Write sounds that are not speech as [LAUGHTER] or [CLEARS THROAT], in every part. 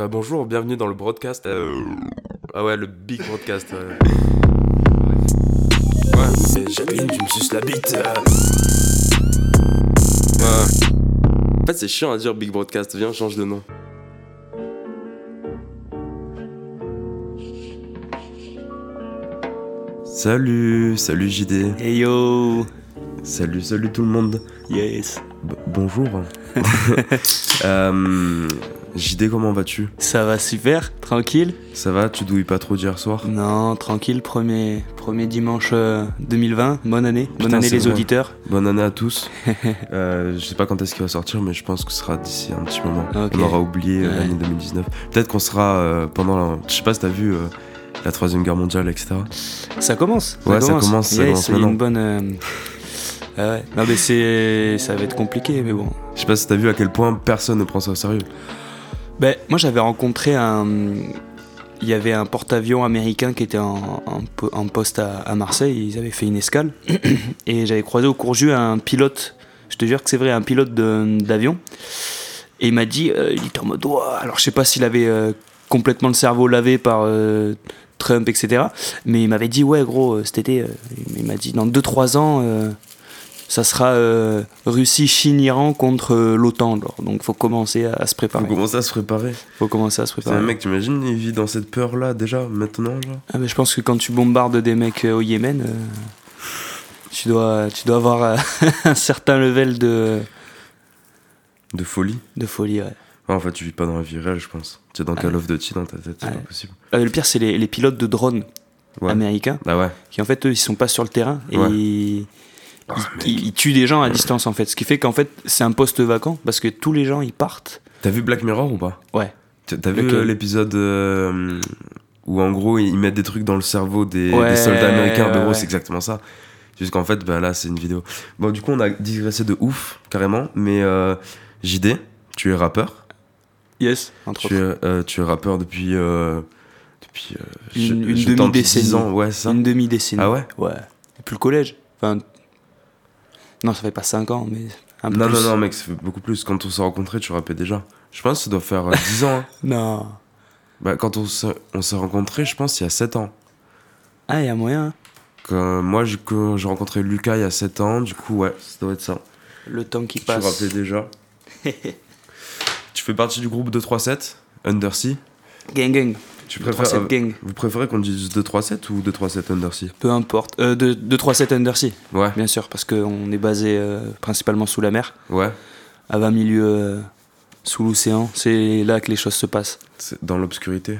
Bah, bonjour, bienvenue dans le broadcast. Euh, Ah ouais, le big broadcast. ouais. Ouais, c'est Jacqueline, tu me suces la bite. euh. Ouais. En fait, c'est chiant à dire big broadcast. Viens, change de nom. Salut, salut JD. Hey yo Salut, salut tout le monde. Yes B- bonjour. [LAUGHS] [LAUGHS] Euh, JD, comment vas-tu? Ça va super, tranquille Ça va? Tu douilles pas trop d'hier soir? Non, tranquille, premier, premier dimanche euh, 2020, bonne année, bonne année les vrai. auditeurs. Bonne année à tous. [LAUGHS] Euh, je sais pas quand est-ce qu'il va sortir, mais je pense que ce sera d'ici un petit moment. On aura oublié euh, Ouais. l'année 2019. Peut-être qu'on sera euh, pendant la... Je sais pas si t'as vu euh, la troisième guerre mondiale, etc. Ça commence Ouais, ça commence, ça commence il y a une bonne... euh, ah ouais. Non mais c'est... ça va être compliqué, mais bon. Je sais pas si t'as vu à quel point personne ne prend ça au sérieux. Ben, moi j'avais rencontré un... Il y avait un porte-avions américain qui était en, en po- en poste à, à Marseille, ils avaient fait une escale, [COUGHS] et j'avais croisé au Courju un pilote, je te jure que c'est vrai, un pilote d'avion, et il m'a dit, euh, il était en mode, alors je sais pas s'il avait euh, complètement le cerveau lavé par euh, Trump, etc., mais il m'avait dit, ouais gros, cet été, il m'a dit, dans 2-3 ans, ça sera euh, Russie, Chine, Iran contre euh, l'OTAN, donc faut commencer à, à se Faut préparer. commencer à se préparer. Faut commencer à se C'est préparer. un mec, t'imagines, il vit dans cette peur-là déjà, maintenant, genre? Ah, mais je pense que quand tu bombardes des mecs euh, au Yémen, euh, tu, dois, tu dois avoir [LAUGHS] un certain level de, De folie. de folie. ouais. Ah, en fait, tu vis pas dans la vie réelle, je pense. Tu es dans Call of Duty dans ta tête, c'est Ouais. pas possible. Ah, le pire, c'est les, les pilotes de drones Ouais. américains Bah ouais. qui, en fait, eux, ils sont pas sur le terrain et Ouais. ils, Ah, ils tuent des gens à distance, en fait. Ce qui fait qu'en fait, c'est un poste vacant parce que tous les gens, ils partent. T'as vu Black Mirror ou pas? Ouais. T'as vu euh, l'épisode euh, où en gros ils mettent des trucs dans le cerveau des, Ouais, des soldats américains ouais, De gros, ouais. c'est exactement ça. Juste qu'en fait, bah, là c'est une vidéo. Bon, du coup, on a digressé de ouf, carrément. Mais euh, JD, tu es rappeur. Yes, entre Tu autres. es, euh, tu es rappeur depuis. depuis Une- demi-décennie. 10 ans, ouais, ça? Une demi-décennie. Ah ouais? Ouais. Et puis le collège. Enfin. Non, ça fait pas 5 ans, mais un peu Non, plus. non, non, mec, ça fait beaucoup plus. Quand on s'est rencontrés, tu rappais déjà. Je pense que ça doit faire euh, 10 ans. hein. [LAUGHS] Non. Bah, quand on s'est on s'est rencontrés, je pense il y a 7 ans. Ah, il y a moyen. hein. Quand moi, j'ai quand j'ai rencontré Lucas il y a 7 ans, du coup, ouais, ça doit être ça. Le temps qui Tu passe. rappelais déjà. [LAUGHS] tu fais partie du groupe 237, Undersea. Gang, gang. Tu 3 préfères, 7 euh, gang. vous préférez qu'on dise 237 ou 237 Undersea Peu importe. Euh, de, 2, 3, 7 Undersea, Ouais, bien sûr, parce qu'on est basé euh, principalement sous la mer, ouais. à 20 milieux euh, sous l'océan. C'est là que les choses se passent. C'est dans l'obscurité?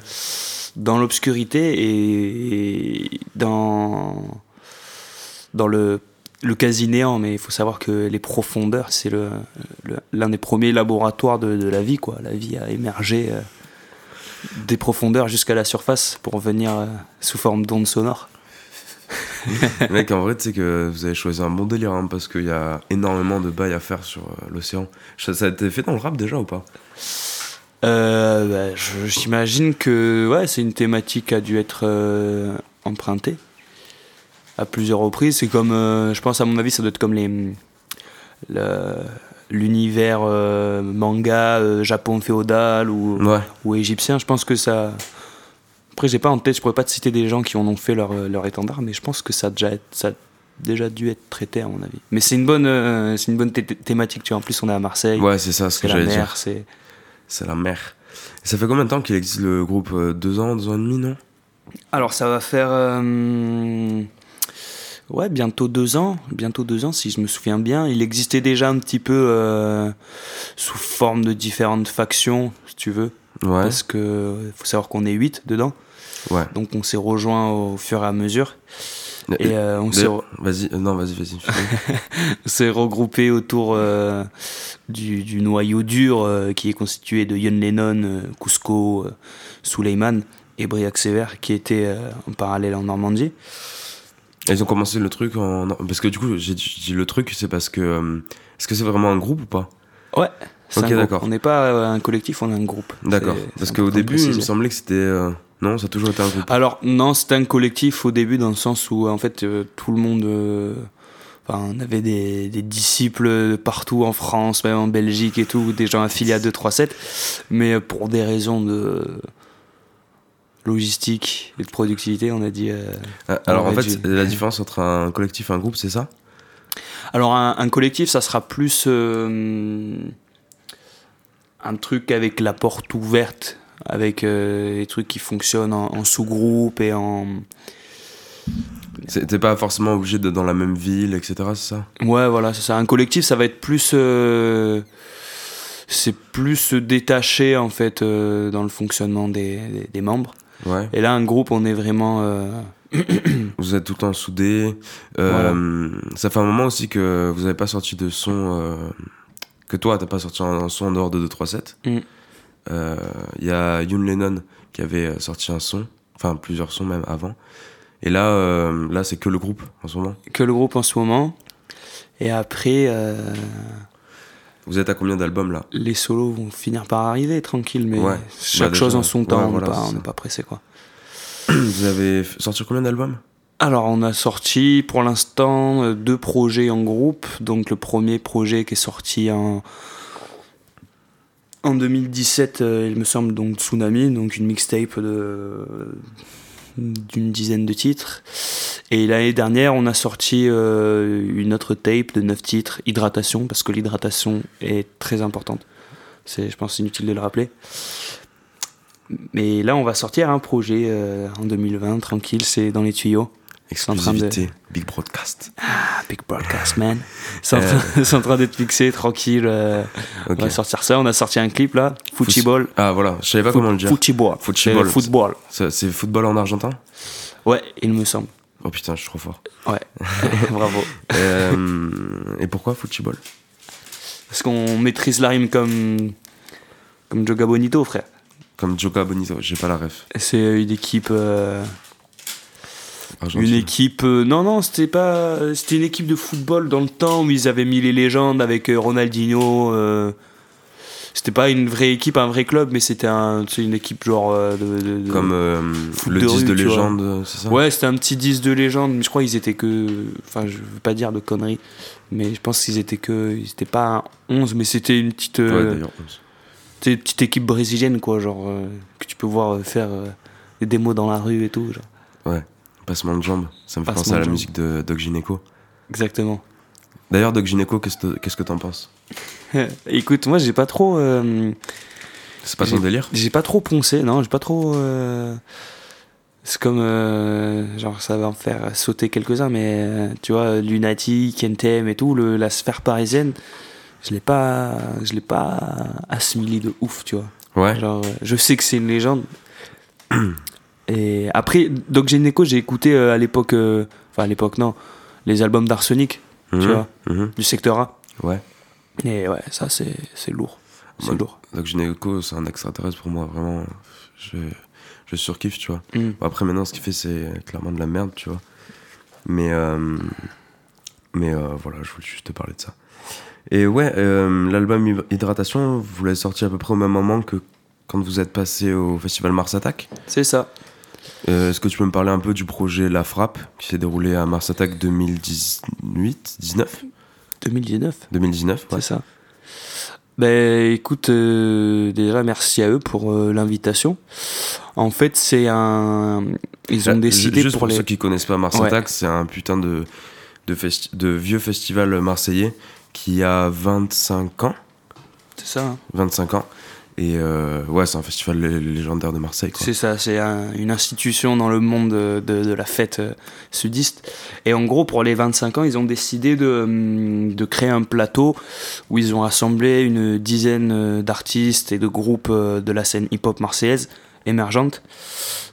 Dans l'obscurité et, et dans, dans le, le quasi-néant, mais il faut savoir que les profondeurs, c'est le- le- l'un des premiers laboratoires de, de la vie. Quoi. La vie a émergé euh, des profondeurs jusqu'à la surface pour venir euh, sous forme d'ondes sonores. [LAUGHS] Mec, en vrai, tu sais que vous avez choisi un bon délire, hein, parce qu'il y a énormément de bails à faire sur euh, l'océan. Ça, ça a été fait dans le rap déjà ou pas? Euh, bah, J'imagine que ouais, c'est une thématique qui a dû être euh, empruntée à plusieurs reprises. C'est comme, je pense à mon avis, ça doit être comme les le- l'univers euh, manga euh, Japon féodal ou, Ouais. ou égyptien. Je pense que ça. Après, j'ai pas en tête, je pourrais pas te citer des gens qui en ont fait leur, leur étendard, mais je pense que ça a déjà, ça a déjà dû être traité à mon avis. Mais c'est une bonne, euh, c'est une bonne thé- thématique. Tu vois. En plus, on est à Marseille. Ouais, c'est ça ce que la j'allais dire. c'est. C'est la mer. Ça fait combien de temps qu'il existe le groupe? Euh, Deux ans, deux ans et demi, non? Alors ça va faire euh, ouais bientôt deux ans, bientôt deux ans si je me souviens bien. Il existait déjà un petit peu euh, sous forme de différentes factions, si tu veux, Ouais. parce que faut savoir qu'on est huit dedans, Ouais. donc on s'est rejoint au fur et à mesure et euh, on s'est Vas-y, euh, non, vas-y, vas-y. [LAUGHS] s'est regroupé autour euh, du, du noyau dur euh, qui est constitué de Yon Lennon, euh, Cusco, euh, Suleiman et Briac Sever qui était euh, en parallèle en Normandie. Ils ont commencé le truc en. Parce que du coup, j'ai dit le truc, c'est parce que. euh, Est-ce que c'est vraiment un groupe ou pas? Ouais. Ok, d'accord. On n'est pas euh, un collectif, on est un groupe. D'accord. Parce qu'au début, il me semblait que c'était. euh, Non, ça a toujours été un groupe. Alors non, c'était un collectif au début dans le sens où en fait euh, tout le monde Enfin, on avait des, des disciples partout en France, même en Belgique et tout, des gens affiliés à 237. Mais pour des raisons de logistique et de productivité, on a dit. euh, Ah, Alors en fait, la différence entre un collectif et un groupe, c'est ça? Alors un, un collectif, ça sera plus euh, un truc avec la porte ouverte, avec euh, des trucs qui fonctionnent en, en sous-groupe et en... T'es pas forcément obligé d'être dans la même ville, etc. C'est ça? Ouais, voilà, c'est ça. Un collectif, ça va être plus... euh, c'est plus se détacher, en fait, euh, dans le fonctionnement des, des- des membres. Ouais. Et là, un groupe, on est vraiment... euh, [CLEARS THROAT] Vous êtes tout le temps soudés. Euh, Ça fait un moment aussi que vous avez pas sorti de son. euh, que toi, t'as pas sorti un, son en dehors de 237. Mm. Euh, Il y a Yoon Lennon qui avait sorti un son, enfin plusieurs sons même avant. Et là, euh, là c'est que le groupe en ce moment. que le groupe en ce moment. Et après, euh, Vous êtes à combien d'albums là les solos vont finir par arriver tranquille, mais Ouais. chaque Bah, chose en son ouais, temps, on voilà, n'est pas, c'est on ça. n'est pas pressé quoi. [CLEARS THROAT] Vous avez sorti combien d'albums Alors on a sorti pour l'instant euh, deux projets en groupe. Donc le premier projet qui est sorti en en 2017, euh, il me semble donc Tsunami, donc une mixtape de d'une dizaine de titres. Et l'année dernière, on a sorti euh, une autre tape de neuf titres, Hydratation, parce que l'hydratation est très importante. C'est, je pense, inutile de le rappeler. Mais là, on va sortir un projet euh, en 2020, tranquille, c'est dans les tuyaux. train de- Exclusivité, Big Broadcast. Ah, big broadcast, man. C'est en, train- [LAUGHS] train d'être fixé, tranquille. euh. On va sortir ça. On a sorti un clip là, Football. Ah voilà, je savais pas comment le dire. Football. Football. C'est football en argentin? Ouais, il me semble. Oh putain, je suis trop fort. Ouais, [LAUGHS] bravo. Euh, et pourquoi football? Parce qu'on maîtrise la rime comme, comme Joga Bonito, frère. Comme Joka Bonito, j'ai pas la ref. C'est une équipe. euh, une équipe. euh, non, non, c'était pas. C'était une équipe de football dans le temps où ils avaient mis les légendes avec euh, Ronaldinho. C'était pas une vraie équipe, un vrai club, mais c'était un, une équipe genre euh, de. Comme euh, le de 10 rue, de légende, c'est ça? Ouais, c'était un petit 10 de légende, mais je crois qu'ils étaient que. Enfin, je veux pas dire de conneries, mais je pense qu'ils étaient que. Ils étaient pas un 11, mais c'était une petite. Ouais, euh, une petite équipe brésilienne, quoi, genre. euh, que tu peux voir faire des démos dans la rue et tout, genre. Ouais, passement de jambes. Ça me fait penser à la musique de Doc Gineco. Exactement. D'ailleurs, Doc Gineco, qu'est-ce que qu'est-ce que t'en penses? [LAUGHS] Écoute, moi, j'ai pas trop. euh, C'est pas son J'ai- délire? J'ai pas trop poncé, non, j'ai pas trop. euh, C'est comme. euh, Genre, ça va en faire sauter quelques-uns, mais tu vois, Lunatic, NTM et tout, le, la sphère parisienne, je l'ai pas. Je l'ai pas assimilé de ouf, tu vois. Ouais. Genre, je sais que c'est une légende. [CLEARS THROAT] Et après, Doc Geneco, j'ai écouté à l'époque. Enfin, à l'époque, non. Les albums d'Arsenic, Mhm, vois. mhm, du secteur A. Ouais. Et ouais, ça, c'est c'est lourd. C'est lourd. Doc Gineco, c'est un extraterrestre pour moi, vraiment. Je, je surkiffe, tu vois. Mm. Après, maintenant, ce qu'il fait, c'est clairement de la merde, tu vois. Mais, euh, mais euh, voilà, je voulais juste te parler de ça. Et ouais, euh, l'album Hy- Hydratation, vous l'avez sorti à peu près au même moment que quand vous êtes passé au festival Mars Attack? C'est ça. Euh, Est-ce que tu peux me parler un peu du projet La Frappe qui s'est déroulé à Mars Attack 2018 19 2019. 2019 ouais. C'est ça. Ben écoute, euh, déjà merci à eux pour euh, l'invitation. En fait, c'est un. Ils ont Là, décidé Juste pour pour, les. ceux qui connaissent pas Mars Ouais. C'est un putain de, de, festi- de vieux festival marseillais qui a 25 ans. C'est ça. hein. 25 ans. Et euh, ouais, c'est un festival lé- légendaire de Marseille. C'est ça. C'est un- une institution dans le monde de, la fête euh, sudiste. Et en gros, pour les 25 ans, ils ont décidé de, hum, de créer un plateau où ils ont rassemblé une dizaine euh, d'artistes et de groupes de la scène hip-hop marseillaise émergente.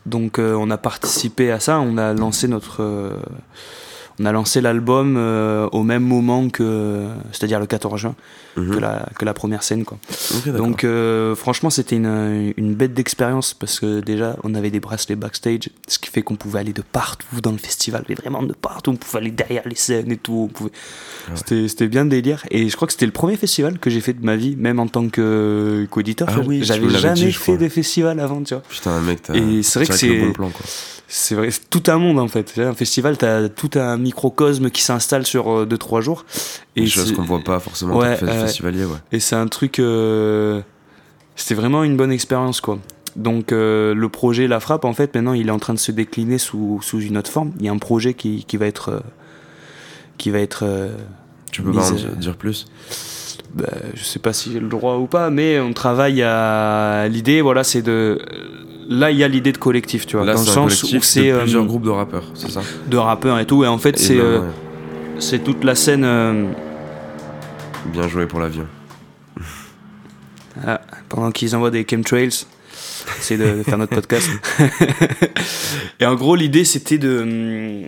Donc on a participé à ça, on a lancé notre on a lancé l'album euh, au même moment que c'est-à-dire le 14 juin Mhm. que la que la première scène quoi. Donc euh, franchement c'était une, une bête d'expérience parce que déjà on avait des bracelets backstage, ce qui fait qu'on pouvait aller de partout dans le festival, mais vraiment de partout, on pouvait aller derrière les scènes et tout, pouvait... Ah ouais. c'était bien délire et je crois que c'était le premier festival que j'ai fait de ma vie, même en tant que qu'auditeur. Ah oui, J'avais jamais dit, fait crois. de festival avant, tu vois. Putain, mec, t'as Et c'est vrai que c'est- bon plan. Quoi. c'est vrai, c'est tout un monde en fait. Un festival, t'as tout un microcosme qui s'installe sur 2-3 jours. Et Des choses qu'on voit pas forcément ouais, euh, festivalier, ouais. Et c'est un truc. Euh, c'était vraiment une bonne expérience, quoi. Donc euh, le projet La Frappe, en fait, maintenant, il est en train de se décliner sous, sous une autre forme. Il y a un projet qui, qui va être. qui va être. tu peux pas en dire plus? Bah, je sais pas si j'ai le droit ou pas, mais on travaille à l'idée, voilà, c'est de là il y a l'idée de collectif tu vois dans le sens où c'est plusieurs groupes de rappeurs c'est ça de rappeurs et tout et en fait c'est c'est toute la scène Bien joué pour l'avion. Ah, pendant qu'ils envoient des chemtrails, c'est de, faire notre [LAUGHS] podcast. et en gros, l'idée c'était de.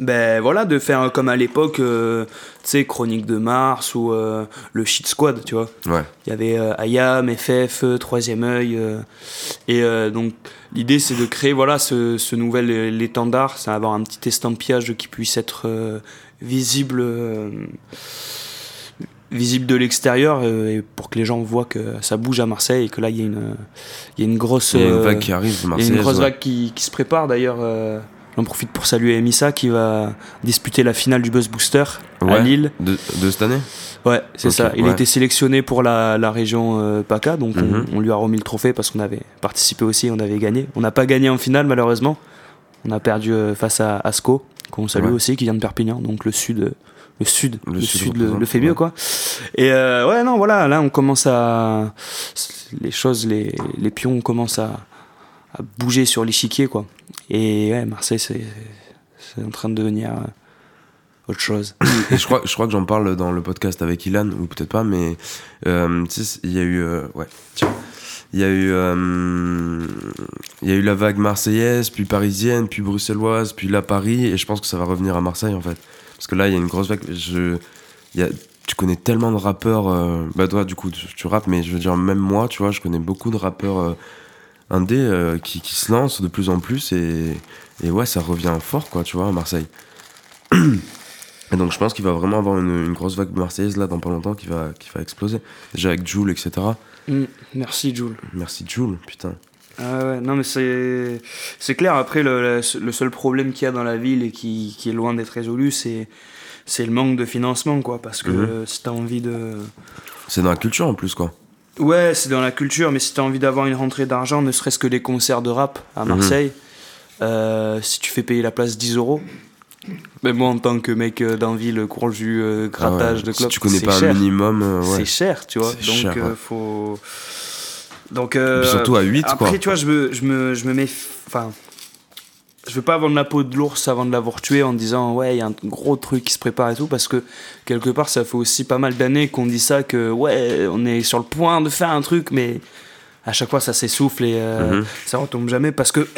Ben voilà, de faire comme à l'époque, euh, tu sais, Chronique de Mars ou euh, le Shit Squad, tu vois. Ouais. Il y avait euh, Ayam, FF, Troisième œil. et donc, l'idée c'est de créer voilà, ce, ce nouvel étendard, c'est avoir un petit estampillage qui puisse être visible visible de l'extérieur et pour que les gens voient que ça bouge à Marseille et que là il y a une il y a une grosse une vague qui arrive il y a une grosse vague qui, qui, se prépare d'ailleurs j'en profite pour saluer Emissa qui va disputer la finale du Buzz Booster à Lille. De, de, cette année? Ouais c'est ça. Il a été sélectionné pour la, la région PACA donc mhm. on, lui a remis le trophée parce qu'on avait participé aussi on avait gagné. On n'a pas gagné en finale malheureusement. On a perdu face à Asco qu'on salue aussi, qui vient de Perpignan, donc le sud, le sud, le, sud, le, fait mieux quoi. Et euh, ouais, non, voilà, là on commence à, les choses, les, les pions commencent à, bouger sur l'échiquier quoi. Et Marseille c'est, en train de devenir euh, autre chose. [COUGHS] Et je crois, je crois que j'en parle dans le podcast avec Ilan, ou peut-être pas, mais euh, il y a eu, ouais, tiens il y a eu euh, il y a eu la vague marseillaise puis parisienne puis bruxelloise puis la Paris et je pense que ça va revenir à Marseille en fait parce que là il y a une grosse vague je tu connais tellement de rappeurs euh, bah toi du coup tu, tu, rappes mais je veux dire même moi tu vois je connais beaucoup de rappeurs euh, indés euh, qui, qui se lancent de plus en plus et, et ouais ça revient fort quoi tu vois à Marseille [CLEARS THROAT] et donc je pense qu'il va vraiment avoir une, une, grosse vague marseillaise là dans pas longtemps qui va qui va exploser déjà avec Joule etc Mm. merci Jules. Merci Jules, putain. Ah ouais, non mais c'est, c'est clair, après le, le seul problème qu'il y a dans la ville et qui, qui est loin d'être résolu, c'est, c'est le manque de financement, quoi, parce que mhm. si t'as envie de... C'est dans la culture en plus, quoi. Ouais, c'est dans la culture, mais si t'as envie d'avoir une rentrée d'argent, ne serait-ce que des concerts de rap à mhm. Marseille, euh, si tu fais payer la place 10 euros, mais moi, en tant que mec euh, d'Anville, court le jus, euh, grattage ah de club, si tu connais pas cher. un minimum, euh, c'est cher, tu vois. Donc, faut. Donc, surtout à 8, après, tu vois, je me, je me, je me mets. Enfin. Je veux pas vendre la peau de l'ours avant de l'avoir tué en disant ouais il y a un gros truc qui se prépare et tout parce que quelque part ça fait aussi pas mal d'années qu'on dit ça que ouais on est sur le point de faire un truc mais à chaque fois ça s'essouffle et mhm. ça retombe jamais parce que [CLEARS THROAT]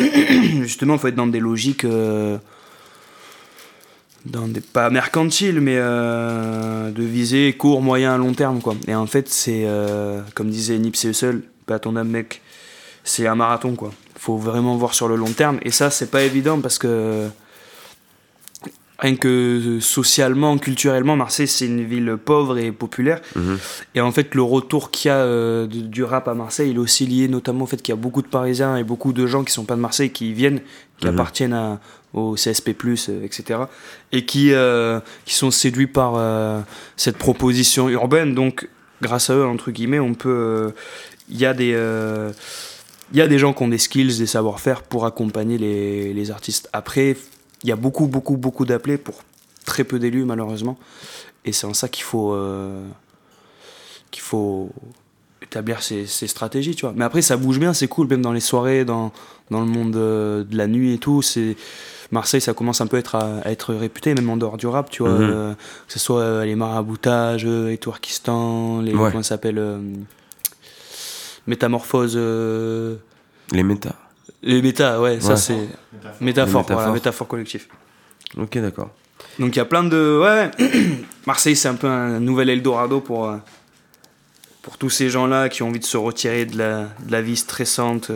justement il faut être dans des logiques dans des pas mercantiles mais euh, de viser court moyen long terme quoi et en fait c'est euh, comme disait Nipsey Hussle pas ton âme mec c'est un marathon quoi faut vraiment voir sur le long terme et ça c'est pas évident parce que rien que socialement culturellement Marseille c'est une ville pauvre et populaire mhm. et en fait le retour qu'il y a euh, du rap à Marseille il est aussi lié notamment au fait qu'il y a beaucoup de Parisiens et beaucoup de gens qui sont pas de Marseille qui viennent qui mhm. appartiennent à au CSP+, etc. Euh, et qui, euh, qui sont séduits par cette proposition urbaine. Donc, grâce à eux, entre guillemets, on peut... Il y a des... il y a des gens qui ont des skills, des savoir-faire pour accompagner les, les artistes. Après, il y a beaucoup, beaucoup, beaucoup d'appelés pour très peu d'élus, malheureusement. Et c'est en ça qu'il faut... qu'il faut établir ses, stratégies, tu vois. Mais après, ça bouge bien, c'est cool, même dans les soirées, dans, dans le monde de la nuit et tout. C'est Marseille, ça commence un peu à être, à, être réputé, même en dehors du rap, tu vois. Mhm. Euh, que ce soit euh, les maraboutages, euh, les Tourkistan, les. Comment ça s'appelle Métamorphose. Les méta. Les méta, ouais, ça c'est. Métaphore, voilà, métaphore collectif. Ok, d'accord. Donc il y a plein de. Ouais, [COUGHS] Marseille, c'est un peu un nouvel Eldorado pour, pour tous ces gens-là qui ont envie de se retirer de la, de la vie stressante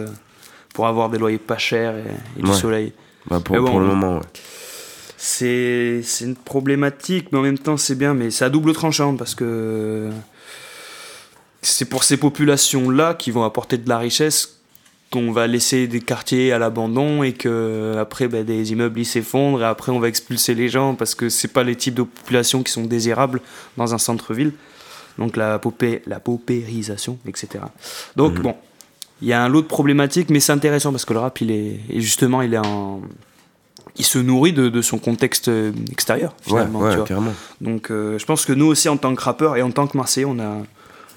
pour avoir des loyers pas chers et, du soleil. Bah pour, le moment, ouais. C'est une problématique, mais en même temps, c'est bien, mais c'est à double tranchant parce que c'est pour ces populations-là qui vont apporter de la richesse qu'on va laisser des quartiers à l'abandon et que après ben, des immeubles ils s'effondrent et après on va expulser les gens parce que c'est pas les types de populations qui sont désirables dans un centre-ville. Donc la, paupé, la paupérisation, etc. Donc Mhm. bon, il y a un lot de problématiques, mais c'est intéressant parce que le rap, il est et justement, il est en, il se nourrit de, de son contexte extérieur Ouais, finalement. ouais, tu vois. carrément. Donc euh, je pense que nous aussi en tant que rappeurs et en tant que Marseillais, on a,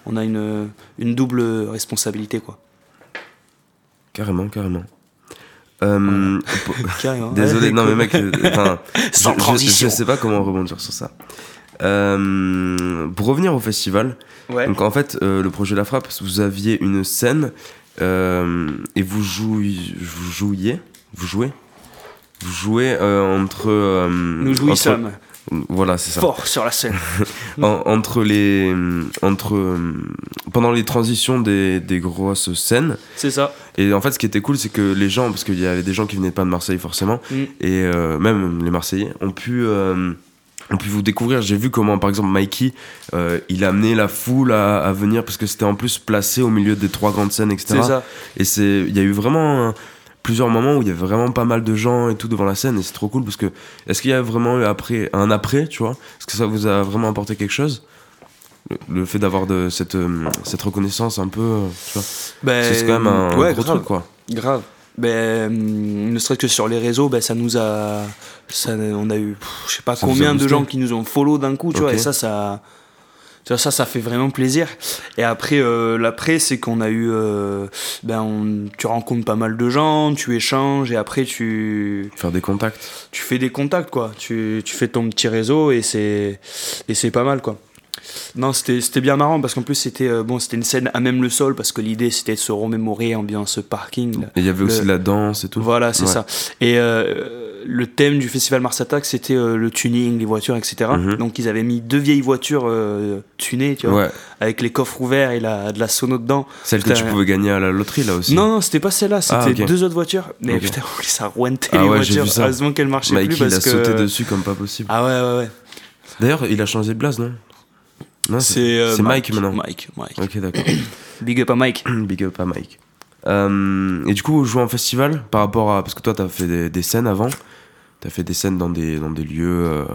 on a une, une double responsabilité quoi. Carrément, carrément. Euh, [LAUGHS] Carrément. Désolé, Ouais, non mais mec, [LAUGHS] Sans je- je, transition. je sais pas comment rebondir sur ça. Euh, pour revenir au festival, Ouais. donc en fait, euh, le projet La Frappe, vous aviez une scène euh, et vous, jouiez, vous jouiez, vous jouez, vous jouez euh, entre. euh, Nous entre- jouissons Voilà, c'est ça. fort sur la scène. [LAUGHS] En- entre les, entre pendant les transitions des, des grosses scènes. C'est ça. Et en fait, ce qui était cool, c'est que les gens, parce qu'il y avait des gens qui venaient pas de Marseille forcément, Mm. et euh, même les Marseillais, ont pu, euh, pu vous découvrir. J'ai vu comment, par exemple, Mikey, euh, il a amené la foule à, à venir, parce que c'était en plus placé au milieu des trois grandes scènes, etc. C'est ça. Et c'est, il y a eu vraiment plusieurs moments où il y avait vraiment pas mal de gens et tout devant la scène, et c'est trop cool, parce que est-ce qu'il y a vraiment eu après, un après, tu vois? Est-ce que ça vous a vraiment apporté quelque chose? Le, le fait d'avoir de cette, euh, cette reconnaissance un peu, euh, tu vois? Ben, c'est quand même un ouais, gros grave. truc, quoi. Grave. Ben, ne serait-ce que sur les réseaux, ben, ça nous a. Ça, on a eu, je sais pas Ça a combien de gens qui nous ont follow d'un coup, tu vois, et ça, ça. Ça, ça fait vraiment plaisir. Et après, euh, l'après, c'est qu'on a eu. euh, ben, on- tu rencontres pas mal de gens, tu échanges, et après, tu, Faire des contacts. tu fais des contacts, quoi. Tu, tu fais ton petit réseau, et c'est, et c'est pas mal, quoi. Non, c'était bien marrant parce qu'en plus c'était euh, bon, une scène à même le sol parce que l'idée c'était de se remémorer ambiance parking. là. Et il y avait aussi Le- la danse et tout. Voilà, c'est Ouais. ça. Et euh, le thème du festival Mars Attack, c'était euh, le tuning, les voitures, etc. Mhm. Donc ils avaient mis deux vieilles voitures euh, tunées, tu vois, Ouais, avec les coffres ouverts et la, de la sono dedans. celle que tu pouvais gagner à la loterie là aussi. Non, non, c'était pas celle-là, c'était Ah, deux autres voitures. Mais putain, ça rouentait Ah les ouais, voitures. Heureusement qu'elles marchaient plus il parce a que. sauté dessus comme pas possible. Ah ouais, ouais, ouais. D'ailleurs, il a changé de blase, non? Non, C'est euh, c'est Mike maintenant. Mike, Mike. Ok, d'accord. [COUGHS] Big up à Mike. [COUGHS] Big up à Mike. Euh, et du coup, jouer en festival par rapport à. Parce que toi, t'as fait des, des scènes avant. T'as fait des scènes dans des, dans des lieux. euh,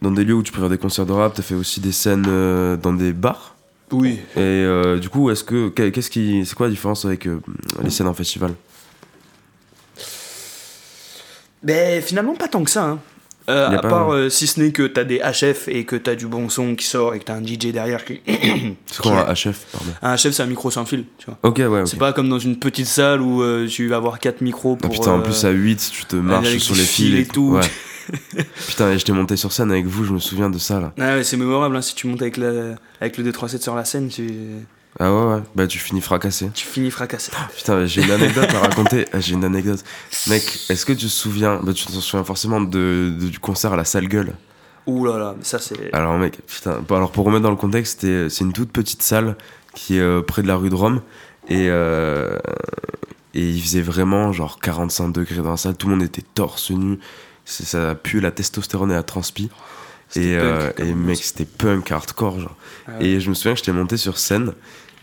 dans des lieux où tu peux faire des concerts de rap. T'as fait aussi des scènes euh, dans des bars. Oui. Et euh, du coup, est-ce que. Qu'est-ce qui. C'est quoi la différence avec euh, les scènes en festival? Ben finalement pas tant que ça. Hein. Euh, à pas- part euh, si ce n'est que t'as des HF et que t'as du bon son qui sort et que t'as un DJ derrière qui. [COUGHS] C'est quoi un HF, pardon un HF c'est un micro sans fil, tu vois. Ok, ouais. C'est pas comme dans une petite salle où euh, tu vas avoir quatre micros Ah, pour. putain, en plus à 8, tu te marches sur les fils fils et tout. Ouais. [LAUGHS] putain, et j'étais monté sur scène avec vous, je me souviens de ça là. Ah ouais, c'est mémorable hein, si tu montes avec, la, avec le 237 sur la scène, tu, Ah ouais, ouais, bah tu finis fracassé. tu finis fracassé. Putain, j'ai une anecdote à [LAUGHS] raconter. Ah, J'ai une anecdote. Mec, est-ce que tu te souviens Bah, tu te souviens forcément de, de- du concert à la salle gueule? Ouh là là, mais ça c'est. Alors, mec, putain. bon, alors, pour remettre dans le contexte, c'était- c'est une toute petite salle qui est euh, près de la rue de Rome. Et, euh, et il faisait vraiment genre 45 degrés dans la salle. Tout le monde était torse nu. Ça pue la testostérone et la transpi. Et, punk, euh, et mec, c'était punk hardcore, genre. Ah ouais. Et je me souviens que j'étais monté sur scène.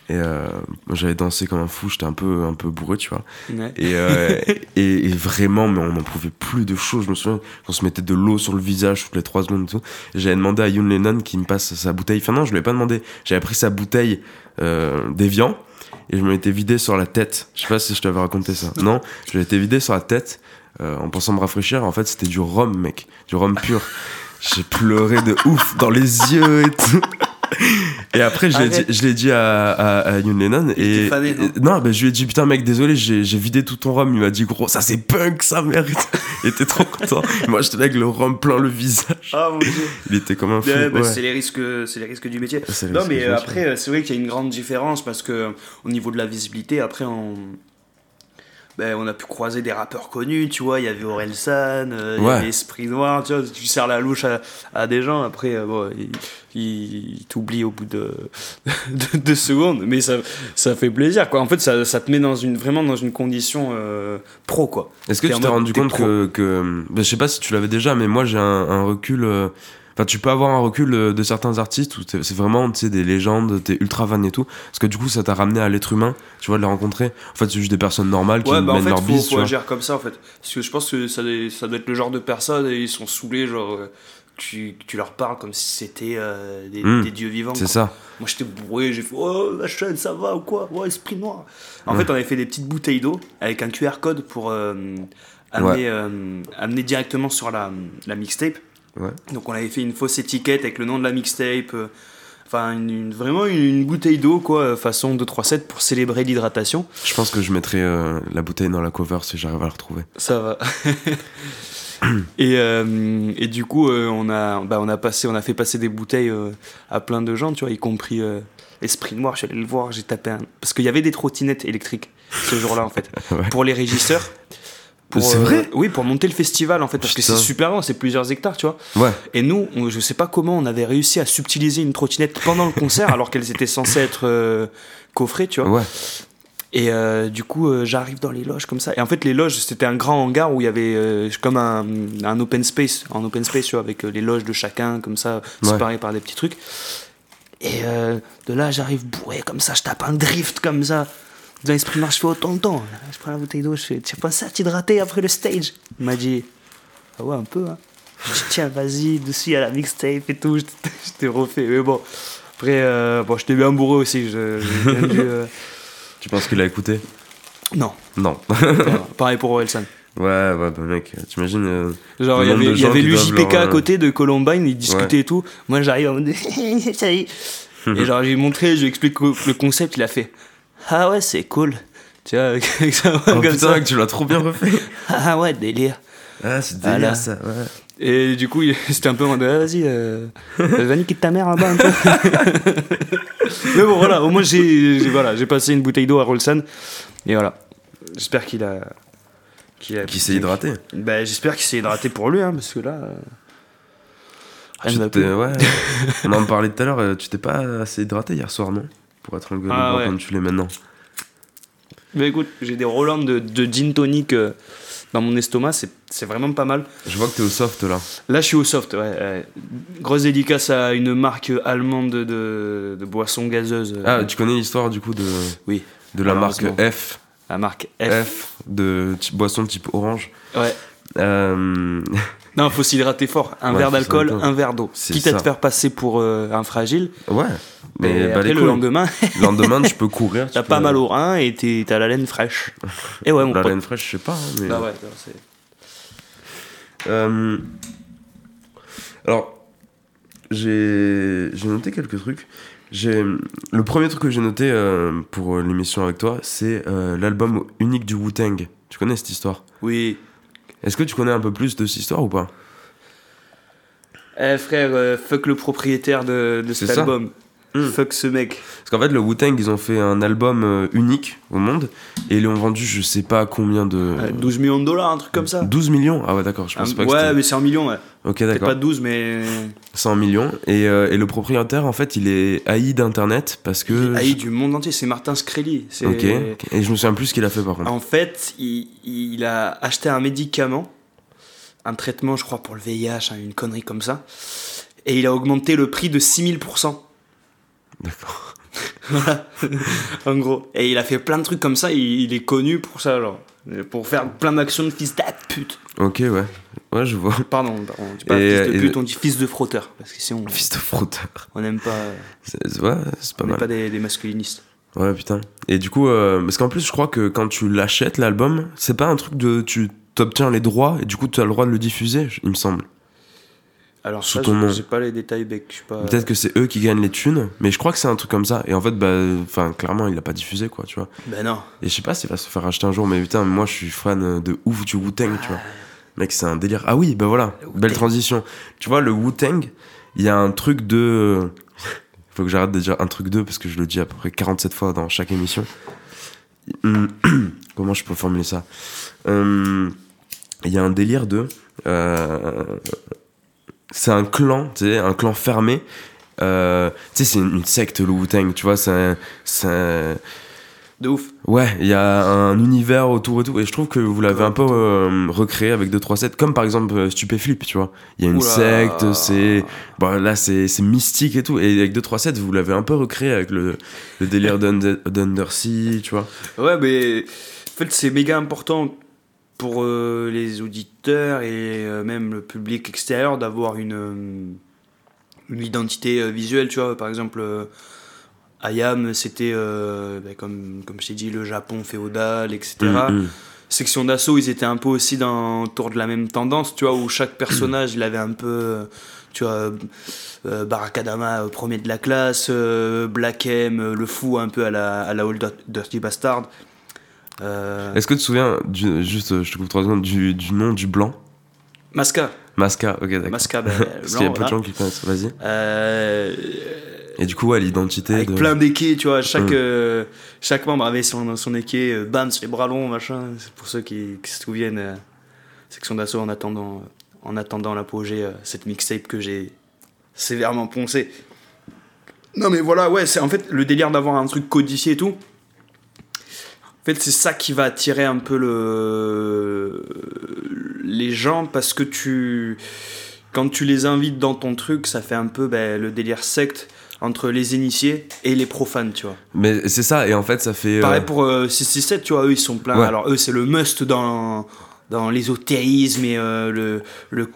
Et euh, j'avais dansé comme un fou. J'étais un peu, un peu bourré, tu vois. Ouais. Et, euh, et, et vraiment, mais on n'en pouvait plus de chaud. Je me souviens qu'on se mettait de l'eau sur le visage toutes les trois secondes et tout. J'avais demandé à Yoon Lennon qui me passe sa bouteille. Enfin, non, je lui ai pas demandé. J'avais pris sa bouteille euh, d'Evian et je me l'étais vidé sur la tête. Je sais pas si je t'avais raconté ça. [LAUGHS] Non, je l'étais vidé sur la tête euh, en pensant me rafraîchir. En fait, c'était du rhum, mec. Du rhum pur. J'ai pleuré de ouf dans les yeux et tout. Et après, je l'ai dit, je à, à, à Yoon Lennon. Et, fané, non et- non, ben, je lui ai dit, putain, mec, désolé, j'ai vidé tout ton rhum. Il m'a dit, gros, ça c'est punk, ça mérite. [LAUGHS] Il était trop content. Moi, j'étais là avec le rhum plein le visage. Ah mon dieu. Il était comme un fou. Bah, ouais. C'est les risques, c'est les risques du métier. Non, mais euh, après, euh, c'est vrai qu'il y a une grande différence parce que au niveau de la visibilité, après, on, ben, on a pu croiser des rappeurs connus, tu vois. Il y avait Orelsan, euh, il y Ouais. avait Esprit Noir, tu vois. Tu sers la louche à, à des gens, après, euh, bon, ils t'oublient au bout de, [LAUGHS] de deux secondes, mais ça, ça fait plaisir, quoi. En fait, ça, ça te met dans une, vraiment dans une condition euh, pro, quoi. Est-ce que tu t'es rendu compte pro. que, que ben, je sais pas si tu l'avais déjà, mais moi j'ai un, un recul. Enfin, tu peux avoir un recul de, certains artistes où c'est vraiment, tu sais, des légendes, t'es ultra fan et tout. Parce que du coup, ça t'a ramené à l'être humain, tu vois, de les rencontrer. En fait, c'est juste des personnes normales qui Ouais, bah en fait, leur faut, agir comme ça en fait. Parce que je pense que ça, doit- ça doit être le genre de personnes et ils sont saoulés, genre. euh, tu, tu leur parles comme si c'était euh, des, Mm. des dieux vivants. C'est ça. Moi j'étais bourré, j'ai fait Oh la chaîne, ça va ou quoi? Ouais, esprit noir. En Ouais. fait, on avait fait des petites bouteilles d'eau avec un QR code pour euh, amener, euh, amener directement sur la, la mixtape. Ouais. Donc on avait fait une fausse étiquette avec le nom de la mixtape. euh, Enfin, une, une- vraiment une, une bouteille d'eau, quoi, euh, façon 2-3-7 pour célébrer l'hydratation. Je pense que je mettrai euh, la bouteille dans la cover si j'arrive à la retrouver. Ça va. [LAUGHS] et, euh, et du coup, euh, on, a, bah, on, a passé, on a fait passer des bouteilles à plein de gens, tu vois, y compris Esprit Noir. Je suis allé le voir, j'ai tapé un. Parce qu'il y avait des trottinettes électriques ce jour-là, en fait, [LAUGHS] Ouais. pour les régisseurs. Pour, C'est euh, vrai Oui, pour monter le festival, en fait, parce que c'est super grand, c'est plusieurs hectares, tu vois. Ouais. Et nous, on- je sais pas comment on avait réussi à subtiliser une trottinette pendant le concert, [LAUGHS] alors qu'elles étaient censées être euh, coffrées, tu vois. Ouais. Et euh, du coup, euh, j'arrive dans les loges comme ça. Et en fait, les loges, c'était un grand hangar où il y avait euh, comme un, un open space, un open space, tu vois, avec euh, les loges de chacun, comme ça, Ouais. séparées par des petits trucs. Et euh, de là, j'arrive bourré comme ça, je tape un drift comme ça. Dans l'esprit noir, je fais autant de temps. Je prends la bouteille d'eau, je fais Tiens, pensé à t'hydrater après le stage Il m'a dit Ah ouais, un peu, hein. Je dis Tiens, vas-y, dessus à la mixtape et tout. J'étais- [LAUGHS] J'étais refait. Mais bon, après, euh, bon, j'étais bien bourré aussi. je- j'ai bien dû, euh, Tu penses qu'il a écouté? Non, Non. [LAUGHS] Pareil pour Orelsan. ouais, ouais, bah mec, t'imagines. euh, Genre, il y avait, de l'UJPK à euh, côté de Columbine, ils discutaient Ouais. et tout. Moi, j'arrive en mode [LAUGHS] ça y est. Et genre, j'ai montré, je lui explique le concept, il a fait Ah ouais, c'est cool. Tu vois, [LAUGHS] avec ça, Oh comme putain, ça. que tu l'as trop bien refait. [LAUGHS] Ah ouais, délire. Ah, c'est Voilà. délire ça, ouais. Et du coup, [LAUGHS] c'était un peu en mode Ah, vas-y, euh, va niquer ta mère là-bas un peu. Mais bon, voilà, au moins, j'ai voilà, j'ai passé une bouteille d'eau à Rolsan. Et voilà. J'espère qu'il a. qu'il s'est hydraté. Bah, j'espère qu'il s'est hydraté pour lui, hein, parce que là. euh, plus. ouais. On en parlait tout à l'heure, euh, tu t'es pas assez hydraté hier soir, non? Pour être engueulé Ah voir ouais. comme tu l'es maintenant. Mais écoute, j'ai des Roland de, de gin tonic euh, dans mon estomac, c'est c'est vraiment pas mal. Je vois que t'es au soft là. Là, je suis au soft, ouais. Grosse dédicace à une marque allemande de, de, de boissons gazeuses. Ah, tu connais l'histoire du coup de, Oui, de la marque. F, la marque F. F de type- boisson type orange. Ouais. Euh, [LAUGHS] Non, faut s'hydrater fort. Un Ouais, verre d'alcool, un verre d'eau. Quitte à te faire passer pour euh, un fragile. ouais, mais bah, après, le lendemain, Le lendemain, tu peux [LAUGHS] courir. t'as peux- pas mal au rein et t'as la laine fraîche. Et ouais, mon La pote. laine fraîche, je sais pas. hein, mais... Bah ouais, non, c'est- Euh, Alors, j'ai noté quelques trucs. Le premier truc que j'ai noté euh, pour l'émission avec toi, c'est euh, l'album unique du Wu-Tang. Tu connais cette histoire? Oui. Est-ce que tu connais un peu plus de cette histoire ou pas? Eh frère, euh, fuck le propriétaire de, cet ça. album. Hmm. Fuck ce mec. Parce qu'en fait, le Wu-Tang, ils ont fait un album euh, unique au monde et ils l'ont vendu, je sais pas combien de. Euh, 12 millions de dollars, un truc comme ça. 12 millions? Ah ouais, d'accord, je pense Ah, pas que ouais, mais c'est en millions, ouais. Ok, d'accord. pas 12, mais. 100 millions. Et, euh, et le propriétaire, en fait, il est haï d'Internet parce que. Haï du monde entier, c'est Martin Screlly. Ok. Et je me souviens plus ce qu'il a fait par contre. En fait, il, il a acheté un médicament, un traitement, je crois, pour le VIH, hein, une connerie comme ça. Et il a augmenté le prix de 6000%. D'accord. [LAUGHS] Voilà. en gros. Et il a fait plein de trucs comme ça, il, il est connu pour ça, genre. Pour faire plein d'actions de fils de pute. Ok, ouais. Ouais, je vois. Pardon, pardon, on pas Et- fils de pute, on dit fils de frotteur. Parce que sinon, Fils de frotteur. on n'aime pas, C'est ouais, pas on mal. pas des, des masculinistes. Ouais, putain. Et du coup, euh, parce qu'en plus, je crois que quand tu l'achètes, l'album, c'est pas un truc de. Tu t'obtiens les droits et du coup, tu as le droit de le diffuser, il me semble. Alors, Sous ça, ton nom. j'ai- j'ai pas les détails, bec. Je suis pas. Peut-être que c'est eux qui gagnent les thunes, mais je crois que c'est un truc comme ça. Et en fait, bah, enfin, clairement, il l'a pas diffusé, quoi, tu vois. Ben non. Et je sais pas s'il va se faire acheter un jour, mais putain, moi, je suis fan de ouf du Wu-Tang, tu vois. Mec, c'est un délire. Ah oui, bah voilà, belle transition. Tu vois, le Wu-Tang, il y a un truc de. [LAUGHS] Faut que j'arrête de dire un truc de, parce que je le dis à peu près 47 fois dans chaque émission. [CLEARS THROAT] Comment je peux formuler ça? Hum, Il y a un délire de. euh, C'est un clan, tu sais, un clan fermé. Euh, tu sais, c'est une, secte, le Wu-Tang, tu vois, c'est de ouf. Ouais, il y a un univers autour et tout. Et je trouve que vous l'avez un peu euh, recréé avec 2-3 sets, comme par exemple euh, Stupéflip, tu vois. Il y a une Oula. secte, c'est. Bon, là, c'est mystique et tout. Et avec 2-3 sets, vous l'avez un peu recréé avec le, le délire d'Under- d'Undersea, tu vois. Ouais, mais en fait, c'est méga important pour euh, les auditeurs et euh, même le public extérieur d'avoir une, une identité visuelle, tu vois. Par exemple, Ayam, c'était, euh, bah, comme, comme je t'ai dit, le Japon féodal, etc. Mm, mm. Section d'assaut, ils étaient un peu aussi dans, autour de la même tendance, tu vois, où chaque personnage, il avait un peu, tu vois, euh, Barakadama, euh, premier de la classe, euh, Black M, euh, le fou un peu à la, à la Old Dirty Bastard. Est-ce que tu te souviens, du, juste, je te coupe 3 secondes, du, du nom du blanc? Masca, Masca, ok, d'accord. Masca, ben, [LAUGHS] Parce qu'il y a blanc, peu de voilà. gens qui connaissent, vas-y. Euh, Et du coup, ouais, l'identité avec de. plein d'équés, tu vois, chaque, Mm. euh, chaque membre avait son, son équé, euh, bam, bras longs, machin, c'est pour ceux qui, qui se souviennent, euh, section d'assaut en attendant, en attendant l'apogée, euh, cette mixtape que j'ai sévèrement poncé. Non mais voilà, ouais, c'est en fait le délire d'avoir un truc codifié et tout. En fait, c'est ça qui va attirer un peu le... les gens parce que tu. Quand tu les invites dans ton truc, ça fait un peu ben, le délire secte entre les initiés et les profanes, tu vois. Mais c'est ça, et en fait, ça fait. euh, Pareil pour euh, 667, tu vois, eux ils sont pleins. Ouais. Alors eux c'est le must dans, dans l'ésotérisme et euh, le, le,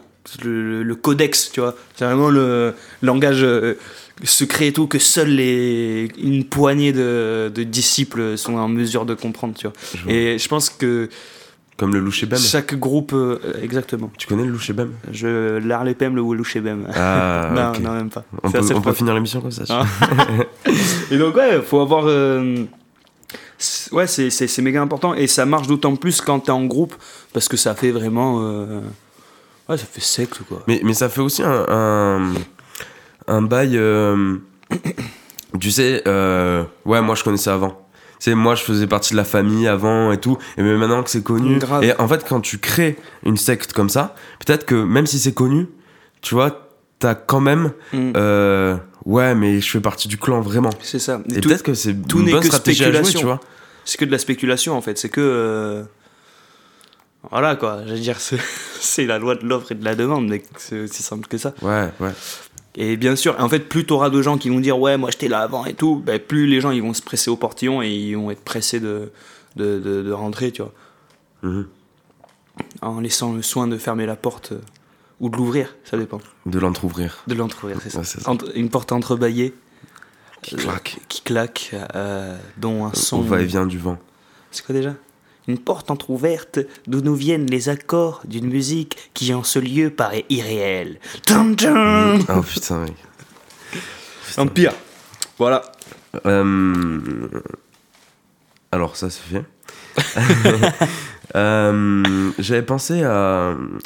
le, le codex, tu vois. C'est vraiment le langage euh, secret et tout que seuls les, une poignée de, de disciples sont en mesure de comprendre, tu vois. je vois. Et je pense que Comme le louchébem. chaque groupe, euh, exactement. Tu connais le louchébem Je l'Arlepem, le Wolushebem. Ah, [LAUGHS] non, ok. non, même pas. On peut, on peut finir l'émission comme ça. Ah. vois. [LAUGHS] Et donc ouais, faut avoir... euh, ouais, c'est- méga important. Et ça marche d'autant plus quand t'es en groupe, parce que ça fait vraiment... euh, Ouais, ça fait secte, quoi. Mais, mais ça fait aussi un, un, un bail. [COUGHS] tu sais, ouais, moi je connaissais avant. Sais, moi je faisais partie de la famille avant et tout. Et mais maintenant que c'est connu. Grave. Et en fait, quand tu crées une secte comme ça, peut-être que même si c'est connu, tu vois, t'as quand même. Mm. euh, ouais, mais je fais partie du clan vraiment. C'est ça. Et, peut-être que c'est tout n'est que stratégie à jouer, spéculation. tu vois. C'est que de la spéculation, en fait. C'est que... euh, Voilà, quoi. Je veux dire, c'est [LAUGHS] c'est la loi de l'offre et de la demande, mais c'est aussi simple que ça. Ouais, ouais. Et bien sûr, en fait, plus t'auras de gens qui vont dire ouais, moi j'étais là avant et tout, ben, plus les gens ils vont se presser au portillon et ils vont être pressés de, de, de, de rentrer, tu vois, Mhm. en laissant le soin de fermer la porte euh, ou de l'ouvrir, ça dépend. De l'entrouvrir. De l'entrouvrir, c'est ça. Ouais, c'est ça. Entre- une porte entrebâillée Qui euh, claque. qui claque, euh, dont un son. On va et vient du vent. C'est quoi déjà? Une porte entr'ouverte d'où nous viennent les accords d'une musique qui en ce lieu paraît irréelle. Tum, tum Oh putain, mec. Empire. Voilà. Euh, Alors, ça, c'est fait. [LAUGHS] Euh, J'avais pensé à.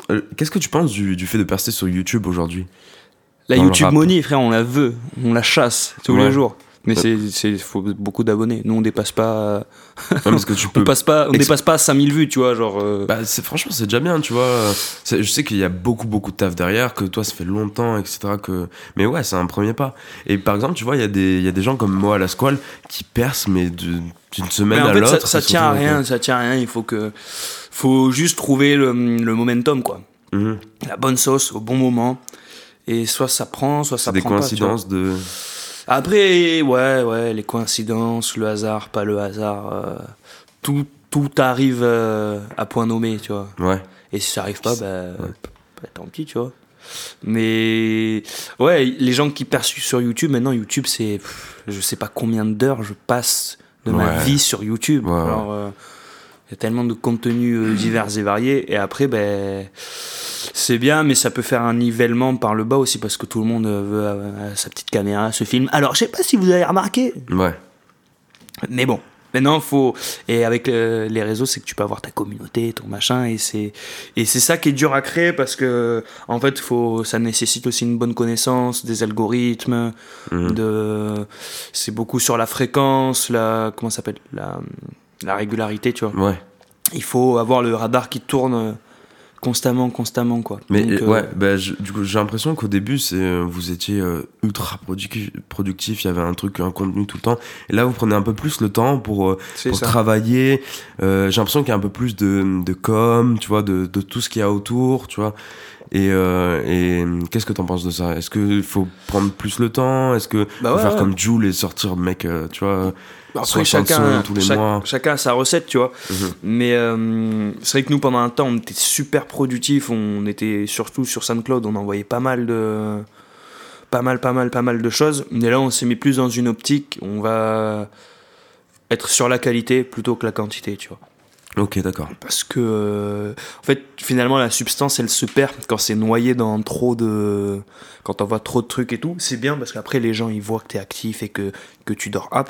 euh, Qu'est-ce que tu penses du, du fait de percer sur YouTube aujourd'hui? La Dans YouTube. Money, frère, on la veut, on la chasse tous Ouais. les jours. Mais Ouais. c'est, faut beaucoup d'abonnés. Nous, on dépasse pas, Ouais, Parce que tu [LAUGHS] on passe pas, on dépasse pas 5000 vues, tu vois, genre. euh, Bah, c'est- franchement, c'est déjà bien, tu vois. Je sais qu'il y a beaucoup, beaucoup de taf derrière, que toi, ça fait longtemps, etc. Que... Mais ouais, c'est un premier pas. Et par exemple, tu vois, il y, a des- il y a des gens comme moi à la squale qui percent, mais de- d'une semaine mais en à fait, l'autre. ça, ça tient à rien, ça tient à rien. Il faut que, faut juste trouver le, le momentum, quoi. Mhm. La bonne sauce au bon moment. Et soit ça prend, soit ça des prend pas. vois. coïncidences de. Après, ouais, ouais, les coïncidences, le hasard, pas le hasard, euh, tout, tout arrive euh, à point nommé, tu vois. Ouais. Et si ça arrive pas, bah, bah, tant pis, tu vois. Mais ouais, les gens qui perçus sur YouTube, maintenant YouTube, c'est je sais pas combien d'heures je passe de ma Ouais. vie sur YouTube. Ouais, ouais. Alors, euh, y a tellement de contenus euh, divers et variés. Et après, ben, c'est bien, mais ça peut faire un nivellement par le bas aussi parce que tout le monde euh, veut euh, sa petite caméra, ce film. Alors, je sais pas si vous avez remarqué, Ouais. mais bon, maintenant faut et avec euh, les réseaux, c'est que tu peux avoir ta communauté, ton machin et c'est et c'est ça qui est dur à créer parce que en fait, faut ça nécessite aussi une bonne connaissance des algorithmes, Mhm. de c'est beaucoup sur la fréquence, la comment ça s'appelle la la régularité, tu vois. Ouais. Il faut avoir le radar qui tourne euh, constamment, constamment, quoi. Mais Donc, euh, euh, ouais, bah, je- du coup, j'ai l'impression qu'au début, c'est euh, vous étiez euh, ultra productif, productif, il y avait un truc, un contenu tout le temps. Et là, vous prenez un peu plus le temps pour, euh, travailler. J'ai l'impression qu'il y a un peu plus de, de com, tu vois, de, de tout ce qu'il y a autour, tu vois. Et, et qu'est-ce que t'en penses de ça? Est-ce qu'il faut prendre plus le temps? Est-ce que Bah faut ouais, faire ouais. comme Jules et sortir, mec, tu vois? Après, 60 chacun, sons tous les chaque- mois. chacun a sa recette, tu vois. Mhm. Mais euh, c'est vrai que nous, pendant un temps, on était super productifs. On était surtout sur SoundCloud, on envoyait pas mal de. Pas mal, pas mal, pas mal de choses. Mais là, on s'est mis plus dans une optique. On va être sur la qualité plutôt que la quantité, tu vois. Ok, d'accord. Parce que, euh, en fait, finalement, la substance, elle se perd quand c'est noyé dans trop de. Quand on voit trop de trucs et tout. C'est bien parce qu'après, les gens, ils voient que t'es actif et que, que tu dors hop.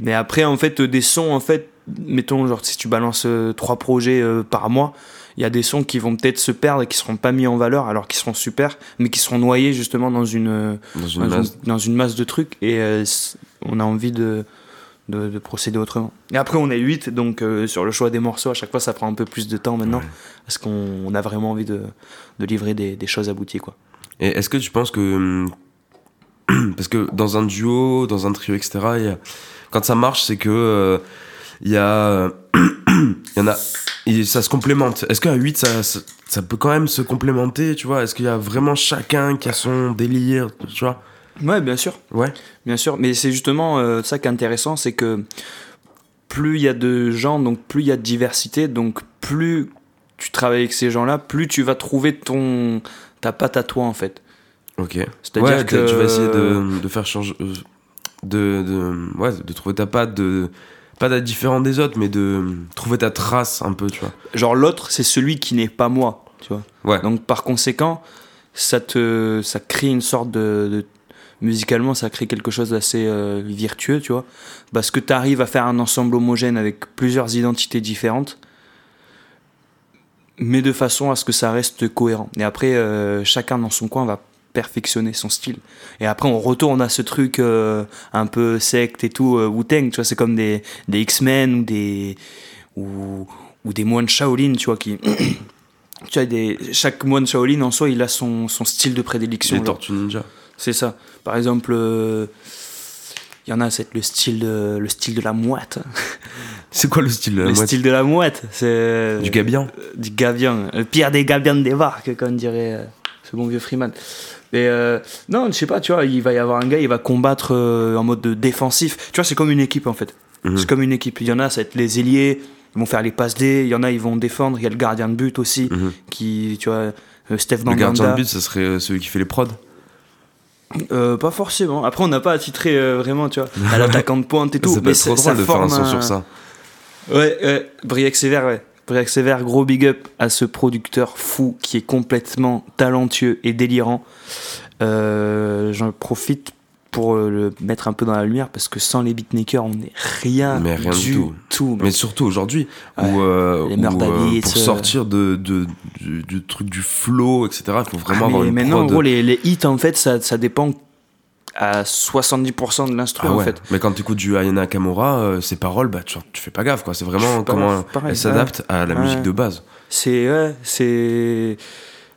Mais après, en fait, des sons, en fait, mettons, genre, si tu balances euh, trois projets euh, par mois, il y a des sons qui vont peut-être se perdre et qui seront pas mis en valeur alors qu'ils seront super, mais qui seront noyés justement dans une, Dans une dans, masse. une, dans une masse de trucs et euh, on a envie de, de, de procéder autrement. Et après, on est 8, donc euh, sur le choix des morceaux, à chaque fois, ça prend un peu plus de temps maintenant Ouais. parce qu'on on a vraiment envie de, de livrer des, des choses abouties. Quoi. Et est-ce que tu penses que. hum, [CLEARS THROAT] Parce que dans un duo, dans un trio, etc., il y a- quand ça marche, c'est que. euh, Il y a. [CLEARS THROAT] Il y en a. et ça se complémente. Est-ce qu'à 8, ça, ça, ça peut quand même se complémenter, tu vois? Est-ce qu'il y a vraiment chacun qui a son délire, tu vois? Ouais, bien sûr. Ouais. Bien sûr, mais c'est justement euh, ça qui est intéressant, c'est que plus il y a de gens, donc plus il y a de diversité, donc plus tu travailles avec ces gens-là, plus tu vas trouver ton ta patte à toi en fait. Ok. C'est-à-dire Ouais, que tu vas essayer de, de faire changer. euh, De, de, ouais, de trouver ta patte, de. Pas d'être différent des autres, mais de trouver ta trace un peu, tu vois. genre l'autre, c'est celui qui n'est pas moi, tu vois. Ouais. Donc par conséquent, ça te ça crée une sorte de, de- musicalement ça crée quelque chose d'assez euh, virtueux, tu vois, parce que tu arrives à faire un ensemble homogène avec plusieurs identités différentes. Mais de façon à ce que ça reste cohérent. Et après, euh, chacun dans son coin va perfectionner son style. Et après, on retourne à ce truc euh, un peu secte et tout, Wu-Tang, tu vois, c'est comme des, des X-Men ou des, ou, ou des moines Shaolin, tu vois, qui. [COUGHS] tu des, chaque moine Shaolin en soi, il a son, son style de prédilection. Les. Tortues Ninja. C'est ça. Par exemple, euh, il y en a, c'est le style de, le style de la mouette. [LAUGHS] C'est quoi le style de la le moitié style de la mouette, c'est. Du gabian Euh, du gavian. Le pire des gavians des barques, comme dirait euh, ce bon vieux Freeman. Mais euh, non, je sais pas, tu vois, il va y avoir un gars, il va combattre euh, en mode de défensif. Tu vois, c'est comme une équipe en fait. Mhm. C'est comme une équipe. Il y en a, ça va être les ailiers, ils vont faire les passes D. Il y en a, ils vont défendre. Il y a le gardien de but aussi, Mhm. qui, tu vois, euh, Steph Le gardien de but, ça serait euh, celui qui fait les prods. Euh, pas forcément. Après, on n'a pas attitré euh, vraiment, tu vois, à l'attaquant de pointe et [LAUGHS] tout. mais être trop drôle de faire un son un- sur ça. Ouais, ouais. Briac Sévère, ouais. Briac Sévère, gros big up à ce producteur fou qui est complètement talentueux et délirant. Euh, J'en profite pour euh, le mettre un peu dans la lumière parce que sans les beatmakers, on n'est rien, Mais rien du tout. Mais surtout aujourd'hui, Ouais. où, euh, Les où, Murder euh, pour euh. sortir de, de- du, du truc du flow, etc., il faut vraiment Ah, avoir une maintenant, en prod. gros, les, les hits, en fait, ça, ça dépend à 70% de l'instru, Ah en fait. Mais quand tu écoutes du Ayana Kamura, euh, ses paroles, bah, tu, tu fais pas gaffe. quoi. C'est vraiment comment grave, pareil, elle s'adapte à la musique de base. C'est c'est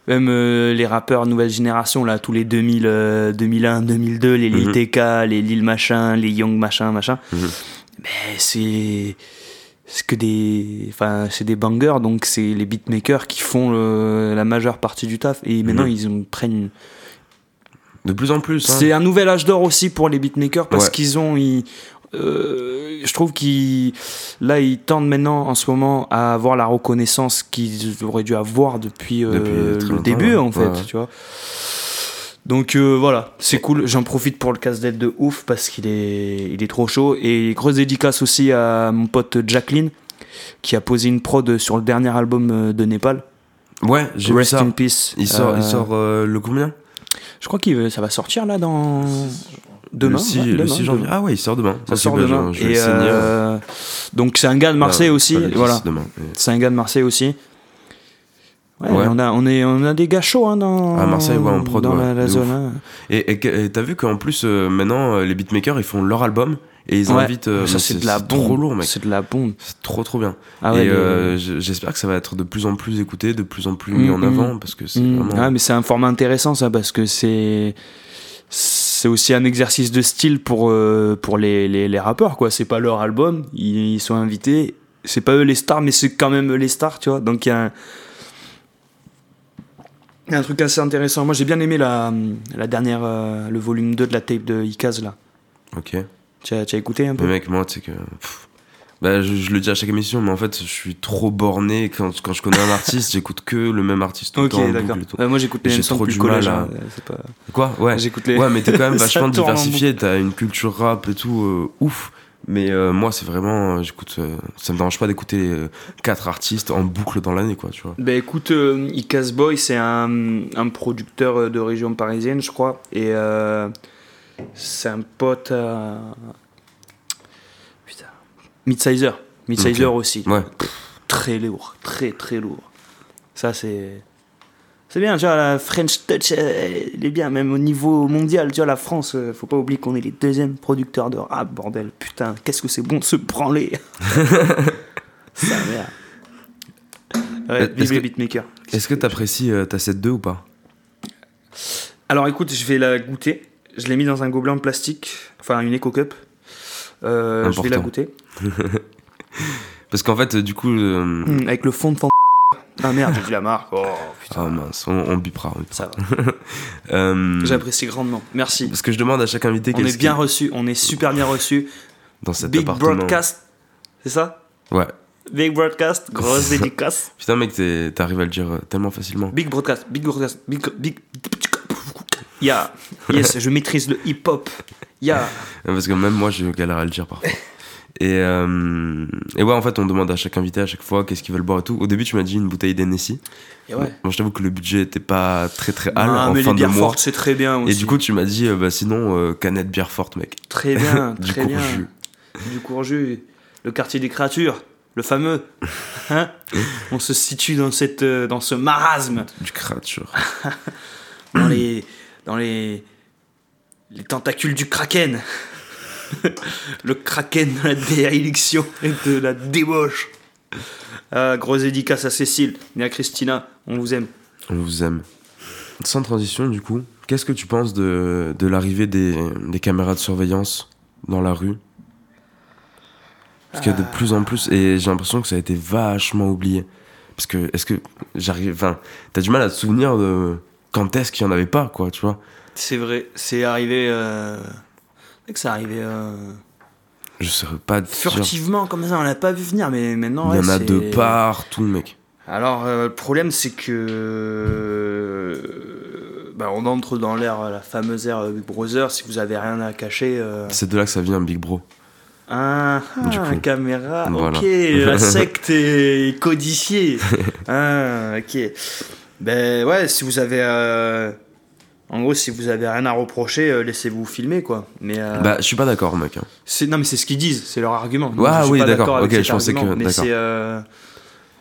même euh, les rappeurs nouvelle génération là, tous les 2000, euh, 2001, 2002, les Lil Mhm. TK, les Lil machin, les Young machin, machin. Mhm. Mais c'est c'est que des enfin c'est des bangers donc c'est les beatmakers qui font le- la majeure partie du taf et maintenant Mhm. ils ont, prennent. De plus en plus. hein. c'est un nouvel âge d'or aussi pour les beatmakers parce Ouais. qu'ils ont ils- euh, je trouve qu'ils là ils tendent maintenant en ce moment à avoir la reconnaissance qu'ils auraient dû avoir depuis, euh, Depuis le début en fait Ouais, ouais. tu vois. Donc euh, voilà c'est cool. J'en profite pour le casse-tête de ouf parce qu'il est il est trop chaud. Et grosse dédicace aussi à mon pote Jacqueline qui a posé une prod sur le dernier album de Népal. Ouais, j'ai vu Rest ça. in Peace. Il sort, il sort le combien? je crois que ça va sortir là dans demain Le 6, ouais, le demain, 6 janvier. demain. Ah ouais, il sort demain. Ça sort demain. Je, Et, euh, donc c'est un gars de Marseille Ah, aussi. pas le 10 Voilà. C'est un gars de Marseille aussi. Ouais, Ouais. On, a, on, est, on a des gars chauds hein, dans, À Marseille, ouais, en prod, dans la, zone. hein. Et t'as vu qu'en plus, euh, maintenant, euh, les beatmakers, ils font leur album Et ils invitent. euh, ça c'est de la trop bombe. lourd, mec. C'est de la bombe. C'est trop trop bien. Ah ouais, et euh, j'espère que ça va être de plus en plus écouté, de plus en plus mis Mm, en mm. avant parce que c'est Mm. vraiment. Ah, mais c'est un format intéressant ça parce que c'est c'est aussi un exercice de style pour euh, pour les, les, les rappeurs quoi. C'est pas leur album, ils, ils sont invités. C'est pas eux les stars, mais c'est quand même eux les stars, tu vois. Donc il y a un truc assez intéressant. Moi j'ai bien aimé la, la dernière euh, le volume 2 de la tape de Ikaz là. Ok. Tu as, tu as écouté un peu? Mais mec, moi, tu sais que. pff, bah, je, je le dis à chaque émission, mais en fait, je suis trop borné. Quand, quand je connais un artiste, j'écoute que le même artiste tout le Ok, temps. d'accord. Ouais, moi j'écoute les mêmes trop du collège. mal à- hein. Pas... Quoi? Ouais. J'écoute les. Ouais, mais t'es quand même [LAUGHS] vachement diversifié. T'as une culture rap et tout, euh, ouf. Mais euh, moi, c'est vraiment. euh, J'écoute. euh, ça me dérange pas d'écouter quatre artistes en boucle dans l'année, quoi, tu vois. Bah écoute, Icaz Boy, c'est un, un producteur de région parisienne, je crois. Et c'est un pote à. Midsizer. Midsizer aussi. Ouais. Très lourd. Très très lourd. Ça, c'est. C'est bien, tu vois, la French Touch, euh, elle est bien, même au niveau mondial, tu vois, la France, euh, faut pas oublier qu'on est les deuxièmes producteurs de rap, bordel. Putain, qu'est-ce que c'est bon de se branler. [LAUGHS] Ça, merde. Ouais, vive les beatmakers. Est-ce que t'apprécies euh, ta 7-2 ou pas? Alors écoute, je vais la goûter. Je l'ai mis dans un gobelet en plastique, enfin une Eco Cup. Euh, je vais la goûter. [LAUGHS] Parce qu'en fait, du coup. euh, Hum, avec le fond de fan. Ah merde, j'ai vu la marque. Oh putain, Ah mince, on, on bipera. on ça va. [LAUGHS] Euh, J'apprécie grandement. Merci. Parce que je demande à chaque invité On est bien reçu, on est super bien reçu. dans cet Big appartement. Broadcast, c'est ça? Ouais. Big Broadcast, grosse [LAUGHS] dédicace. Putain, mec, t'arrives à le dire euh, tellement facilement. Big Broadcast, Big Broadcast, Big. Big... Ya, yes, je maîtrise le hip-hop. Ya. Euh, Parce que même moi, je galère à le dire parfois. Et, euh, et ouais, en fait, on demande à chaque invité à chaque fois qu'est-ce qu'ils veulent boire et tout. Au début, tu m'as dit une bouteille d'Hennessy. Ouais. Moi, je t'avoue que le budget était pas très très hal Ah, en mais fin les de bières mois. fortes, c'est très bien aussi. Et du coup, tu m'as dit, euh, bah sinon, euh, canette bière forte, mec. Très bien, [LAUGHS] Du très bien. courjus. Du courjus. Le quartier des créatures, le fameux. Hein On se situe dans, cette, dans ce marasme, Du créature. [LAUGHS] dans les, dans les, les tentacules du kraken. [LAUGHS] le kraken de la déélection et de la débauche. Ah, grosse dédicace à Cécile et à Christina, on vous aime. On vous aime. Sans transition, du coup, qu'est-ce que tu penses de, de l'arrivée des, des caméras de surveillance dans la rue? Parce qu'il y a de plus en plus, et j'ai l'impression que ça a été vachement oublié. Parce que, est-ce que j'arrive. Enfin, t'as du mal à te souvenir de quand est-ce qu'il y en avait pas, quoi, tu vois? C'est vrai, c'est arrivé. Euh... C'est que c'est arrivé euh, Je saurais pas dire. furtivement comme ça, on l'a pas vu venir, mais maintenant. Il y en a de partout, mec. Alors, euh, le problème, c'est que. euh, bah, on entre dans l'ère, la fameuse ère Big Brother. Si vous avez rien à cacher. euh, C'est de là que ça vient, Big Bro. Ah, Du ah, coup. caméra. Voilà. Ok, la [LAUGHS] secte est codifiée. ah, ok. Ben ouais, si vous avez. euh, En gros, si vous avez rien à reprocher, euh, laissez-vous filmer, quoi. Mais. euh, Bah, je suis pas d'accord, mec. hein. c'est non mais c'est ce qu'ils disent, c'est leur argument. Je suis oui, pas d'accord, ok, je pensais argument, que- Mais d'accord. c'est euh,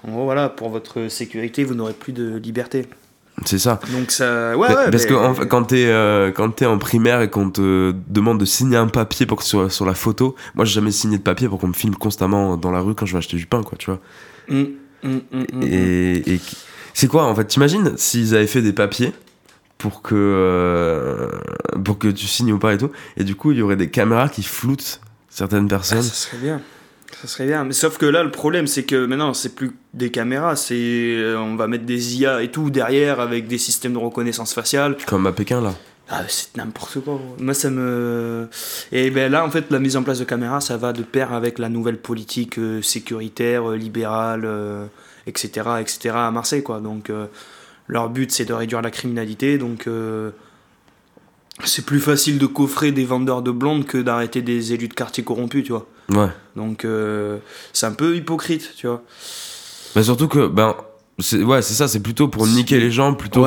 en gros voilà pour votre sécurité, vous n'aurez plus de liberté. C'est ça. Donc ça, ouais ouais. parce mais- que en quand t'es quand t'es en primaire et qu'on te demande de signer un papier pour que soit sur la photo, moi j'ai jamais signé de papier pour qu'on me filme constamment dans la rue quand je vais acheter du pain, quoi, tu vois. Mm, mm, mm, mm. Et, et c'est quoi en fait T'imagines s'ils avaient fait des papiers pour que euh, pour que tu signes ou pas et tout, et du coup il y aurait des caméras qui floutent certaines Ah, personnes. ça serait bien. Ça serait bien. Mais sauf que là, le problème, c'est que maintenant, c'est plus des caméras, c'est euh, on va mettre des IA et tout derrière avec des systèmes de reconnaissance faciale. Comme à Pékin là. Ah, c'est n'importe quoi. Moi, ça me. Et ben là, en fait, la mise en place de caméras, ça va de pair avec la nouvelle politique euh, sécuritaire, euh, libérale, euh, etc., etc. à Marseille, quoi. Donc, leur but, c'est de réduire la criminalité. Donc, euh, c'est plus facile de coffrer des vendeurs de blondes que d'arrêter des élus de quartier corrompus, tu vois. Ouais. Donc, euh, c'est un peu hypocrite, tu vois. Mais surtout que ben c'est ouais c'est ça, c'est plutôt pour niquer les gens plutôt que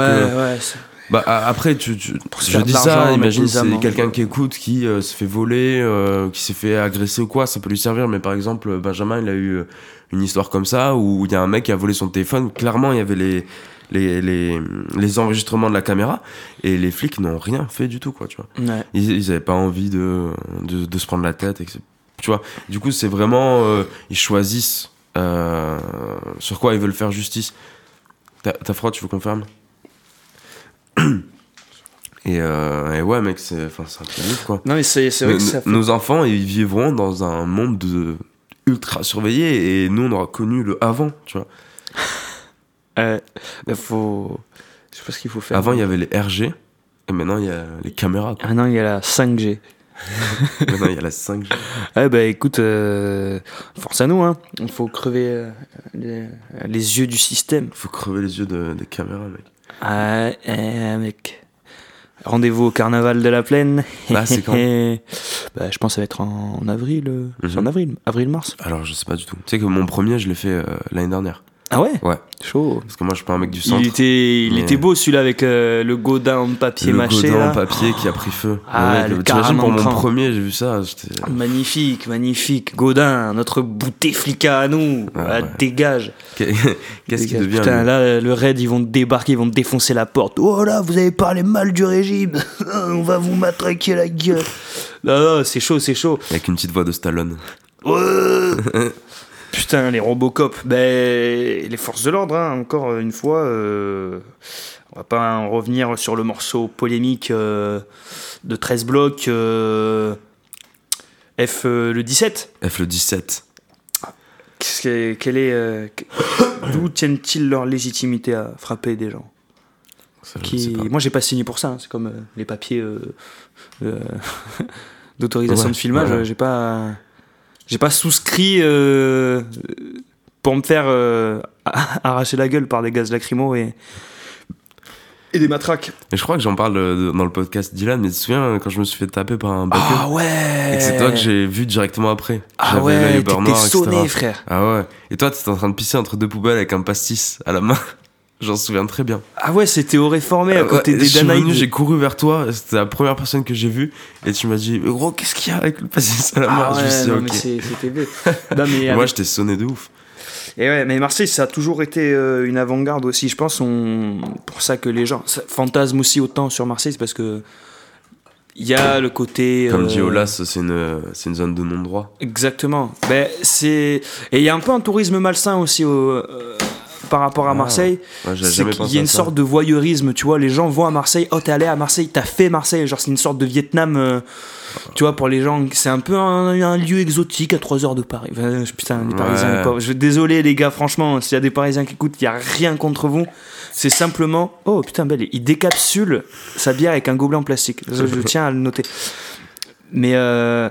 ouais. c'est- Bah après, tu, tu- je dis ça, imagine c'est quelqu'un qui écoute, qui euh, se fait voler, euh, qui s'est fait agresser ou quoi, ça peut lui servir. Mais par exemple, Benjamin, il a eu une histoire comme ça où il y a un mec qui a volé son téléphone. Clairement, il y avait les, les, les, les enregistrements de la caméra et les flics n'ont rien fait du tout, quoi, tu vois. Ouais. Ils, ils avaient pas envie de, de, de se prendre la tête, et que tu vois. Du coup, c'est vraiment. euh, ils choisissent euh, sur quoi ils veulent faire justice. T'as t'as froid, tu veux qu'on ferme? [COUGHS] Et, euh, et ouais, mec, c'est enfin, c'est un ouf, quoi. Non, mais c'est c'est vrai Nos- que ça fait. Nos enfants, ils vivront dans un monde de ultra surveillé et nous, on aura connu le avant, tu vois. [LAUGHS] Ouais. Bah, faut. Je sais pas ce qu'il faut faire. Avant, il y avait les RG et maintenant, il y a les caméras, quoi. Ah non, il y a la 5G. [LAUGHS] maintenant, il y a la 5G. Ouais, bah écoute, euh, force à nous, hein. Il faut crever euh, les, les yeux du système. Faut crever les yeux de- des caméras, mec. Ah, eh, mec. Rendez-vous au carnaval de la plaine. Bah, c'est quand [LAUGHS] Bah, je pense que ça va être en, en avril. euh, en Mhm. avril, avril-mars. Alors, je sais pas du tout. Tu sais que mon premier, je l'ai fait euh, l'année dernière. Ah ouais Ouais. Chaud. Parce que moi, je suis pas un mec du centre. Il était, il Mais- était beau celui-là avec euh, le godin en papier le mâché. godin là. en papier qui a pris feu. Ah, Ouais, le T'imagines pour mon premier, j'ai vu ça. Magnifique, magnifique. Godin, notre Bouteflika à nous. Ah, ouais. Dégage. Qu'est-ce qui devient Putain, là, le raid, ils vont débarquer, ils vont défoncer la porte. Oh là, vous avez parlé mal du régime. [LAUGHS] On va vous matraquer la gueule. Non, non, c'est chaud, c'est chaud. Avec une petite voix de Stallone. Ouais. [LAUGHS] Putain, les Robocop. Ben, les forces de l'ordre, hein, encore une fois. euh, on va pas en revenir sur le morceau polémique euh, de 13 blocs. euh, F le 17. F le 17. Qu'est-ce que- quel est, euh, que- d'où tiennent-ils leur légitimité à frapper des gens? Ça, je qui... Moi, j'ai pas signé pour ça. hein, C'est comme les papiers [LAUGHS] d'autorisation Ouais, de filmage. ouais. J'ai pas, j'ai pas souscrit euh, pour me faire euh, [LAUGHS] arracher la gueule par des gaz lacrymaux et et des matraques. Et je crois que j'en parle euh, dans le podcast Dylan, mais tu te souviens quand je me suis fait taper par un baqueux Ah ouais. Et que c'est toi que j'ai vu directement après. Ah ouais, t'étais noir, etc. sonné, frère. Ah ouais. Et toi, t'étais en train de pisser entre deux poubelles avec un pastis à la main. J'en souviens très bien. Ah ouais, c'était au réformé à Ouais, côté des Danaïdes. j'ai couru vers toi, c'était la première personne que j'ai vue, et tu m'as dit, gros, qu'est-ce qu'il y a avec le la main Ah Je me ouais, suis dit. Non, mais [LAUGHS] Moi, j'étais sonné de ouf. Et ouais, mais Marseille, ça a toujours été euh, une avant-garde aussi. Je pense on... pour ça que les gens ça fantasment aussi autant sur Marseille, c'est parce que il y a le côté. Comme euh, dit Olas, c'est une, une zone de non-droit. Exactement. Ben, c'est et il y a un peu un tourisme malsain aussi au, euh, par rapport à Ah, Marseille. Ouais, j'ai C'est jamais qu'il pensé y a une sorte de voyeurisme, tu vois. Les gens vont à Marseille. Oh, t'es allé à Marseille, t'as fait Marseille. Genre, c'est une sorte de Vietnam. euh, tu vois, pour les gens, c'est un peu un, un lieu exotique à 3 heures de Paris. Enfin, putain, les Parisiens, Ouais. Je, désolé, les gars, franchement, s'il y a des Parisiens qui écoutent, il y a rien contre vous. C'est simplement. Oh, putain, belle. Il décapsule sa bière avec un gobelet en plastique. Je, je [LAUGHS] tiens à le noter. Mais euh,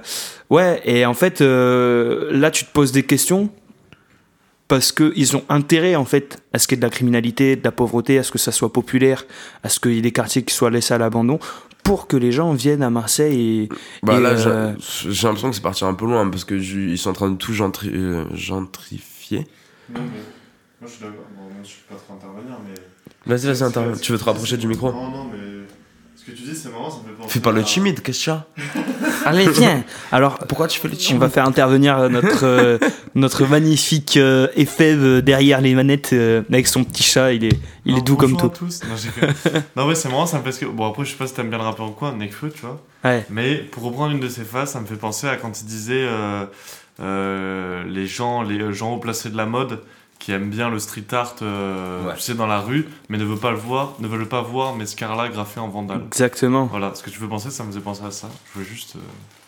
ouais, et en fait, euh, là, tu te poses des questions parce qu'ils ont intérêt en fait à ce qu'il y ait de la criminalité, de la pauvreté, à ce que ça soit populaire, à ce qu'il y ait des quartiers qui soient laissés à l'abandon, pour que les gens viennent à Marseille et, Bah et, là, euh, j'ai j'ai l'impression que c'est parti un peu loin parce que ju- ils sont en train de tout gentri- euh, gentrifier. Non, mais moi je suis d'accord. Bon, je suis pas trop intervenir, mais. Vas-y, vas-y, interviens. Tu veux te rapprocher du micro Non, non, mais. Ce que tu dis, c'est marrant, ça me fait penser. Fais pas le timide, qu'est-ce qu'il y a [LAUGHS] Allez, viens Alors, Pourquoi tu fais le on timide va faire intervenir notre, euh, [LAUGHS] notre magnifique euh, Efeb derrière les manettes euh, avec son petit chat, il est, il Non, est doux comme bonjour tout. à tous. Non, que- non, ouais, c'est marrant, ça me fait. que- Bon, après, je sais pas si t'aimes bien le rappeur ou quoi, Nekfeu, tu vois. Ouais. Mais pour reprendre une de ses phases, ça me fait penser à quand il disait euh, euh, les gens, les gens haut placés de la mode qui aiment bien le street art, euh, Ouais. tu sais, dans la rue, mais ne veulent pas le voir, ne veulent pas voir mes Scarla graffés en vandale. Exactement. Voilà, ce que tu veux penser, ça me faisait penser à ça. Je veux juste. euh,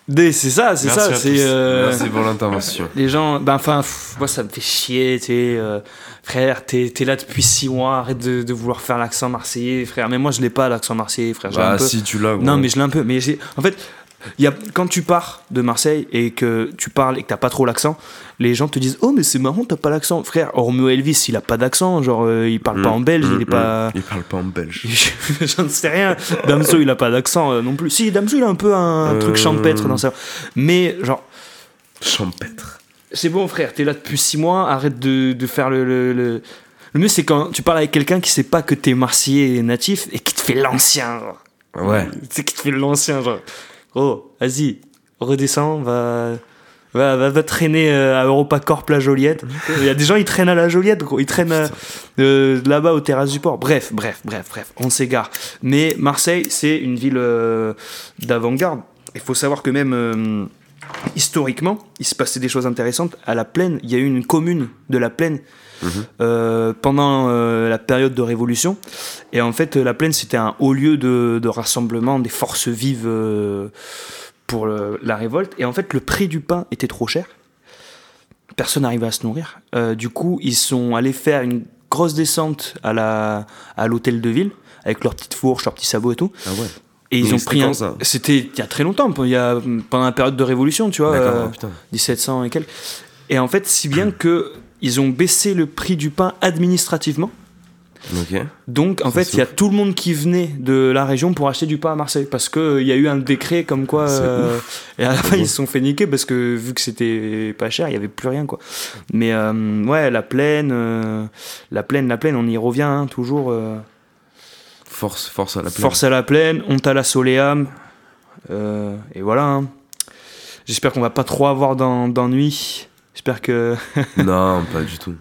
Des- C'est ça, c'est ça. C'est euh, Merci pour l'intervention. [LAUGHS] les gens. Ben enfin, moi ça me fait chier. Tu sais, euh, frère, t'es es là depuis six mois. Arrête de, de vouloir faire l'accent marseillais, frère. Mais moi je l'ai pas l'accent marseillais, frère. Un Bah, peu- si tu l'as. Non, mais je l'ai un peu. Mais j'ai- en fait, y a, quand tu pars de Marseille et que tu parles et que t'as pas trop l'accent, les gens te disent Oh, mais c'est marrant, t'as pas l'accent. Frère, Romeo Elvis, il a pas d'accent. Genre, euh, il parle pas Mm, en belge, mm, il est mm. pas. Il parle pas en belge. [LAUGHS] J'en sais rien. Damso, il a pas d'accent euh, non plus. Si, Damso, il a un peu un Euh. truc champêtre dans sa. Mais, genre, Champêtre. c'est bon, frère, t'es là depuis 6 mois, arrête de, de faire le. Le, le... le mieux, c'est quand tu parles avec quelqu'un qui sait pas que t'es marseillais natif et qui te fait l'ancien, genre. Ouais. Tu sais, qui te fait l'ancien, genre. Oh, vas-y, redescends, va. Va, va, va traîner euh, à EuropaCorp la Joliette. Il y a des gens, ils traînent à la Joliette, gros. Ils traînent euh, euh, là-bas aux terrasses du port. Bref, bref, bref, bref. On s'égare. Mais Marseille, c'est une ville euh, d'avant-garde. Il faut savoir que même euh, historiquement, il se passait des choses intéressantes. À la Plaine, il y a eu une commune de la Plaine Euh, pendant euh, la période de Révolution. Et en fait, la Plaine, c'était un haut lieu de, de rassemblement des forces vives euh, pour le- la révolte. Et en fait, le prix du pain était trop cher. Personne n'arrivait à se nourrir. Du coup, ils sont allés faire une grosse descente à la à l'hôtel de ville avec leurs petites fourches, leurs petits sabots et tout. Ah ouais. Et Mais ils ont pris un. ça? C'était il y a très longtemps, il y a pendant la période de Révolution, tu vois. D'accord, euh, oh, putain. 1700 et quelques. Et en fait, si bien que ils ont baissé le prix du pain administrativement. Donc, en Ça, fait, il y a tout le monde qui venait de la région pour acheter du pain à Marseille. Parce qu'il y a eu un décret comme quoi. Euh, [LAUGHS] et à la fin, ils se sont fait niquer parce que vu que c'était pas cher, il y avait plus rien, quoi. Mais euh, ouais, la plaine, euh, la plaine, la plaine, on y revient hein, toujours. euh, Force, force à la plaine. force à la plaine, honte à la soleam. Euh, et voilà. hein. J'espère qu'on va pas trop avoir d'en- d'ennuis. J'espère que. [LAUGHS] Non, pas du tout.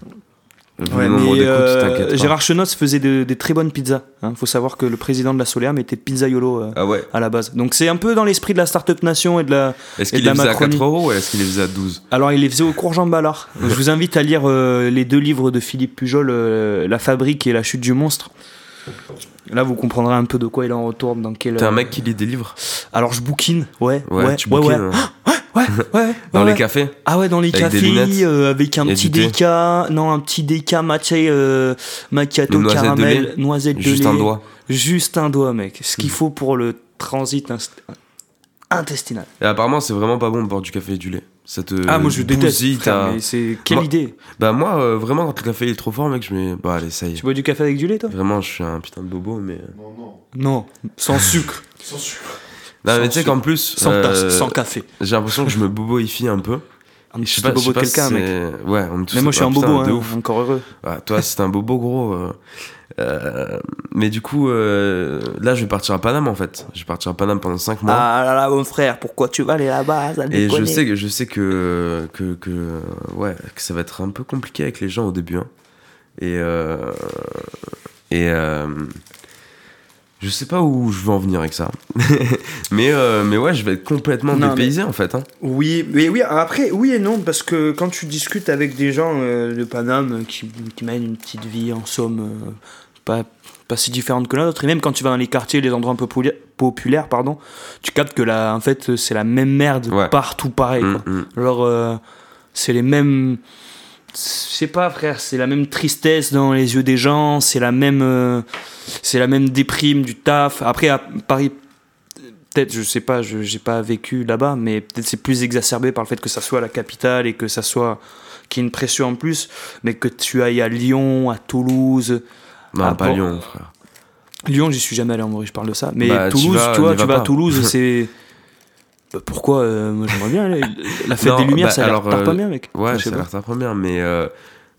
Ouais, mais euh. Gérard Chenos faisait de- des très bonnes pizzas. Il faut savoir que le président de la Soleam était pizzaiolo euh, Ah ouais. à la base. Donc c'est un peu dans l'esprit de la Startup Nation et de la. Est-ce qu'il les faisait à Macronie. 4 euros ou est-ce qu'il les faisait à 12 Alors il les faisait au cours Jean Ballard. [LAUGHS] Je vous invite à lire euh, les deux livres de Philippe Pujol, euh, La Fabrique et La Chute du monstre. Là vous comprendrez un peu de quoi il en retourne, dans quel. T'es un euh, mec qui lit des livres Alors je bouquine, ouais, Ouais, ouais, tu ouais, bouquines, ouais. hein. Ouais, ouais, [LAUGHS] Dans les cafés Ah ouais, dans les Avec cafés, euh, avec un et petit déca, non, un petit déca matché euh, macchiato noisette de caramel, lait. noisette de Juste lait. un doigt. Juste un doigt, mec. Ce qu'il faut pour le transit intestinal. Et apparemment, c'est vraiment pas bon de boire du café et du lait. Ça te ah, moi je déteste. mais c'est quelle Moi- idée Bah, moi, euh, vraiment, quand le café il est trop fort, mec, je mets. Bah, allez, ça y est. Tu bois du café avec du lait, toi? Vraiment, je suis un putain de bobo, mais. Non, non. Non, sans [LAUGHS] sucre, Sans sucre. Non, mais Sans tu sais qu'en plus. sans euh, tasse, sans café. J'ai l'impression que je me boboifie un peu. Un Je petit je bobo sais de pas quelqu'un, mec. c'est- Ouais, on tous Mais moi je suis un bobo, de hein, ouf. encore heureux. Ah, toi, c'est un bobo gros. Euh. Mais du coup, euh, là, je vais partir à Paname en fait. Je vais partir à Paname pendant 5 mois. Ah là là, mon frère, pourquoi tu vas aller là-bas Et je sais que je sais que, que que ouais que ça va être un peu compliqué avec les gens au début. hein. Et euh, et je sais pas où je veux en venir avec ça. [LAUGHS] mais euh, mais ouais, je vais être complètement Non, dépaysé en fait. hein. Oui, mais oui, après, oui et non, parce que quand tu discutes avec des gens euh, de Paname qui, qui mènent une petite vie en somme euh, pas, pas si différente que la nôtre, et même quand tu vas dans les quartiers, les endroits un peu popula- populaires, pardon, tu captes que là, en fait, c'est la même merde Ouais. partout pareil. quoi. Mm, mm. Genre, c'est les mêmes. Je sais pas, frère, c'est la même tristesse dans les yeux des gens, c'est la même. euh, c'est la même déprime du taf. Après, à Paris, peut-être, je sais pas, je j'ai pas vécu là-bas, mais peut-être c'est plus exacerbé par le fait que ça soit la capitale et que ça soit. qu'il y ait une pression en plus, mais que tu ailles à Lyon, à Toulouse. Non, pas. Lyon, frère. Lyon, j'y suis jamais allé en vrai, je parle de ça. Mais Bah, tu Toulouse, vas, tu vois, tu va vas à. Toulouse, [LAUGHS] c'est. Bah, pourquoi euh, Moi j'aimerais bien aller. La fête Non, des Lumières, bah, ça a l'air pas euh, pas bien, mec. Ouais, ça a pas. l'air ta première, mais euh,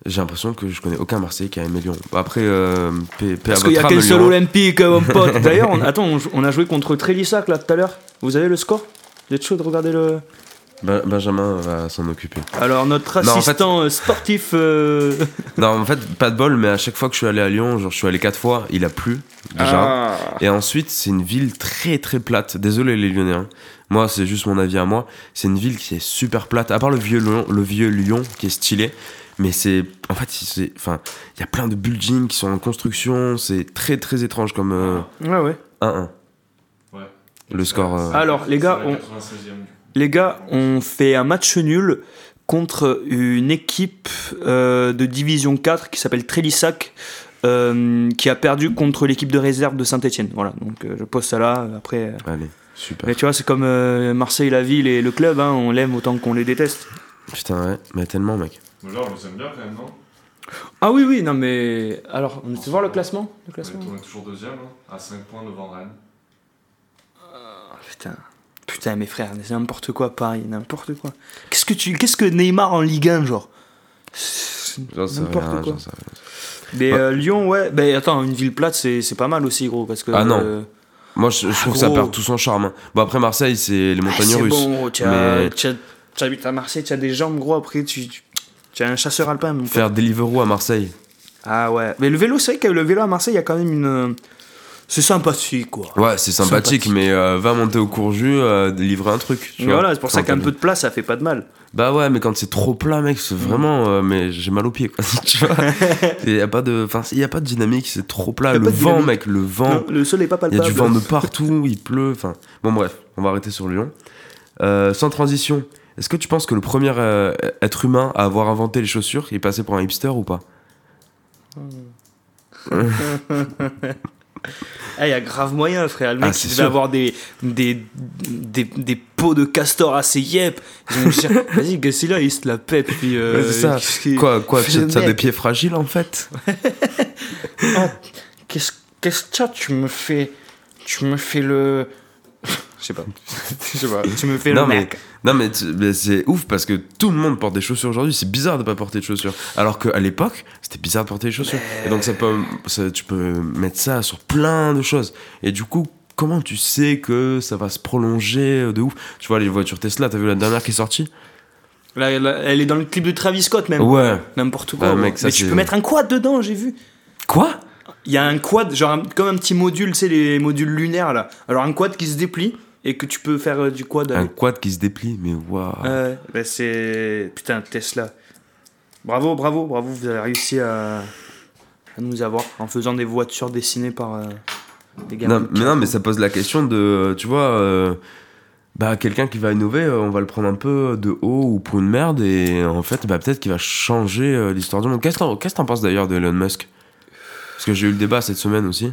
j'ai l'impression que je connais aucun Marseillais qui a aimé Lyon. Bon, Après, euh, paix, Parce qu'il y a âme, seul olympique, mon pote. [LAUGHS] D'ailleurs, on, attends, on, on a joué contre Trélissac là tout à l'heure. Vous avez le score? Vous êtes chaud de regarder le. Ben- Benjamin va s'en occuper. Alors, notre Non, en fait- assistant euh, sportif. euh, [LAUGHS] Non, en fait, pas de bol, mais à chaque fois que je suis allé à Lyon, genre je suis allé quatre fois, il a plu déjà. Ah. Et ensuite, c'est une ville très très plate. Désolé les Lyonnais. hein. Moi, c'est juste mon avis à moi. C'est une ville qui est super plate. À part le vieux Lyon, le vieux Lyon qui est stylé. Mais c'est. En fait, c'est. Enfin, il y a plein de buildings qui sont en construction. C'est très très étrange comme euh, Ouais, ouais. 1-1. Ouais. Le score. euh, Alors, les gars, on, 96e, du coup. Les gars, on fait un match nul contre une équipe euh, de division 4 qui s'appelle Trélissac. euh, qui a perdu contre l'équipe de réserve de Saint-Etienne. Voilà, donc euh, je pose ça là. Après, euh, Allez, super. mais tu vois, c'est comme euh, Marseille, la ville et le club. hein, on l'aime autant qu'on les déteste. Putain, ouais. Mais tellement, mec. Mais genre, on les aime bien quand même, non? Ah oui, oui, non, mais. Alors, on peut voir le classement? Le on est, classement? on est toujours deuxième, hein, à 5 points devant Rennes. Ah, Putain. Putain, mes frères, c'est n'importe quoi, Paris, n'importe quoi. Qu'est-ce que tu. Qu'est-ce que Neymar en Ligue 1, genre? N'importe quoi. Mais Ouais. euh, Lyon, ouais. Ben attends, une ville plate, c'est c'est pas mal aussi, gros. Parce que. Ah non. euh, Moi, je, je trouve que ça perd tout son charme. hein. Bon, après Marseille, c'est les ah, montagnes c'est russes. bon, tu as, mais- as- habites à Marseille, tu as des jambes, gros, après, tu, tu, es un chasseur alpin. mon. Faire Deliveroo à Marseille. Ah ouais. Mais le vélo, c'est vrai que le vélo à Marseille, il y a quand même une. C'est sympathique, quoi. Ouais, c'est sympathique, Sympathique. mais euh, va monter au Courju, euh, livrer un truc. tu Et vois, voilà, c'est pour ça qu'un peu de place, ça fait pas de mal. Bah ouais, mais quand c'est trop plat, mec, c'est vraiment. euh, mais j'ai mal aux pieds, quoi. [LAUGHS] tu vois [LAUGHS] Il y a pas de. Enfin, il y a pas de dynamique, c'est trop plat. Le vent, dynamique. mec, le vent. Non, le sol est pas Il y palpable. a du vent de partout, il pleut. Enfin, bon, bref, on va arrêter sur Lyon. Euh, sans transition, est-ce que tu penses que le premier euh, être humain à avoir inventé les chaussures est passé pour un hipster ou pas? [LAUGHS] Ah, il y a grave moyen, frère. Le mec, Ah, c'est il devait sûr. avoir des, des, des, des pots de castor assez yep. [LAUGHS] Vas-y, là, il se la pète. Puis, euh, ça. Quoi, quoi Tu as des mec. pieds fragiles en fait Ah, [LAUGHS] Qu'est-ce qu'est-ce que Tu me fais. Tu me fais le. Je sais pas. [LAUGHS] Je sais pas. Tu me fais Non, le mais- mec. Non, mais, c'est ouf parce que tout le monde porte des chaussures aujourd'hui. C'est bizarre de pas porter de chaussures. Alors qu'à l'époque, c'était bizarre de porter des chaussures. Et donc, ça peut, ça- tu peux mettre ça sur plein de choses. Et du coup, comment tu sais que ça va se prolonger de ouf? Tu vois, les voitures Tesla, t'as vu la dernière qui est sortie? Là, elle est dans le clip de Travis Scott, même. Ouais. N'importe quoi. Ah, gros. mec, ça, mais tu peux mettre un quad dedans, j'ai vu. Quoi? Il y a un quad, genre un- comme un petit module, tu sais, les modules lunaires là. Alors un quad qui se déplie et que tu peux faire euh, du quad Un avec. quad qui se déplie, mais waouh. Ouais, bah c'est. Putain, Tesla. Bravo, bravo, bravo, vous avez réussi à, à nous avoir en faisant des voitures dessinées par euh, des gars. Non, mais non, mais ça pose la question de, tu vois, euh, bah quelqu'un qui va innover, on va le prendre un peu de haut ou pour une merde et en fait, bah peut-être qu'il va changer l'histoire du monde. Qu'est-ce que t'en penses d'ailleurs de Elon Musk? Parce que j'ai eu le débat cette semaine aussi.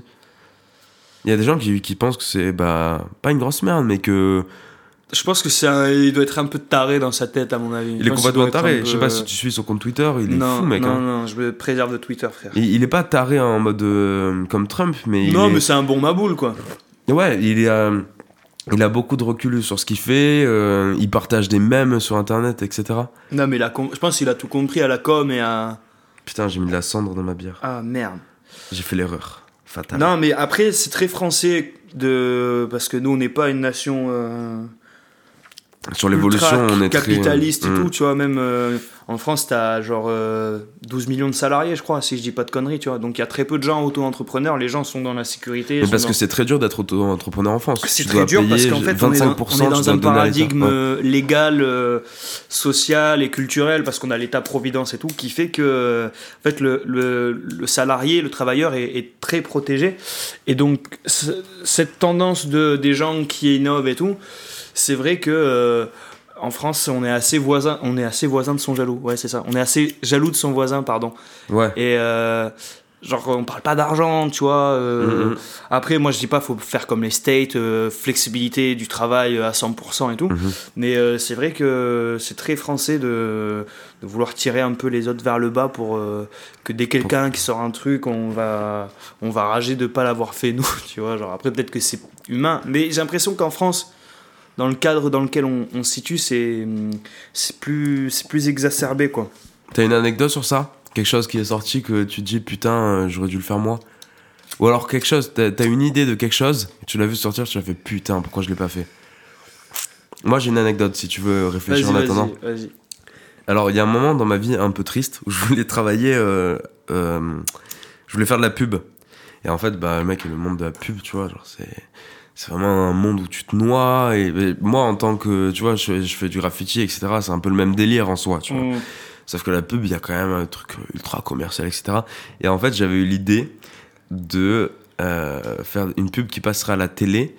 Il y a des gens qui, qui pensent que c'est bah pas une grosse merde, mais que Je pense que c'est un- il doit être un peu taré dans sa tête, à mon avis. il est complètement taré. un Je sais peu- pas si tu suis son compte Twitter, il est fou, mec. Non, hein. non, je me préserve de Twitter, frère. Il, il est pas taré en mode euh, comme Trump, mais non, est- mais c'est un bon maboule, quoi. Ouais, il est, euh, il a beaucoup de recul sur ce qu'il fait. euh, il partage des mèmes sur Internet, etc. Non, mais il a com- je pense qu'il a tout compris à la com et à. Putain, j'ai mis de la cendre dans ma bière. Ah merde. J'ai fait l'erreur. Non, mais après, c'est très français de. Parce que nous, on n'est pas une nation. Euh, Sur l'évolution, on est très. capitaliste et Mm. tout, tu vois, même euh, en France, t'as genre euh, 12 millions de salariés, je crois, si je dis pas de conneries, tu vois. Donc il y a très peu de gens auto-entrepreneurs, les gens sont dans la sécurité. Mais parce dans- que c'est très dur d'être auto-entrepreneur en France. c'est Tu très dur parce qu'en fait, on est dans, 25%, on est dans tu un paradigme Ouais. euh, légal, euh, social et culturel parce qu'on a l'État-providence et tout qui fait que en fait, le, le, le salarié, le travailleur est, est très protégé. Et donc, ce- cette tendance de, des gens qui innovent et tout, c'est vrai que. euh, en France, on est assez voisin, on est assez voisin de son jaloux. Ouais, c'est ça. On est assez jaloux de son voisin, pardon. Ouais. Et euh, genre, on parle pas d'argent, tu vois. euh, Mhm. Après, moi, je dis pas faut faire comme les States, euh, flexibilité du travail à 100% et tout. Mhm. Mais c'est vrai que c'est très français de, de vouloir tirer un peu les autres vers le bas pour que dès quelqu'un qui sort un truc, on va, on va rager de pas l'avoir fait nous, [LAUGHS] tu vois. Genre, après, peut-être que c'est humain. Mais j'ai l'impression qu'en France, dans le cadre dans lequel on, on se situe, c'est plus, c'est plus exacerbé, quoi. T'as une anecdote sur ça? Quelque chose qui est sorti que tu te dis putain, euh, j'aurais dû le faire moi? Ou alors quelque chose, t'as une idée de quelque chose, tu l'as vu sortir, tu l'as fait putain, pourquoi je l'ai pas fait? Moi j'ai une anecdote si tu veux réfléchir en attendant. vas-y, vas-y. Alors, il y a un moment dans ma vie un peu triste où je voulais travailler. euh, euh, je voulais faire de la pub. Et en fait, bah, le mec, le monde de la pub, tu vois, genre, c'est. C'est vraiment un monde où tu te noies. Et, et moi, en tant que. Tu vois, je, je fais du graffiti, etc. C'est un peu le même délire en soi, tu vois. Mm. Sauf que la pub, il y a quand même un truc ultra commercial, etc. Et en fait, j'avais eu l'idée de euh, faire une pub qui passerait à la télé.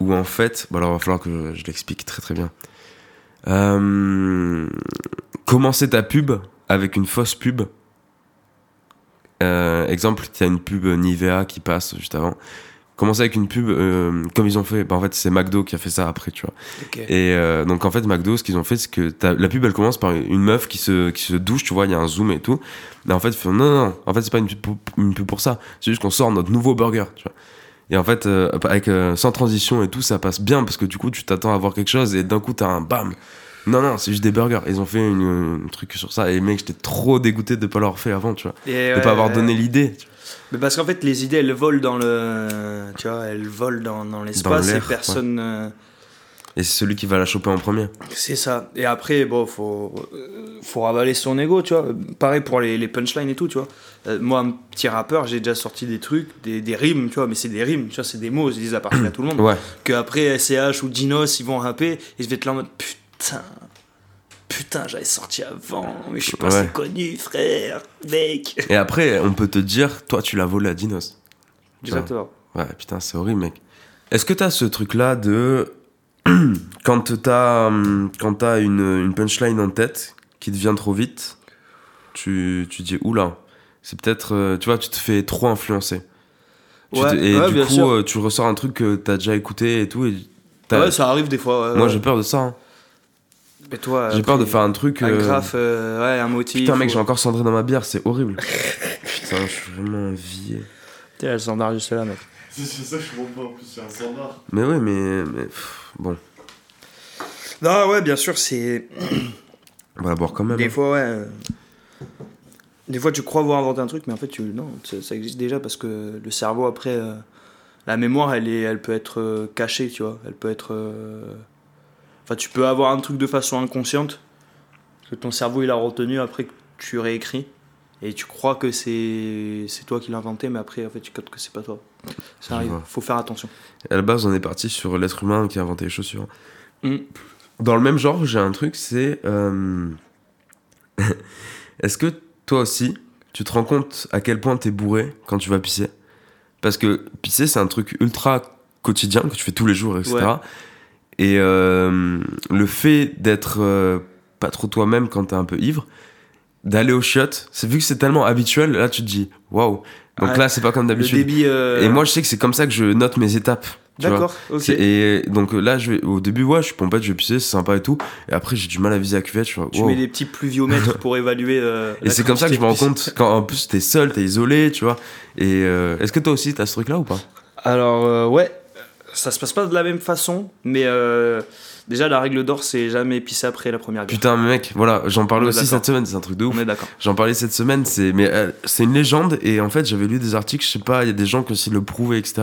Où en fait. Bon, alors, il va falloir que je, je l'explique très très bien. Euh, commencer ta pub avec une fausse pub. Euh, exemple, tu as une pub Nivea qui passe juste avant. Commencer avec une pub euh, comme ils ont fait. Bah, en fait, c'est McDo qui a fait ça après, tu vois. Et euh, donc en fait, McDo, ce qu'ils ont fait, c'est que la pub, elle commence par une meuf qui se, qui se douche, tu vois, il y a un zoom et tout. Mais en fait, non, non, non, en fait, c'est pas une pub, pour, une pub pour ça. C'est juste qu'on sort notre nouveau burger, tu vois. Et en fait, euh, avec, sans transition et tout, ça passe bien parce que du coup, tu t'attends à voir quelque chose et d'un coup, t'as un bam. Non, non, c'est juste des burgers. Ils ont fait une, un truc sur ça. Et mec, j'étais trop dégoûté de pas l'avoir fait avant, tu vois. Et De ouais, pas avoir donné l'idée. tu vois. Mais parce qu'en fait, les idées, elles volent dans le. Tu vois, elles volent dans, dans l'espace et personne. euh, Et c'est celui qui va la choper en premier. C'est ça. Et après, bon, faut, faut ravaler son ego, tu vois. Pareil pour les, les punchlines et tout, tu vois. Euh, moi, un petit rappeur, j'ai déjà sorti des trucs, des, des rimes, tu vois, mais c'est des rimes, tu vois, c'est des mots, ils disent appartiennent à tout le monde. [CLEARS THROAT] Ouais. Que après SCH ou Dinos, ils vont rapper, et je vais être là en mode putain. Putain, j'avais sorti avant, mais je suis pas Ouais. assez connu, frère, mec. Et après, on peut te dire, toi, tu l'as volé à Dinos. Exactement. Ouais, putain, c'est horrible, mec. Est-ce que t'as ce truc-là de. [CLEARS THROAT] quand t'as hum, quand t'as une, une punchline en tête qui te vient trop vite, tu, tu dis, oula, c'est peut-être. euh, tu vois, tu te fais trop influencer. Ouais, et ouais, du bien coup, sûr. euh, tu ressors un truc que t'as déjà écouté et tout. Et Ouais, ça arrive des fois. ouais, Moi, ouais. j'ai peur de ça. hein. Toi, J'ai peur de faire un truc. un euh, graphe, euh, ouais, un motif. Putain, mec, ou- j'ai encore cendré dans ma bière, c'est horrible. [LAUGHS] Putain, je suis vraiment envié. T'es le standard juste là, mec. C'est c'est ça que je comprends en plus, c'est un standard. Mais ouais, mais. mais pff, bon, Non, ouais, bien sûr, c'est. [CLEARS THROAT] on va la boire quand même. Des hein. fois, ouais. euh, Des fois, tu crois avoir inventé un truc, mais en fait, tu... non, ça, ça existe déjà parce que le cerveau, après, euh, la mémoire, elle, est... elle peut être euh, cachée, tu vois. Elle peut être. euh, Enfin, tu peux avoir un truc de façon inconsciente que ton cerveau, il a retenu après que tu réécris. Et tu crois que c'est c'est toi qui l'as inventé, mais après, en fait, tu captes que c'est pas toi. Ça arrive, faut faire attention. À la base, on est parti sur l'être humain qui a inventé les chaussures. Mm. Dans le même genre, j'ai un truc, c'est. euh, [LAUGHS] Est-ce que toi aussi, tu te rends compte à quel point t'es bourré quand tu vas pisser? Parce que pisser, c'est un truc ultra quotidien que tu fais tous les jours, etc. Ouais. Et euh, le fait d'être euh, pas trop toi-même quand t'es un peu ivre, d'aller au chiottes, c'est vu que c'est tellement habituel, là tu te dis waouh. Donc Ouais. là, c'est pas comme d'habitude. débit. euh, Et moi, je sais que c'est comme ça que je note mes étapes. tu vois. D'accord, ok. Et donc là, je vais, au début, ouais, je suis pompette, je vais pisser, c'est sympa et tout. Et après, j'ai du mal à viser la cuvette. Je fais, Tu wow. mets des petits pluviomètres pour évaluer. euh, [LAUGHS] Et c'est comme ça que je me rends compte quand en plus t'es seul, t'es isolé, tu vois. Et euh, est-ce que toi aussi t'as ce truc-là ou pas? Alors, euh, ouais, ça se passe pas de la même façon, mais euh, déjà, la règle d'or, c'est jamais pisser après la première bière. Putain, mais mec, voilà, j'en parlais aussi cette semaine, c'est un truc de ouf. On est d'accord. J'en parlais cette semaine, c'est mais euh, c'est une légende et en fait j'avais lu des articles, je sais pas, il y a des gens qui aussi le prouvaient, etc.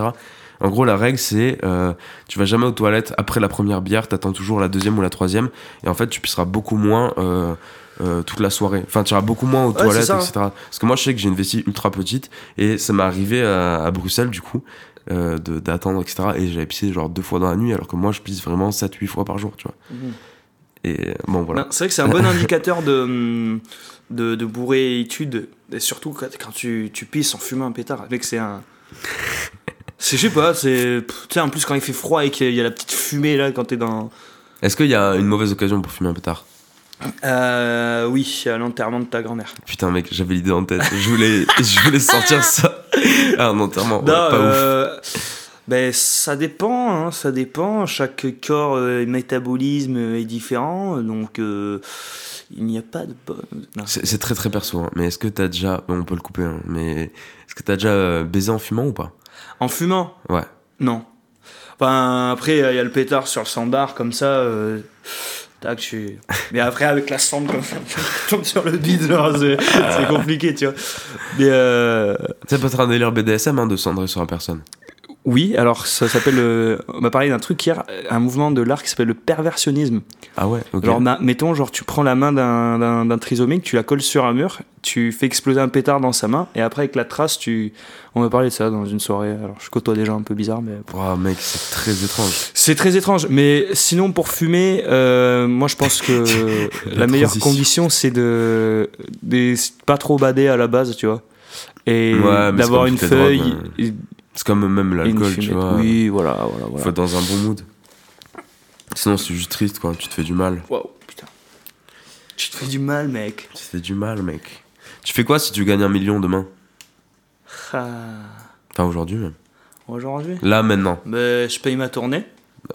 En gros, la règle c'est euh, tu vas jamais aux toilettes après la première bière, t'attends toujours la deuxième ou la troisième et en fait tu pisseras beaucoup moins euh, euh, toute la soirée. Enfin, tu iras beaucoup moins aux Ouais, toilettes, etc. Parce que moi je sais que j'ai une vessie ultra petite et ça m'est arrivé à, à Bruxelles du coup. Euh, de- d'attendre etc et j'avais pissé genre deux fois dans la nuit alors que moi je pisse vraiment 7-8 fois par jour tu vois et euh, bon voilà C'est vrai que c'est un bon [LAUGHS] indicateur de, hum, de, de bourréitude, et surtout quand, quand tu, tu pisses en fumant un pétard. Mec, c'est un. [LAUGHS] C'est, je sais pas, c'est. Tu sais, en plus, quand il fait froid et qu'il y a la petite fumée là, quand t'es dans. est-ce qu'il y a une mauvaise occasion pour fumer un pétard? Euh, oui, à l'enterrement de ta grand-mère. Putain mec, j'avais l'idée en tête. Je voulais, je voulais [LAUGHS] sortir ça. Ah, [LAUGHS] un enterrement, ouais, Non, pas ouf. euh, ben, ça dépend, hein, ça dépend. Chaque corps euh, et métabolisme est différent, donc euh, il n'y a pas de. C'est très très perso, hein. mais est-ce que t'as déjà, bon, on peut le couper, hein, mais est-ce que t'as déjà euh, baisé en fumant ou pas? En fumant? Ouais. Non. Enfin, après, il y a le pétard sur le sandbar, comme ça. Euh, tac, tu... Mais après, avec la cendre comme ça, [LAUGHS] tu tombes sur le bide, genre, c'est c'est compliqué, tu vois. Mais euh, C'est pas un délire BDSM hein, de cendrer sur la personne. Oui, alors ça s'appelle. euh, on m'a parlé d'un truc hier, un mouvement de l'art qui s'appelle le perversionnisme. Ah ouais, ok. Ma- mettons, genre, tu prends la main d'un- d'un d'un trisomique, tu la colles sur un mur, tu fais exploser un pétard dans sa main, et après, avec la trace, tu. On m'a parlé de ça dans une soirée. Alors, je côtoie des gens un peu bizarres, mais. Ouah, mec, c'est très étrange. C'est très étrange, mais sinon, pour fumer, euh, moi, je pense que [LAUGHS] la, La meilleure condition, c'est de. de pas trop bader à la base, tu vois. Et Ouais, mais c'est d'avoir comme une toutes les feuille. drogues, hein. et- C'est comme même l'alcool, tu vois. Oui, voilà, voilà, Faut voilà. être dans un bon mood. Sinon, c'est juste triste, quoi. Tu te fais du mal. Waouh, putain. Tu te fais du mal, mec. Tu te fais du mal, mec. Tu fais quoi si tu gagnes un million demain? Ah. Enfin, aujourd'hui même. Aujourd'hui? Là, maintenant. ben, Je paye ma tournée.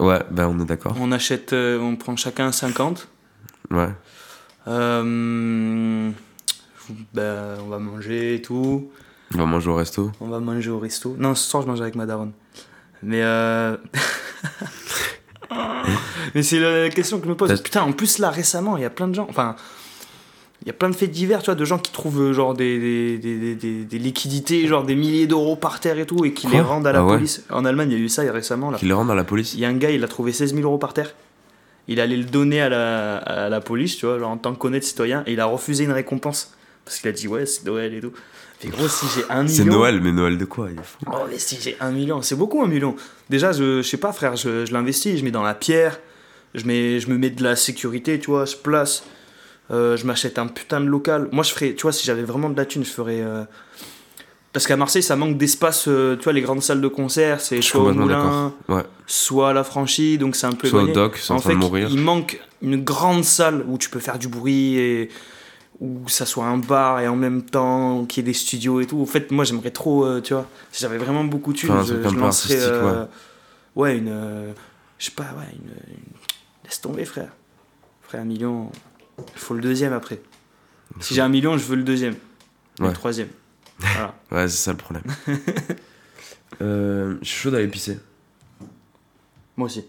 Ouais, ben on est d'accord. On achète, euh, on prend chacun 50. Ouais. Euh, ben, on va manger et tout. On va manger au resto. On va manger au resto. Non, ce soir, je mange avec ma daronne. Mais euh... [LAUGHS] Mais c'est la question que je me pose. Putain, en plus, là, récemment, il y a plein de gens... Enfin, il y a plein de faits divers, tu vois, de gens qui trouvent euh, genre des, des, des, des- liquidités, genre des milliers d'euros par terre et tout, et qui Quoi les rendent à la Ah ouais police. En Allemagne, il y a eu ça il y a récemment, là. Qui les rendent à la police Il y a un gars, il a trouvé 16 000 euros par terre. il allait le donner à la, à la police, tu vois, genre en tant qu'honnête citoyen, et il a refusé une récompense. Parce qu'il a dit, ouais, c'est Noël et tout. Fait gros, si j'ai un million. C'est Noël, mais Noël de quoi il. Oh, mais si j'ai un million, c'est beaucoup un million. Déjà, je, je sais pas, frère, je, je l'investis, je mets dans la pierre, je, mets, je me mets de la sécurité, tu vois, je place, euh, je m'achète un putain de local. Moi, je ferais, tu vois, si j'avais vraiment de la thune, je ferais. euh, Parce qu'à Marseille, ça manque d'espace, euh, tu vois, les grandes salles de concert, c'est soit au Moulin, Ouais. soit à la franchie, donc c'est un peu Soit au doc, c'est en En train fait, de mourir. il manque une grande salle où tu peux faire du bruit et où ça soit un bar et en même temps qu'il y ait des studios et tout. En fait, moi j'aimerais trop, euh, tu vois, si j'avais vraiment beaucoup de thunes, je, lancerais, artistique, euh, ouais. une, euh, je sais pas, ouais, une, une- laisse tomber frère, frère un million, il faut le deuxième après. Si j'ai un million, je veux le deuxième, Ouais. le troisième. Voilà. [LAUGHS] Ouais, c'est ça le problème. [LAUGHS] je suis chaud d'aller pisser. Moi aussi.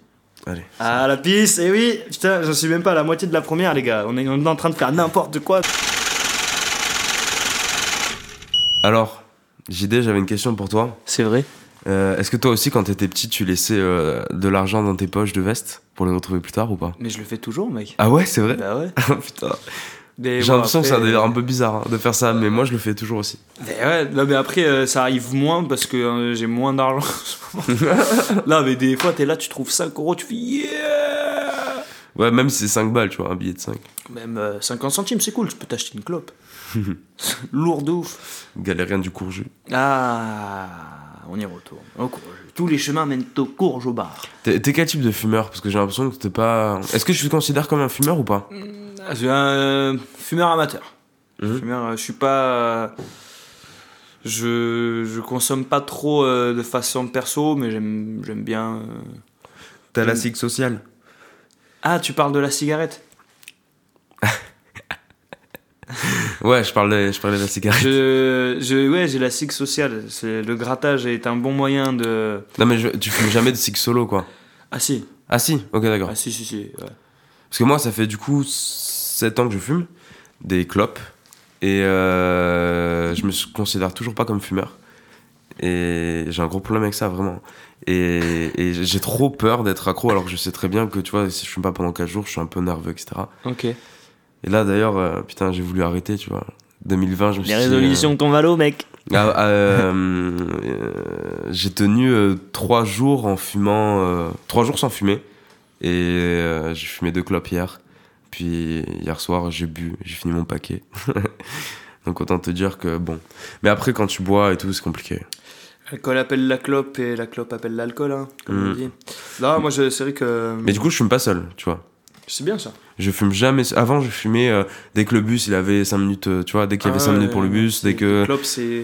Allez. Ah la pisse, et oui, putain, j'en suis même pas à la moitié de la première les gars. On est, on est en train de faire n'importe quoi. Alors, JD, j'avais une question pour toi. C'est vrai. Euh, Est-ce que toi aussi, quand t'étais petit, tu laissais euh, de l'argent dans tes poches de veste pour les retrouver plus tard ou pas? Mais je le fais toujours, mec. Ah ouais, c'est vrai? Bah ouais. [LAUGHS] Putain. J'ai l'impression que ça a l'air un peu bizarre hein, de faire ça, mais moi je le fais toujours aussi. Mais ouais, non, mais après, euh, ça arrive moins parce que euh, j'ai moins d'argent. là, [LAUGHS] mais des fois, t'es là, tu trouves 5 euros, tu fais yeah Ouais, même si c'est 5 balles, tu vois, un billet de 5. Même euh, 50 centimes, c'est cool, tu peux t'acheter une clope. [LAUGHS] Lourd de ouf. Galérien du courju. Ah, on y retourne. Au courge. Tous les chemins mènent au courge au bar. T'es quel type de fumeur? Parce que j'ai l'impression que t'es pas. Est-ce que je te considère comme un fumeur ou pas? Ah, Je suis un euh, fumeur amateur. Mhm. Fumeur, euh, je suis pas. euh, je, je consomme pas trop de façon perso, mais j'aime j'aime bien. T'as la. SIG sociale Ah, tu parles de la cigarette? [LAUGHS] Ouais, je parlais, je parlais de la cigarette. je, je, Ouais, j'ai la SIG sociale. C'est- Le grattage est un bon moyen de. Non, mais je- tu fumes jamais de SIG solo, quoi. Ah, si. Ah si, ok, d'accord. Ah, si, si, si. ouais. Parce que moi, ça fait du coup 7 ans que je fume des clopes. Et euh, je me considère toujours pas comme fumeur. Et j'ai un gros problème avec ça, vraiment. Et, et j'ai trop peur d'être accro, alors que je sais très bien que, tu vois, si je fume pas pendant 4 jours, je suis un peu nerveux, etc. Ok. Et là, d'ailleurs, euh, putain, j'ai voulu arrêter, tu vois. 2020, je me suis Les dit, résolutions tombent à l'eau, mec. euh, ah, euh, [LAUGHS] euh, j'ai tenu 3 jours en fumant. 3 jours sans fumer. Et euh, j'ai fumé deux clopes hier. Puis hier soir, j'ai bu, j'ai fini mon paquet. [LAUGHS] Donc autant te dire que bon. Mais après, quand tu bois et tout, c'est compliqué. L'alcool appelle la clope et la clope appelle l'alcool, hein, comme Mm. on dit. Là, moi, c'est vrai que. Mais du coup, je fume pas seul, tu vois. C'est bien ça. Je fume jamais. Avant, je fumais euh, dès que le bus il avait 5 minutes, euh, tu vois, dès qu'il y avait Ah 5 ouais, minutes pour le bus, dès que. Clope, c'est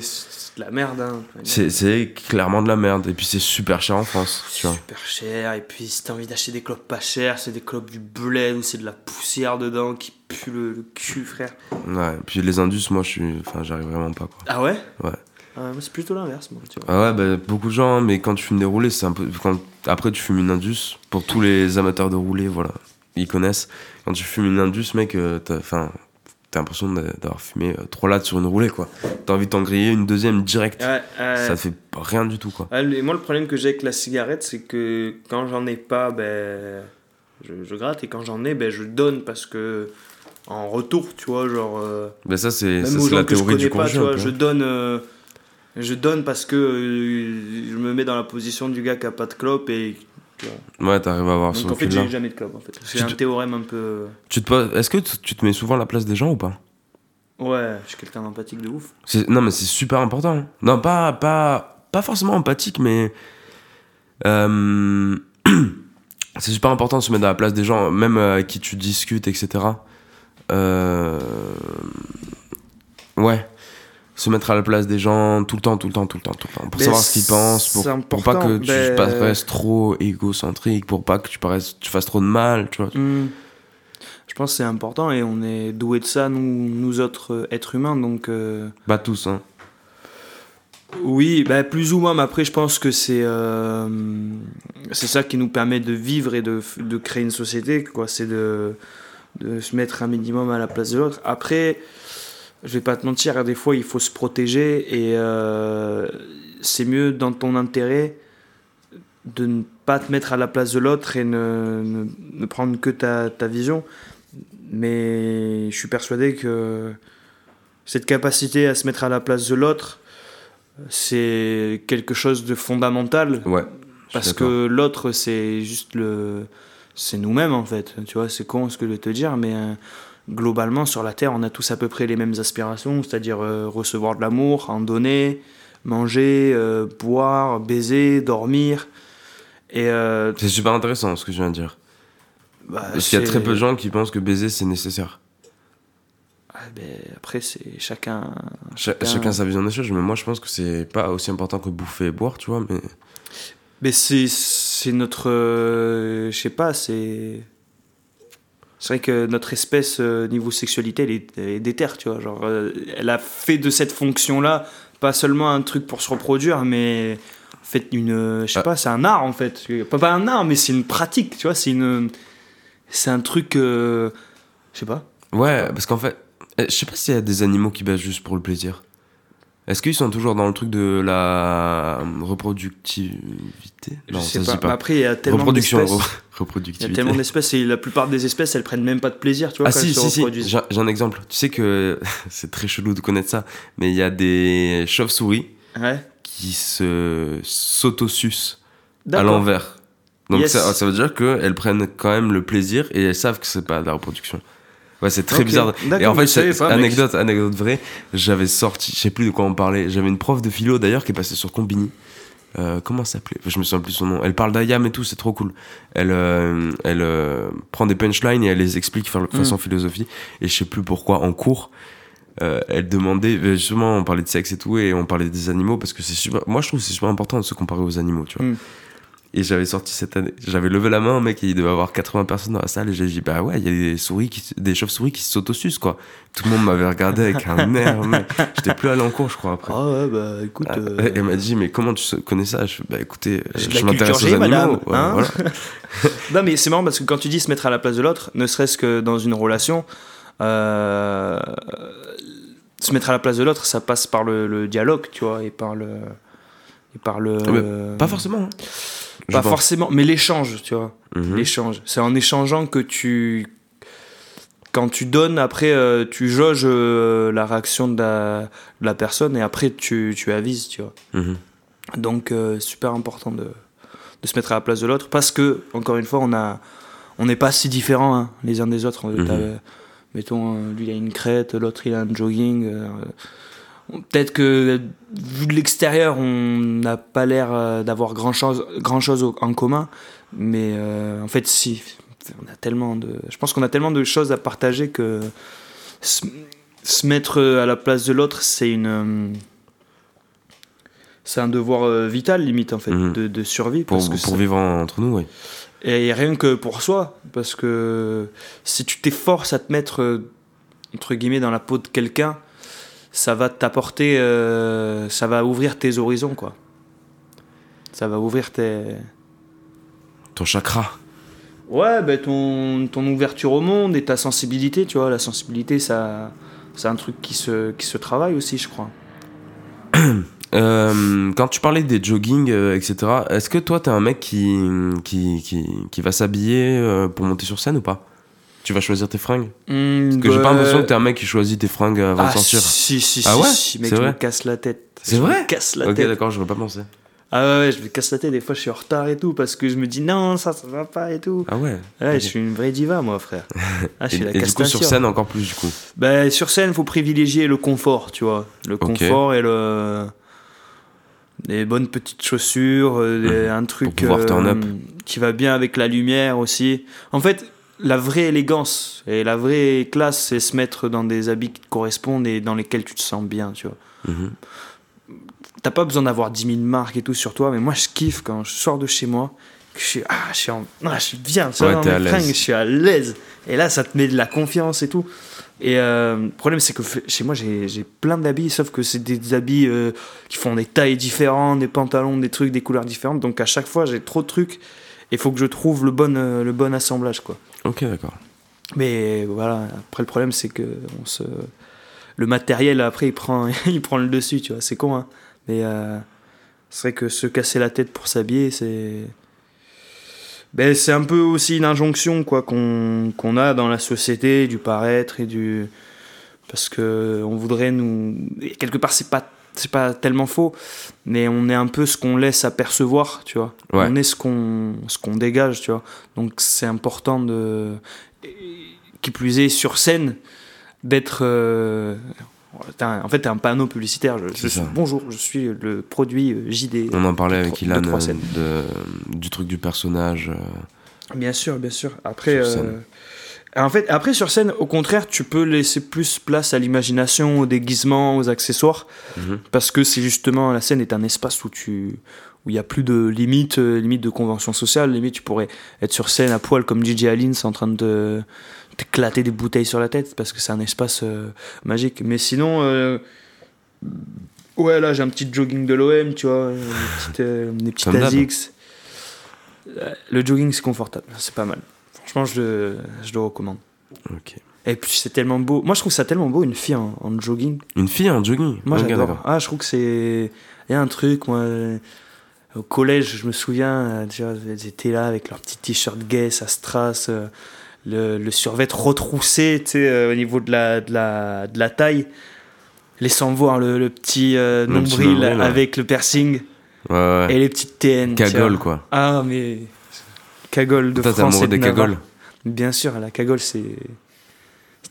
de la merde. Hein. C'est clairement de la merde. Et puis c'est super cher en France, tu vois. super cher. Et puis, si t'as envie d'acheter des clopes pas chères, c'est des clopes du bled où c'est de la poussière dedans qui pue le, le cul, frère. Ouais. Puis les indus, moi, je suis. Enfin, j'arrive vraiment pas, quoi. Ah ouais? Ouais. Ah, c'est plutôt l'inverse, moi, tu vois. Ah ouais, bah, beaucoup de gens, hein, mais quand tu fumes des roulés, c'est un peu. Quand, après, tu fumes une Indus, pour tous les amateurs de roulés, voilà, ils connaissent. Quand tu fumes une Indus, mec, euh, t'as enfin, t'as l'impression d'a- d'avoir fumé euh, trois lattes sur une roulée, quoi. T'as envie de t'en griller une deuxième direct. Ouais, ouais. Ça fait rien du tout, quoi. Le- moi, le problème que j'ai avec la cigarette, c'est que quand j'en ai pas, ben, je, je gratte. Et quand j'en ai, ben, je donne parce que, en retour, tu vois, genre. euh, Mais ça, c'est la gens que je théorie du connais pas, tu vois, je donne. euh, je donne parce que euh, je me mets dans la position du gars qui a pas de clope et. Tu vois. Ouais, t'arrives à avoir Donc son en fait, j'ai jamais de clope en fait. C'est un te- théorème un peu. Tu te poses- Est-ce que tu te mets souvent à la place des gens ou pas? Ouais, je suis quelqu'un d'empathique de ouf. Non, mais c'est super important. hein. Non, pas, pas, pas forcément empathique, mais. euh, [CLEARS THROAT] c'est super important de se mettre à la place des gens, même euh, avec qui tu discutes, etc. Euh, Ouais. Se mettre à la place des gens tout le temps, tout le temps, tout le temps, tout le temps. Pour Mais savoir ce qu'ils pensent, pour, pour pas que important, tu paraisses trop égocentrique, pour pas que tu, paraisses, tu fasses trop de mal, tu vois. Hmm. Je pense que c'est important et on est doué de ça, nous, nous autres euh, êtres humains. Donc, euh, Pas tous, hein. oui, bah, plus ou moins, mais après, je pense que c'est euh, c'est ça qui nous permet de vivre et de, de créer une société. quoi. C'est de, de se mettre un minimum à la place de l'autre. Après, je vais pas te mentir, des fois, il faut se protéger et euh, c'est mieux dans ton intérêt de ne pas te mettre à la place de l'autre et ne, ne, ne prendre que ta, ta vision. Mais je suis persuadé que cette capacité à se mettre à la place de l'autre, c'est quelque chose de fondamental. Ouais. Parce que l'autre, c'est juste le. C'est nous-mêmes, en fait. Tu vois, c'est con ce que je vais te dire, mais euh, globalement, sur la Terre, on a tous à peu près les mêmes aspirations, c'est-à-dire euh, recevoir de l'amour, en donner, manger, euh, boire, baiser, dormir. Et. euh, C'est super intéressant ce que je viens de dire. bah, Parce qu'il y a très peu de gens qui pensent que baiser c'est nécessaire. Ah, ben, après, c'est chacun. Cha- Chacun- Chacun sa vision des choses, mais moi je pense que c'est pas aussi important que bouffer et boire, tu vois. Mais Mais c'est, c'est notre. je sais pas, c'est. C'est vrai que notre espèce, euh, niveau sexualité, elle est, elle est déterre, tu vois. Genre, euh, elle a fait de cette fonction-là pas seulement un truc pour se reproduire, mais en fait, une. euh, Je sais Ah. pas, c'est un art en fait. Pas, pas un art, mais c'est une pratique, tu vois. C'est une. C'est un truc. je sais pas. ouais, parce qu'en fait, eh, je sais pas s'il y a des animaux qui baissent juste pour le plaisir. Est-ce qu'ils sont toujours dans le truc de la reproductivité? Je Non, sais ça se pas. dit pas. Mais après, il y a tellement Reproduction, d'espèces. Il y a tellement d'espèces et la plupart des espèces, elles prennent même pas de plaisir, tu vois, Ah quand si, elles se si, si, reproduisent. j'ai j'ai un exemple. Tu sais que [LAUGHS] c'est très chelou de connaître ça, mais il y a des chauves-souris Ouais. qui se s'autosucent à l'envers. Donc Yes. ça, ça veut dire qu'elles prennent quand même le plaisir et elles savent que c'est pas de la reproduction. Ouais, c'est très Ok. bizarre. Et en fait, anecdote, anecdote vraie, j'avais sorti, je sais plus de quoi on parlait, j'avais une prof de philo d'ailleurs qui est passée sur Combini. Euh, comment s'appelait Je me souviens plus son nom. Elle parle d'Ayam et tout, c'est trop cool. Elle, euh, elle euh, prend des punchlines et elle les explique fa- façon Mm. philosophie. Et je sais plus pourquoi, en cours, elle demandait, justement, on parlait de sexe et tout, et on parlait des animaux, parce que c'est super. Moi, je trouve que c'est super important de se comparer aux animaux, tu vois. Mm. Et j'avais sorti cette année, j'avais levé la main, mec, et il devait y avoir 80 personnes dans la salle, et j'ai dit, bah ouais, il y a des souris, qui, des chauves-souris qui s'autosucent, quoi. Tout le monde m'avait regardé avec un [LAUGHS] air, mec. J'étais plus allé en cours, je crois, après. Ah ouais, bah écoute. Ah, euh, Elle m'a dit, mais comment tu connais ça? Je bah écoutez, euh, je m'intéresse aux animaux. madame, ouais, hein? voilà. [LAUGHS] Non, mais c'est marrant parce que quand tu dis se mettre à la place de l'autre, ne serait-ce que dans une relation, euh, se mettre à la place de l'autre, ça passe par le, le dialogue, tu vois, et par le. Et par le. Ah, mais Pas forcément. hein. Pas pense. forcément, mais l'échange, tu vois. Mhm. L'échange. C'est en échangeant que tu. Quand tu donnes, après, euh, tu jauges euh, la réaction de la, de la personne et après, tu, tu avises, tu vois. Mhm. Donc, euh, super important de, de se mettre à la place de l'autre parce que, encore une fois, on a on n'est pas si différents hein, les uns des autres. Mhm. Mettons, euh, lui il a une crête, l'autre il a un jogging. Euh, Peut-être que vu de l'extérieur, on n'a pas l'air euh, d'avoir grand chose, grand chose en commun, mais euh, en fait, si. On a tellement de, je pense qu'on a tellement de choses à partager que se, se mettre à la place de l'autre, c'est une. euh, C'est un devoir euh, vital, limite, en fait, Mhm. de, de survie. Pour, parce que pour vivre en- entre nous, oui. et rien que pour soi, parce que si tu t'efforces à te mettre, euh, entre guillemets, dans la peau de quelqu'un, ça va t'apporter, euh, ça va ouvrir tes horizons, quoi. Ça va ouvrir tes... Ton chakra. Ouais, ben ton, ton ouverture au monde et ta sensibilité, tu vois. La sensibilité, ça, c'est un truc qui se, qui se travaille aussi, je crois. [CLEARS THROAT] Euh, quand tu parlais des jogging, euh, etc., est-ce que toi, t'es un mec qui, qui, qui, qui va s'habiller euh, pour monter sur scène ou pas? Tu vas choisir tes fringues Parce que j'ai pas l'impression que t'es un mec qui choisit tes fringues avant Bah, Ah, de sortir. si, si, Ah si, ouais si, mec, C'est je me vrai casse la tête. C'est Je me vrai casse la Ok, tête. d'accord, je veux pas penser. Ah ouais, je me casse la tête, des fois je suis en retard et tout, parce que je me dis non, ça, ça va pas et tout. Ah ouais Ouais, ok. je suis une vraie diva, moi, frère. [LAUGHS] Ah, je Et, suis la et du coup, sur scène, encore plus, du coup. Ben, sur scène, faut privilégier le confort, tu vois. Le confort et le. Des bonnes petites chaussures, euh, des- un truc Mhm. pouvoir turn up. qui va bien avec la lumière aussi. En fait, la vraie élégance et la vraie classe, c'est se mettre dans des habits qui te correspondent et dans lesquels tu te sens bien, tu vois. Mhm. T'as pas besoin d'avoir 10 000 marques et tout sur toi, mais moi je kiffe quand je sors de chez moi, que je suis, ah, je suis, en- ah, je suis bien, ça Ouais, va fringues, je suis à l'aise. Et là, ça te met de la confiance et tout. Et euh, le problème, c'est que chez moi, j'ai plein d'habits, sauf que c'est des habits euh, qui font des tailles différentes, des pantalons, des trucs, des couleurs différentes. Donc à chaque fois, j'ai trop de trucs. Et il faut que je trouve le bon, euh, le bon assemblage, quoi. Ok, d'accord. Mais voilà, après le problème c'est que on se... le matériel après il prend, [LAUGHS] il prend le dessus, tu vois, c'est con, hein. Mais euh, C'est vrai que se casser la tête pour s'habiller, c'est. Ben, c'est un peu aussi une injonction quoi qu'on a dans la société du paraître et du parce que on voudrait nous et quelque part c'est pas c'est pas tellement faux mais on est un peu ce qu'on laisse apercevoir tu vois Ouais. on est ce qu'on ce qu'on dégage tu vois donc c'est important de qui plus est sur scène d'être euh, en fait t'es un panneau publicitaire je, je suis- bonjour je suis le produit euh, JD On en parlait de avec Ilan de trois euh, scènes. de, du truc du personnage. Bien sûr, bien sûr. Après, euh, en fait, après sur scène, au contraire, tu peux laisser plus place à l'imagination, au déguisement, aux accessoires, Mhm. parce que c'est justement la scène est un espace où tu où il y a plus de limites, euh, limites de convention sociale. Limite, tu pourrais être sur scène à poil comme DJ Aline, en train de t'éclater des bouteilles sur la tête, parce que c'est un espace euh, magique. Mais sinon. euh, Ouais, là j'ai un petit jogging de l'OM, tu vois, des petites, euh, des petites. ASICS. Le jogging c'est confortable, c'est pas mal. Franchement, je le, je le recommande. ok. Et puis c'est tellement beau. Moi je trouve ça tellement beau une fille en, en jogging. Une fille en jogging? Moi Ok, j'adore. Ah, je trouve que c'est. Il y a un truc, moi. euh, Au collège, je me souviens, euh, vois, elles étaient là avec leur petit t-shirt gay, ça strass, euh, le, le survêt retroussé, tu sais, au niveau de la, de la, de la taille. Laissant voir le, le petit euh, Le petit nombril avec le piercing Ouais, ouais. et les petites TN. Cagole, quoi. Ah, mais. Cagole de France. et de des Navarre. cagoles Bien sûr, la cagole, c'est.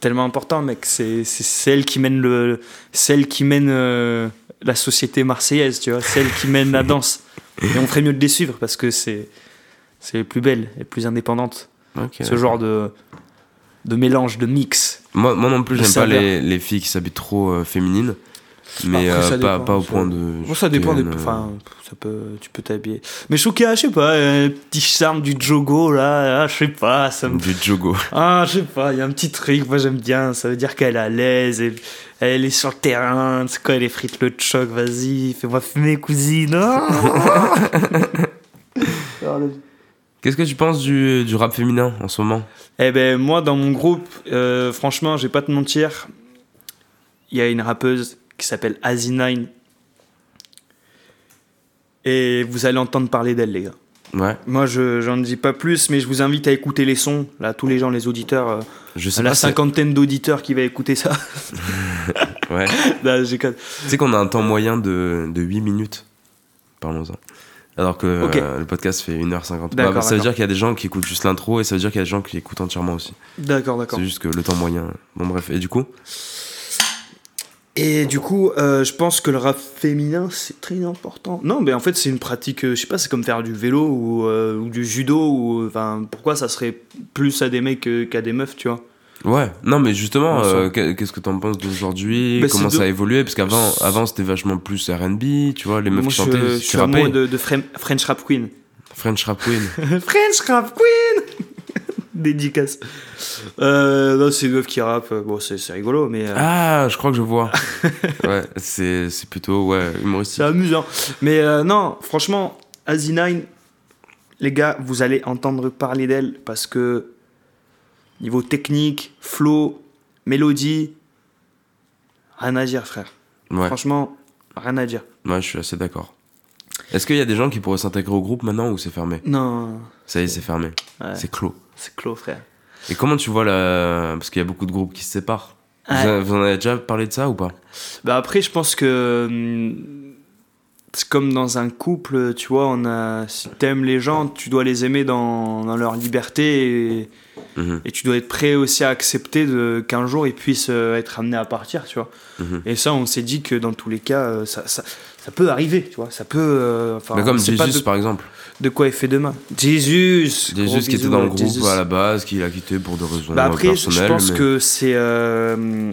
Tellement important, mec. C'est celle qui mène, le, celle qui mène euh, la société marseillaise, tu vois. Celle qui mène la [LAUGHS] danse. Et on ferait mieux de les suivre parce que c'est c'est les plus belles, les plus indépendantes. Ce genre de, de mélange, de mix. Moi, moi non plus, j'aime pas les, les filles qui s'habillent trop euh, féminines. Mais Après, euh, ça pas, dépend, pas au point de. Bon, ça dépend des. une, euh, Enfin, ça peut, tu peux t'habiller. Mais je trouve qu'il y a, je sais pas, un petit charme du jogo là, je sais pas, ça me Du jogo. Ah, je sais pas, il y a un petit truc, moi j'aime bien, ça veut dire qu'elle est à l'aise, et elle est sur le terrain, c'est quoi, elle effrite le choc, vas-y, fais-moi fumer, cousine. [LAUGHS] Ah Qu'est-ce que tu penses du, du rap féminin en ce moment? Eh ben, moi dans mon groupe, euh, franchement, je vais pas te mentir, il y a une rappeuse qui s'appelle Asinine. Et vous allez entendre parler d'elle, les gars. Ouais, Moi, je j'en dis pas plus, mais je vous invite à écouter les sons. Là, tous les gens, les auditeurs, euh, je sais la pas. cinquantaine d'auditeurs qui va écouter ça. [LAUGHS] Ouais. [LAUGHS] Tu sais qu'on a un temps moyen de, de 8 minutes. Parlons-en. Alors que euh, le podcast fait 1h50. D'accord, Bah, ça veut dire qu'il y a des gens qui écoutent juste l'intro et ça veut dire qu'il y a des gens qui écoutent entièrement aussi. D'accord, d'accord. C'est juste que le temps moyen. Bon, bref. Et du coup Et du coup, euh, je pense que le rap féminin, c'est très important. Non, mais en fait, c'est une pratique, euh, je sais pas, c'est comme faire du vélo ou, euh, ou du judo. Ou, enfin, pourquoi ça serait plus à des mecs qu'à des meufs, tu vois? Ouais, non, mais justement, euh, qu'est-ce que t'en penses d'aujourd'hui? Bah, Comment ça a évolué? Parce qu'avant, avant, c'était vachement plus RB, tu vois, les meufs Moi, qui je, chantaient, je qui suis amoureux de, de Fren- French Rap Queen. French Rap Queen. [LAUGHS] French Rap Queen [LAUGHS] Dédicace. Euh, non, c'est une meuf qui rappe. Bon, c'est c'est rigolo, mais. euh, ah, je crois que je vois. [LAUGHS] ouais, c'est c'est plutôt ouais, humoristique. C'est amusant. Mais euh, non, franchement, Asinine, les gars, vous allez entendre parler d'elle parce que niveau technique, flow, mélodie, rien à dire, frère. Ouais, Franchement, rien à dire. ouais, je suis assez d'accord. Est-ce qu'il y a des gens qui pourraient s'intégrer au groupe maintenant ou c'est fermé Non, Ça y est, c'est fermé. ouais, C'est clos. c'est clos, frère. Et comment tu vois la. Parce qu'il y a beaucoup de groupes qui se séparent. Vous, Ouais. en- vous en avez déjà parlé de ça ou pas? Bah après, je pense que c'est comme dans un couple, tu vois, on a, si t'aimes les gens, tu dois les aimer dans, dans leur liberté et, Mhm, et tu dois être prêt aussi à accepter de- qu'un jour ils puissent euh, être amenés à partir, tu vois. mhm. Et ça, on s'est dit que dans tous les cas, euh, ça, ça, ça peut arriver, tu vois. Ça peut. euh, Bah, comme de, par exemple. de quoi il fait demain. Jesus gros Jesus qui était dans le groupe Jesus. à la base, qui l'a quitté pour des raisons Bah après, je pense mais- que c'est euh,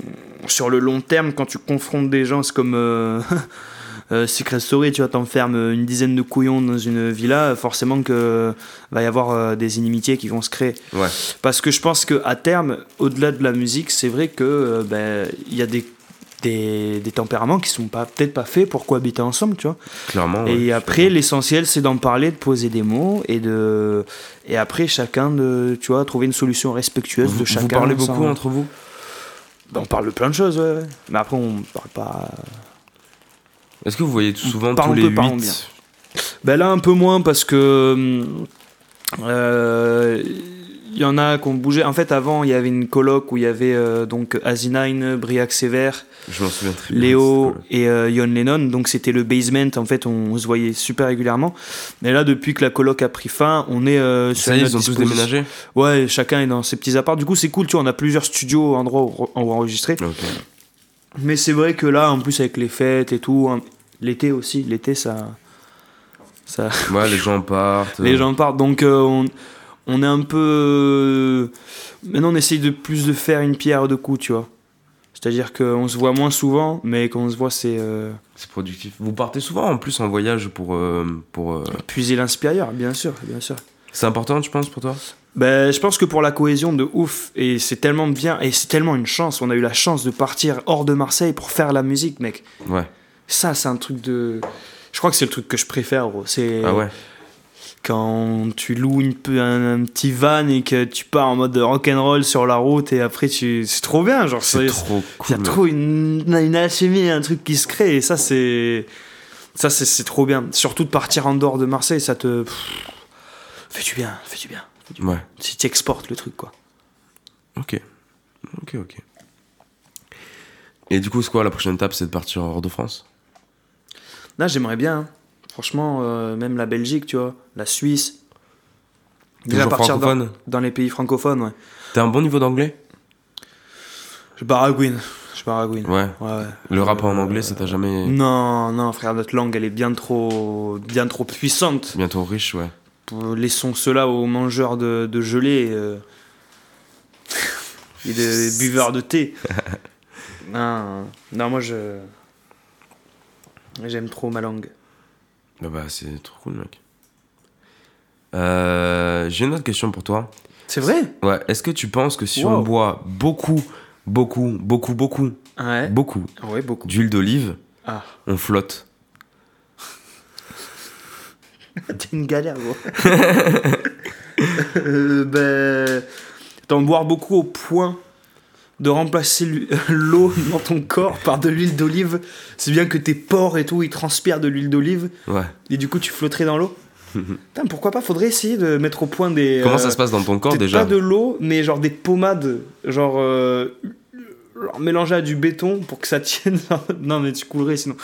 sur le long terme, quand tu confrontes des gens, c'est comme euh, [LAUGHS] euh, Secret Story, tu vois, t'enfermes une dizaine de couillons dans une villa, forcément que va y avoir euh, des inimitiés qui vont se créer. Ouais. Parce que je pense que à terme, au-delà de la musique, c'est vrai que euh, ben, il y a des des, des tempéraments qui sont pas peut-être pas faits pour cohabiter ensemble, tu vois. Clairement. Et après, l'essentiel, c'est d'en parler, de poser des mots et de et après chacun de tu vois trouver une solution respectueuse Vous, de vous chacun. parlez beaucoup sans- entre vous? Ben, on parle de plein de choses, ouais. ouais. Mais après, on parle pas. Est-ce que vous voyez tout souvent tous les peu, parlons 8 bien. Ben là, un peu moins parce que. euh, Il y en a qui ont bougé. En fait, avant, il y avait une coloc où il y avait euh, donc Asinine, Briac Sévère, Je m'en souviens très bien. Léo et euh, Yon Lennon. Donc c'était le basement. En fait, on, se voyait super régulièrement. Mais là, depuis que la coloc a pris fin, on est euh, sur Ça y est, ils ont tous déménagé Ouais, chacun est dans ses petits apparts. Du coup, c'est cool. Tu vois, on a plusieurs studios, endroits où, enregistrer. Ok. Mais c'est vrai que là, en plus avec les fêtes et tout, hein, l'été aussi, l'été ça, ça, Ouais, les gens partent. [LAUGHS] les gens partent. Donc euh, on, on est un peu, maintenant on essaye de plus de faire une pierre deux coups, tu vois. C'est-à-dire qu'on se voit moins souvent, mais quand on se voit, c'est euh, C'est productif. Vous partez souvent en plus en voyage pour. euh, pour euh, puiser l'inspirateur, bien sûr, bien sûr. C'est important, tu penses, pour toi? Ben, je pense que pour la cohésion de ouf, et c'est tellement bien, et c'est tellement une chance, on a eu la chance de partir hors de Marseille pour faire la musique, mec. Ouais. Ça, c'est un truc de. Je crois que c'est le truc que je préfère, gros. C'est Ah ouais quand tu loues une, un, un petit van et que tu pars en mode rock'n'roll sur la route et après tu. C'est trop bien, genre. C'est trop Il y cool. a trop une, une alchimie, un truc qui se crée, et ça, c'est. Ça, c'est trop bien. Surtout de partir en dehors de Marseille, ça te. fait du bien, fait du bien. fait du bien. Ouais. Si tu exportes le truc, quoi. Ok. Ok, ok. Et du coup, c'est quoi la prochaine étape C'est de partir hors de France? Là, j'aimerais bien. hein. Franchement, euh, même la Belgique, tu vois, la Suisse. Déjà partir dans, dans les pays francophones, ouais. T'as un bon niveau d'anglais? Je baragouine. Je baragouine. Ouais. Ouais, ouais. Le rap en anglais, ça t'a jamais. Non, non, frère, notre langue, elle est bien trop, bien trop puissante. Bientôt riche, ouais. Laissons cela aux mangeurs de, de gelée euh, [LAUGHS] et des buveurs de thé. [LAUGHS] non, non, moi, je. J'aime trop ma langue. Bah, bah c'est trop cool, mec. Euh, J'ai une autre question pour toi. C'est vrai? Ouais, est-ce que tu penses que si Wow. on boit beaucoup, beaucoup, beaucoup, beaucoup, Ouais. beaucoup Ouais, beaucoup. d'huile d'olive, Ah. on flotte? [LAUGHS] T'es une galère, gros. [LAUGHS] euh, ben. T'en boire beaucoup au point de remplacer [LAUGHS] l'eau dans ton corps par de l'huile d'olive. C'est bien que tes pores et tout, ils transpirent de l'huile d'olive. Ouais. Et du coup, tu flotterais dans l'eau. [LAUGHS] Putain, pourquoi pas? Faudrait essayer de mettre au point des. Comment euh, ça se passe dans ton corps déjà? Pas de l'eau, mais genre des pommades, genre, euh, genre mélangées à du béton pour que ça tienne. [LAUGHS] non, mais tu coulerais sinon.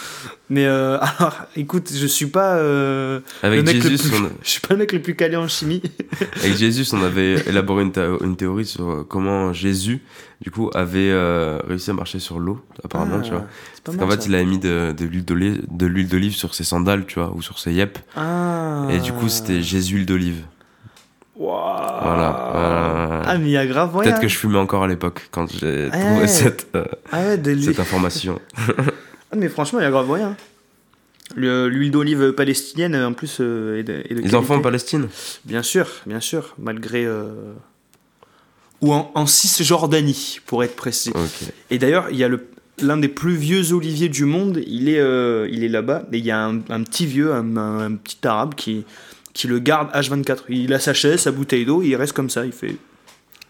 Mais euh, alors, écoute, je suis pas. euh, le Avec mec le Jésus, plus- on... [LAUGHS] Je suis pas le mec le plus calé en chimie. [LAUGHS] Avec Jésus, on avait élaboré une, théo- une théorie sur euh, comment Jésus, du coup, avait euh, réussi à marcher sur l'eau, apparemment, tu vois. Ah, C'est pas Parce qu'en fait, ça. il avait mis de, de l'huile d'olive l'huile sur ses sandales, tu vois, ou sur ses yep. Ah. Et du coup, c'était Jésus huile d'olive. Waouh. Voilà. Euh, Ah, mais il y a grave moyen. Peut-être que je fumais encore à l'époque quand j'ai Ouais. trouvé cette, euh, Ah ouais, cette information. [LAUGHS] Ah, mais franchement, il y a grave moyen. Le- L'huile d'olive palestinienne, en plus, euh, est de, est de Les enfants en. Palestine? Bien sûr, bien sûr, malgré. euh, Ou en, en Cisjordanie, pour être précis. Et d'ailleurs, il y a le l'un des plus vieux oliviers du monde, il est, euh, il est là-bas. Et il y a un, un petit vieux, un, un- un petit arabe qui, qui le garde H24. Il a sa chaise, sa bouteille d'eau, il reste comme ça, il fait.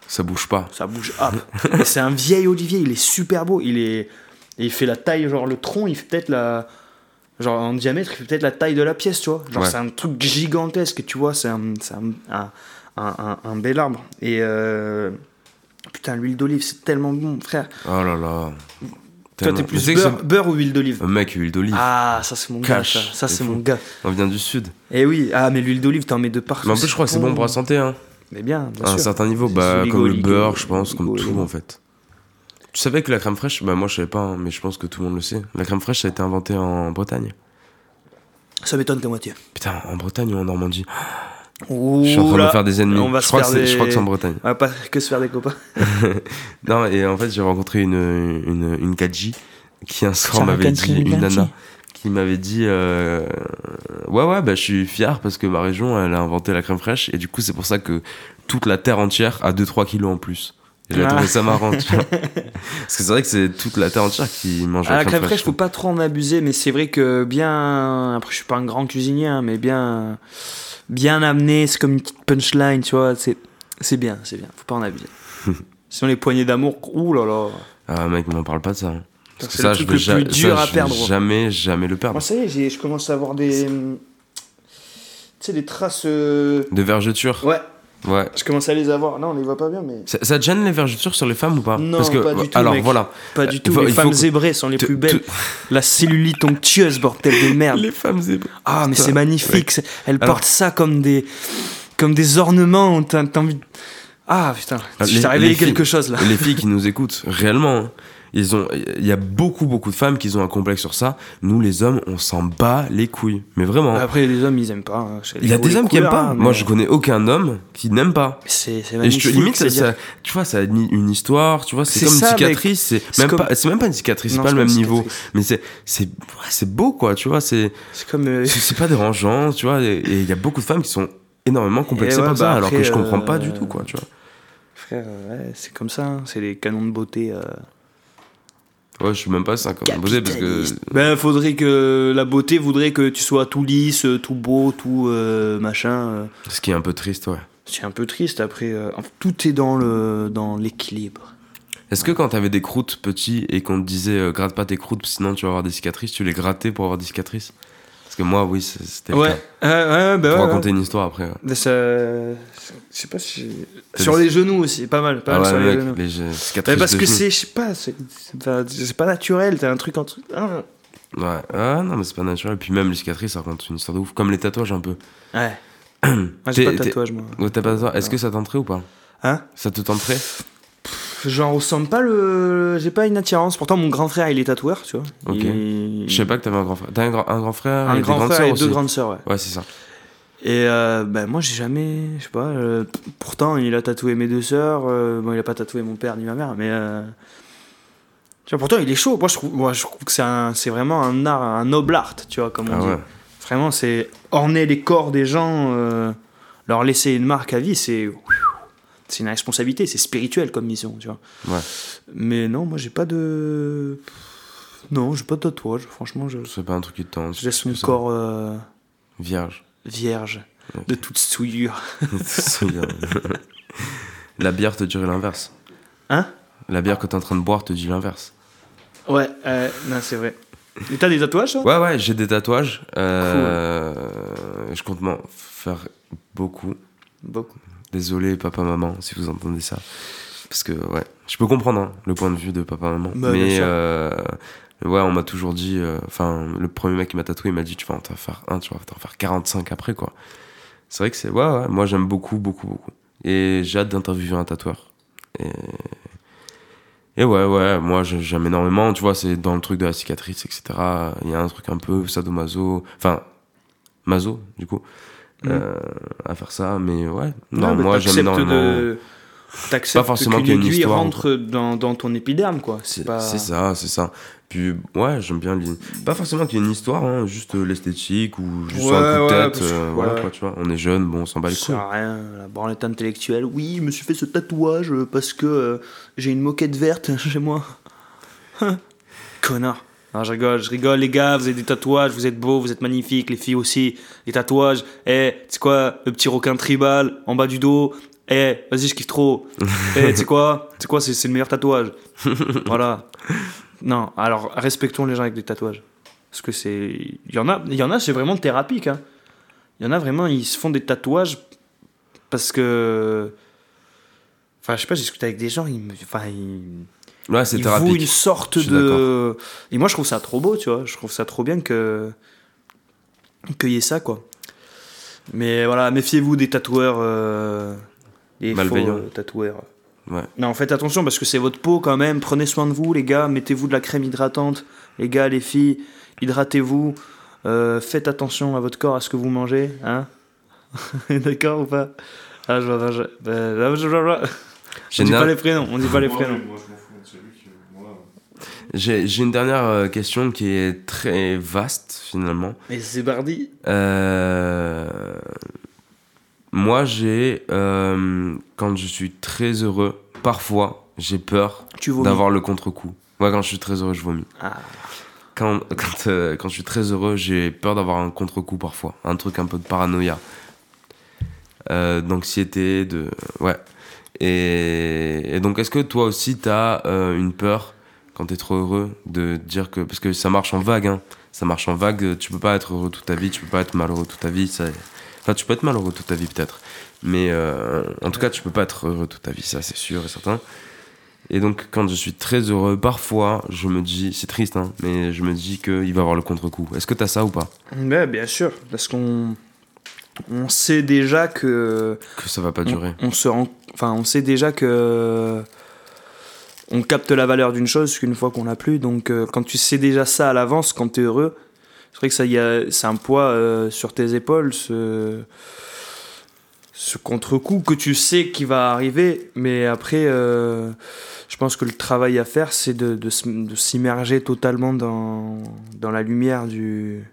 Ça bouge pas. Ça bouge hop. Et c'est un vieil olivier, il est super beau. Il est. il fait la taille, genre le tronc, il fait peut-être la. Genre en diamètre, il fait peut-être la taille de la pièce, tu vois. Genre Ouais. c'est un truc gigantesque, tu vois. C'est un, c'est un, un, un- un- un bel arbre. Et. euh, Putain, l'huile d'olive, c'est tellement bon, frère. Oh là là. Toi, t'es plus beurre, beurre ou huile d'olive Mec, huile d'olive. Ah, ça c'est mon Cash, gars, ça, c'est mon gars. On vient du sud. Et oui, ah mais l'huile d'olive, t'en mets de partout. Mais en plus, je crois que c'est bon pour la santé. Hein. Mais bien, bien À un sûr. certain niveau, bah, comme le beurre, je pense, comme tout en fait. Tu savais que la crème fraîche, bah moi je savais pas, hein, mais je pense que tout le monde le sait. La crème fraîche, ça a été inventé en Bretagne. Ça m'étonne qu'à moitié. Putain, en Bretagne ou en Normandie Ouh Je suis en train de me faire des ennemis. on va je, crois que c'est- des- je crois que c'est en Bretagne. On va pas que se faire des copains. [LAUGHS] Non, et en fait, j'ai rencontré une, une, une qui un soir m'avait dit, une nana, qui m'avait dit euh, Ouais, ouais, bah, je suis fier parce que ma région, elle a inventé la crème fraîche, et du coup, c'est pour ça que toute la terre entière a 2-3 kilos en plus. Et J'ai Ah. trouvé ça marrant, tu vois. [LAUGHS] Parce que c'est vrai que c'est toute la terre entière qui mange Ah, la la crème fraîche, faut pas trop en abuser, mais c'est vrai que bien. Après, je suis pas un grand cuisinier, hein, mais bien. Bien amené, c'est comme une petite punchline, tu vois. C'est c'est bien, c'est bien. Faut pas en abuser. [LAUGHS] Sinon, les poignées d'amour, ouh là là. Ah, mec, m'en parle pas de ça. Parce que ça, le je truc vais le ja- plus dur ça, à je perdre. jamais, jamais le perdre. Moi, ça y est, je commence à avoir des. sais, des traces. euh, De vergeture Ouais, Ouais. je commence à les avoir. Là, on les voit pas bien, mais. Ça, ça te gêne les vergetures sur les femmes ou pas Non, Parce que, pas du tout, Alors mec. voilà. Pas du Euh, tout. faut- les femmes que- zébrées sont les plus belles. [LAUGHS] La cellulite onctueuse, bordel de merde. Les femmes zébrées. Ah, mais c'est magnifique. Elles Alors- portent ça comme des, comme des ornements. T'as envie. Ah putain, Ah, je t'ai révélé quelque chose là. les filles qui nous [LAUGHS] écoutent, réellement, hein, ils ont, il y a beaucoup, beaucoup de femmes qui ont un complexe sur ça. Nous, les hommes, on s'en bat les couilles. Mais vraiment. Après, les hommes, ils aiment pas. hein. Il y a des hommes qui aiment couleurs, pas. hein, Moi, je connais aucun homme qui n'aime pas. C'est c'est Et je magnifique. te, limite, ça, tu vois, ça a une histoire, tu vois, c'est comme une cicatrice. C'est même, comme- pas, c'est même pas une cicatrice, c'est pas le même niveau. Mais c'est, c'est, beau, quoi, tu vois, c'est, C'est comme. euh, c'est pas dérangeant, tu vois, et il y a beaucoup de femmes qui sont énormément complexées par ça, bah alors que je comprends pas euh, du tout, quoi, tu vois. Frère, c'est comme ça. hein. C'est les canons de beauté. Ouais, je suis même pas 50 posé parce que. Ben, faudrait que la beauté voudrait que tu sois tout lisse, tout beau, tout euh, machin. euh. Ce qui est un peu triste, ouais. C'est un peu triste après. euh, tout est dans le dans l'équilibre. Est-ce que quand t'avais des croûtes petits et qu'on te disait euh, gratte pas tes croûtes sinon tu vas avoir des cicatrices, tu les grattais pour avoir des cicatrices? Parce que moi, oui, c'était le Ouais, cas. ouais, ouais, bah Pour ouais, raconter une histoire après. ouais. Ça, je sais pas si. Sur les genoux aussi, pas mal, pas Ah mal sur les mec, genoux. les Mais parce que c'est, je sais pas, c'est, pas, naturel, t'as un truc en truc. Ah. Ouais, ah, non, mais c'est pas naturel. Puis même les cicatrices, ça raconte une histoire de ouf. Comme les tatouages un peu. [CLEARS THROAT] Ouais. moi j'ai pas de tatouage, moi. Ouais, t'as pas de tatouage Est-ce que ça tenterait ou pas? Hein? Ça te tenterait? J'en ressens pas le. J'ai pas une attirance. Pourtant, mon grand frère, il est tatoueur, tu vois. Ok. Il- Je sais pas que t'avais un grand frère. T'as un grand, un grand frère Un et grand frère et aussi deux grandes sœurs, ouais. Ouais, c'est ça. Et euh, ben moi j'ai jamais, je sais pas. euh, pourtant il a tatoué mes deux sœurs. euh, bon il a pas tatoué mon père ni ma mère, mais euh, tu vois pourtant il est chaud. Moi je trouve, moi je trouve que c'est vraiment un art, un noble art, tu vois comme on Ah dit. ouais. Vraiment c'est orner les corps des gens, leur laisser une marque à vie, c'est c'est une responsabilité, c'est spirituel comme mission, tu vois. Ouais. Mais non, moi j'ai pas de, non j'ai pas de tatouage. Franchement je, C'est pas un truc qui te tente. je laisse mon corps euh, Vierge. vierge de toute souillure. [LAUGHS] Bien. [LAUGHS] La bière te dirait l'inverse. Hein? La bière que t'es en train de boire te dit l'inverse. Ouais, euh, non, c'est vrai. Et t'as des tatouages, toi? Ouais, ouais, j'ai des tatouages. Euh, Je compte m'en faire beaucoup. Beaucoup. Désolé, papa, maman, si vous entendez ça. Parce que, ouais, je peux comprendre hein, le point de vue de papa, maman. Bah, mais, euh, ouais, on m'a toujours dit. euh, Enfin, le premier mec qui m'a tatoué, il m'a dit Tu vas en faire un, tu vas en faire 45 après, quoi. C'est vrai que c'est. Ouais, ouais, moi j'aime beaucoup, beaucoup, beaucoup. Et j'ai hâte d'interviewer un tatoueur. Et. Et ouais, ouais, moi j'aime énormément, tu vois, c'est dans le truc de la cicatrice, etc. Il y a un truc un peu sadomaso, enfin, maso, du coup, Mhm. euh, à faire ça, mais ouais. Non, moi j'aime énormément. de- T'acceptes Pas forcément qu'une qu'il y ait une aiguille histoire, rentre dans, dans ton épiderme, quoi. C'est pas... ça, c'est ça. Puis ouais, j'aime bien. l'idée. Pas forcément qu'il y ait une histoire, hein, juste euh, l'esthétique ou juste Ouais, un coup de ouais, tête. euh, voilà ouais. quoi, tu vois. On est jeune, bon, on s'en bat les couilles. rien, la branlette intellectuelle. Oui, je me suis fait ce tatouage parce que euh, j'ai une moquette verte [LAUGHS] chez moi. Connard. Non, je rigole, je rigole, les gars, vous avez des tatouages, vous êtes beaux, vous êtes magnifiques, les filles aussi. Les tatouages, eh, tu sais quoi, le petit requin tribal en bas du dos, eh, vas-y, je kiffe trop. Eh, tu sais quoi, tu sais quoi, c'est le meilleur tatouage. [LAUGHS] voilà. Non, alors respectons les gens avec des tatouages. Parce que c'est. Il y en a, il y en a c'est vraiment thérapique. Hein. Il y en a vraiment, ils se font des tatouages parce que. Enfin, je sais pas, j'ai discuté avec des gens, ils me. Enfin, ils Ouais, c'est il voue thérapeutique. une sorte de. Et moi, je trouve ça trop beau, tu vois. Je trouve ça trop bien que. qu'il y ait ça, quoi. Mais voilà, méfiez-vous des tatoueurs. euh, Des faux Malveillants. euh, tatoueurs. Ouais. Non, faites attention parce que c'est votre peau quand même. Prenez soin de vous, les gars. Mettez-vous de la crème hydratante. Les gars, les filles, hydratez-vous. Euh, faites attention à votre corps, à ce que vous mangez. Hein [LAUGHS] D'accord ou pas? Ah, je vois, je, euh, là, je- je- On dit pas les prénoms. On dit pas les Moi, prénoms. Moi, je m'en fous. C'est lui qui. Moi, j'ai- une dernière euh, question qui est très vaste finalement. Mais c'est Bardi. Euh, Moi, j'ai. euh, Quand je suis très heureux, parfois, j'ai peur d'avoir le contre-coup. Ouais, quand je suis très heureux, je vomis. Ah. quand, quand, euh, quand je suis très heureux, j'ai peur d'avoir un contre-coup parfois. Un truc un peu de paranoïa. D'anxiété, de. Ouais. Et, et donc, est-ce que toi aussi, t'as euh, une peur quand t'es trop heureux de dire que. Parce que ça marche en vague, hein. Ça marche en vague. Tu peux pas être heureux toute ta vie, tu peux pas être malheureux toute ta vie. Ça, Enfin, tu peux être malheureux toute ta vie, peut-être. Mais euh, en tout cas, tu peux pas être heureux toute ta vie, ça, c'est sûr et certain. Et donc, quand je suis très heureux, parfois, je me dis, c'est triste, hein, mais je me dis qu'il va y avoir le contre-coup. Est-ce que t'as ça ou pas? Ouais, bien sûr, parce qu'on on sait déjà que Que ça va pas durer. on, on se rend, enfin, on sait déjà que on capte la valeur d'une chose qu'une fois qu'on l'a plus. Donc, euh, quand tu sais déjà ça à l'avance, quand tu es heureux, c'est vrai que ça, y a, c'est un poids euh, sur tes épaules, ce, ce contre-coup que tu sais qui va arriver. Mais après, euh, je pense que le travail à faire, c'est de, de, de s'immerger totalement dans, dans la lumière du.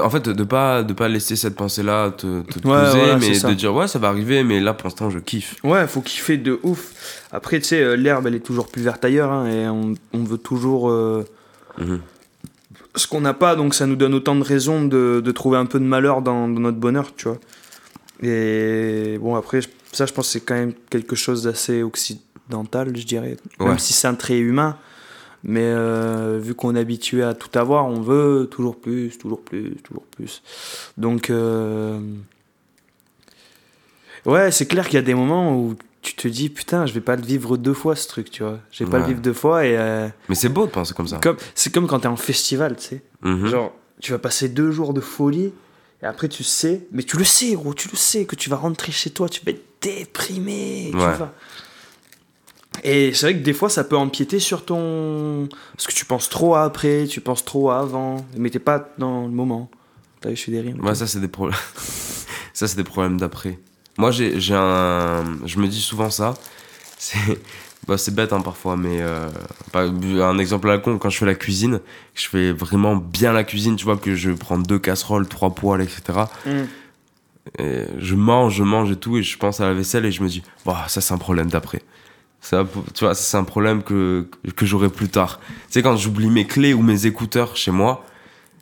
En fait, de pas, de pas laisser cette pensée-là te, te Ouais, poser, voilà, mais ça. de dire, ouais, ça va arriver, mais là, pour l'instant, je kiffe. Ouais, faut kiffer de ouf. Après, tu sais, euh, l'herbe, elle est toujours plus verte ailleurs, hein, et on, on veut toujours euh, Mhm. ce qu'on n'a pas, donc ça nous donne autant de raisons de, de trouver un peu de malheur dans, dans notre bonheur, tu vois. Et bon, après, ça, je pense c'est quand même quelque chose d'assez occidental, je dirais. Même si c'est un trait humain. Mais euh, vu qu'on est habitué à tout avoir, on veut toujours plus, toujours plus, toujours plus. Donc, euh, ouais, c'est clair qu'il y a des moments où tu te dis, putain, je vais pas le vivre deux fois ce truc, tu vois. Je vais pas le vivre deux fois et. euh, Mais c'est beau de penser comme ça. comme, c'est comme quand t'es en festival, tu sais. Mhm. Genre, tu vas passer deux jours de folie, et après tu sais, mais tu le sais, gros, tu le sais, que tu vas rentrer chez toi, tu vas être déprimé, tu Ouais. vas. Et c'est vrai que des fois, ça peut empiéter sur ton. Parce que tu penses trop à après, tu penses trop à avant, mais t'es pas dans le moment. T'as vu, je fais des rimes. Ouais, ça, c'est des problèmes. [LAUGHS] ça, c'est des problèmes d'après. Moi, j'ai j'ai un. Je me dis souvent ça. C'est. [LAUGHS] Bah, c'est bête hein, parfois, mais euh, un exemple à la con, quand je fais la cuisine, je fais vraiment bien la cuisine, tu vois, que je prends deux casseroles, trois poêles, etc. Mm. Et je mange, je mange et tout, et je pense à la vaisselle et je me dis, Ouah, ça c'est un problème d'après. Ça, tu vois, c'est un problème que, que j'aurai plus tard. Sais, quand j'oublie mes clés ou mes écouteurs chez moi,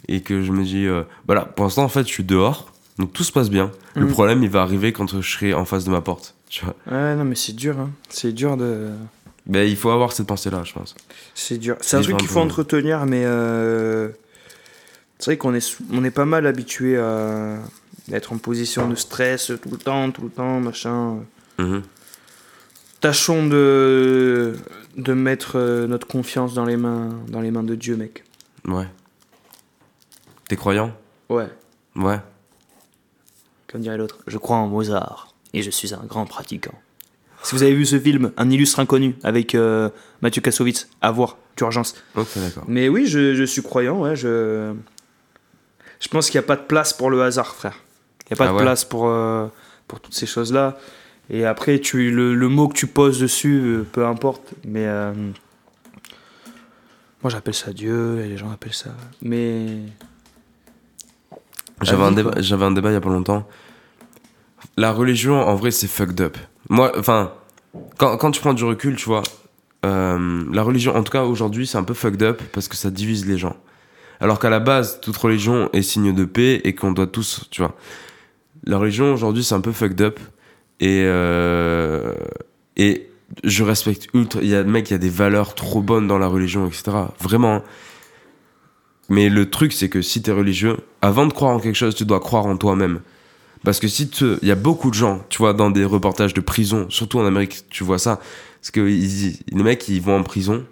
et que je me dis, euh, voilà, pour l'instant, en fait, je suis dehors, donc tout se passe bien. Le Mhm. problème, il va arriver quand je serai en face de ma porte, tu vois. Ouais, non, mais c'est dur, hein. C'est dur de. Mais il faut avoir cette pensée-là, je pense. C'est dur. C'est un truc qu'il faut entretenir, mais euh, c'est vrai qu'on est, on est pas mal habitué à être en position de stress tout le temps, tout le temps, machin. Mhm. Tâchons de, de mettre euh, notre confiance dans les, mains, dans les mains de Dieu, mec. Ouais. T'es croyant? Ouais, Ouais. comme dirait l'autre. Je crois en Mozart et je suis un grand pratiquant. Si vous avez vu ce film, Un illustre inconnu, avec euh, Mathieu Kassovitz, à voir, d'urgence. Ok, d'accord. Mais oui, je, je suis croyant, ouais. Je, je pense qu'il n'y a pas de place pour le hasard, frère. Il n'y a pas Ah de ouais place pour, euh, pour toutes ces choses-là. Et après, tu, le, le mot que tu poses dessus, euh, peu importe. Mais euh, moi, j'appelle ça Dieu, et les gens appellent ça. Mais. J'avais un, débat, j'avais un débat il y a pas longtemps. La religion, en vrai, c'est fucked up. Moi, enfin, quand, quand tu prends du recul, tu vois, euh, la religion, en tout cas aujourd'hui, c'est un peu fucked up parce que ça divise les gens. Alors qu'à la base, toute religion est signe de paix et qu'on doit tous, tu vois. La religion aujourd'hui, c'est un peu fucked up et euh, et je respecte ultra. Il y a mec, il y a des valeurs trop bonnes dans la religion, etc. Vraiment. Mais le truc, c'est que si t'es religieux, avant de croire en quelque chose, tu dois croire en toi-même. Parce que si tu- il y a beaucoup de gens, tu vois, dans des reportages de prison, surtout en Amérique, tu vois ça. Parce que les mecs, ils vont en prison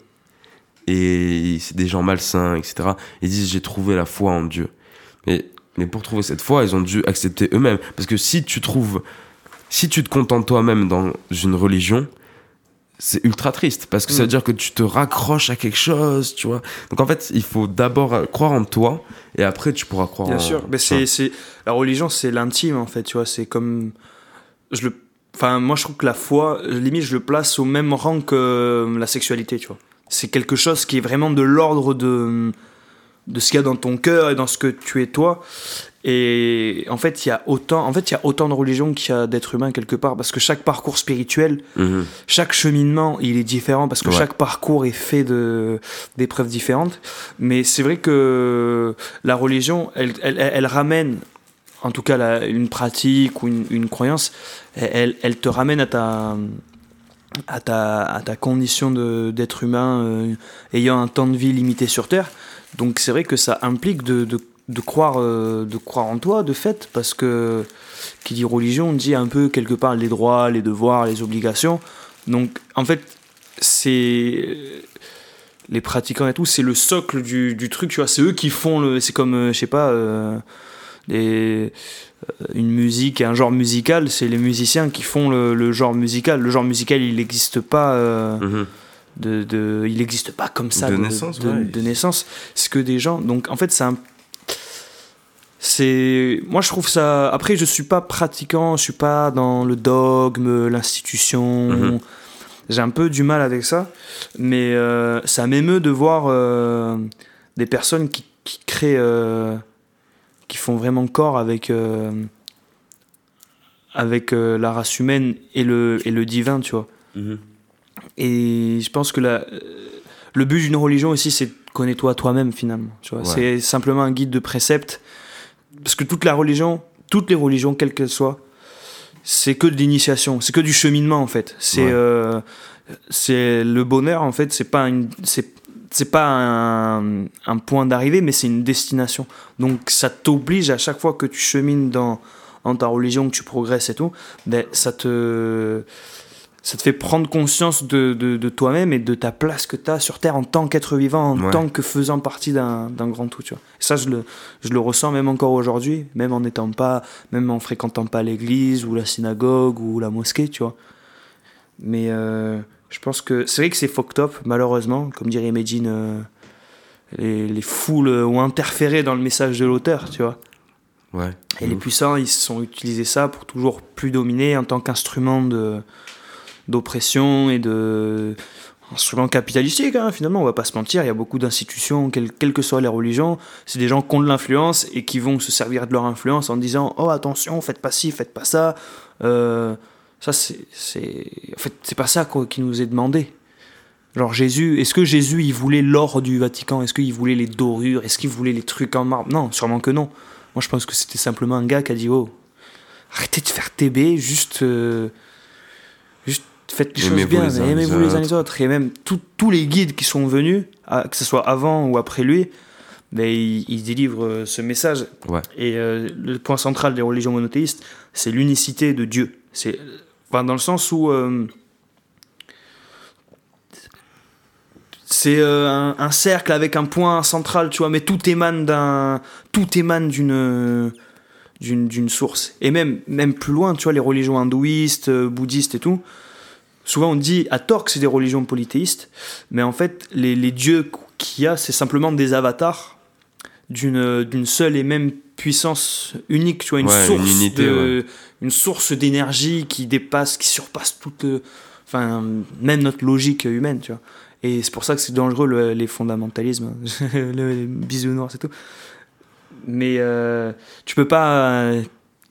et c'est des gens malsains, etc. Ils disent j'ai trouvé la foi en Dieu. Mais, mais pour trouver cette foi, ils ont dû accepter eux-mêmes. Parce que si tu trouves, si tu te contentes toi-même dans une religion, c'est ultra triste parce que ça veut Mm. dire que tu te raccroches à quelque chose, tu vois. Donc en fait, il faut d'abord euh, croire en toi et après tu pourras croire Bien en sûr, mais c'est, c'est la religion, c'est l'intime en fait, tu vois. C'est comme, je le, enfin moi je trouve que la foi, limite je le place au même rang que euh, la sexualité, tu vois. C'est quelque chose qui est vraiment de l'ordre de de ce qu'il y a dans ton cœur et dans ce que tu es toi. Et en fait, il y a autant, en fait, il y a autant de religions qu'il y a d'êtres humains quelque part, parce que chaque parcours spirituel, Mhm. chaque cheminement, il est différent parce que Ouais. chaque parcours est fait de d'épreuves différentes. Mais c'est vrai que la religion, elle, elle, ramène, en tout cas la- une pratique ou une, une croyance, elle, elle te ramène à ta à ta, à ta condition de- d'être humain euh, ayant un temps de vie limité sur Terre. Donc c'est vrai que ça implique de, de, de croire, euh, de croire en toi, de fait, parce que qui dit religion dit un peu quelque part les droits, les devoirs, les obligations. Donc, en fait, c'est les pratiquants et tout, c'est le socle du, du, truc, tu vois. C'est eux qui font le. C'est comme, euh, je sais pas, euh, une musique, un genre musical, c'est les musiciens qui font le, le, genre musical. Le genre musical, il n'existe pas. Euh, mm-hmm. de, de, il n'existe pas comme ça de, de naissance. De, ouais. de naissance. C'est que des gens. Donc, en fait, c'est un c'est moi je trouve ça après je suis pas pratiquant je suis pas dans le dogme l'institution Mhm. j'ai un peu du mal avec ça mais euh, ça m'émeut de voir euh, des personnes qui, qui créent euh, qui font vraiment corps avec avec la race humaine et le et le divin tu vois Mhm. et je pense que la, le but d'une religion aussi, c'est connais-toi toi-même finalement. Tu vois, Ouais. c'est simplement un guide de préceptes. Parce que toute la religion, toutes les religions, quelles qu'elles soient, c'est que de l'initiation, c'est que du cheminement en fait. C'est Ouais. euh, c'est le bonheur en fait, c'est pas une, c'est pas un, un point d'arrivée, mais c'est une destination. Donc ça t'oblige à chaque fois que tu chemines dans, dans ta religion, que tu progresses et tout, ben, ça te ça te fait prendre conscience de, de, de toi-même et de ta place que tu as sur Terre en tant qu'être vivant, en Ouais. tant que faisant partie d'un grand tout. Tu vois. Et ça, je le, je le ressens même encore aujourd'hui, même en n'étant pas, même en fréquentant pas l'église ou la synagogue ou la mosquée, tu vois. Mais euh, je pense que c'est vrai que c'est fucked up, malheureusement, comme dirait Medine, euh, les, les foules ont interféré dans le message de l'auteur, tu vois. Ouais. Et les puissants, ils se sont utilisés ça pour toujours plus dominer en tant qu'instrument de d'oppression et de instrument capitalistique hein, finalement on va pas se mentir il y a beaucoup d'institutions quelles quelles que soient les religions c'est des gens qui ont de l'influence et qui vont se servir de leur influence en disant oh attention faites pas ci faites pas ça. Euh, ça c'est en fait c'est pas ça quoi, qui nous est demandé genre Jésus est-ce que Jésus il voulait l'or du Vatican? Est-ce qu'il voulait les dorures? Est-ce qu'il voulait les trucs en marbre? Non sûrement que non. Moi je pense que c'était simplement un gars qui a dit oh arrêtez de faire TB juste euh, juste faites les choses bien les mais aimez-vous les uns les autres et même tout- tous les guides qui sont venus que ce soit avant ou après lui ben, ils, ils délivrent euh, ce message Ouais. et euh, le point central des religions monothéistes c'est l'unicité de Dieu c'est enfin, dans le sens où euh, c'est euh, un, un cercle avec un point central, tu vois, mais tout émane d'un, tout émane d'une, d'une, d'une source. Et même, même plus loin, tu vois, les religions hindouistes, euh, bouddhistes et tout. Souvent, on dit à tort que c'est des religions polythéistes, mais en fait, les, les dieux qu'il y a, c'est simplement des avatars d'une, seule et même puissance unique, tu vois, une Ouais, une source unité, de, une source d'énergie qui dépasse, qui surpasse toute, enfin, même notre logique humaine, tu vois. Et c'est pour ça que c'est dangereux le- les fondamentalismes, [LAUGHS] le, les bisounours et tout. Mais euh, tu peux pas,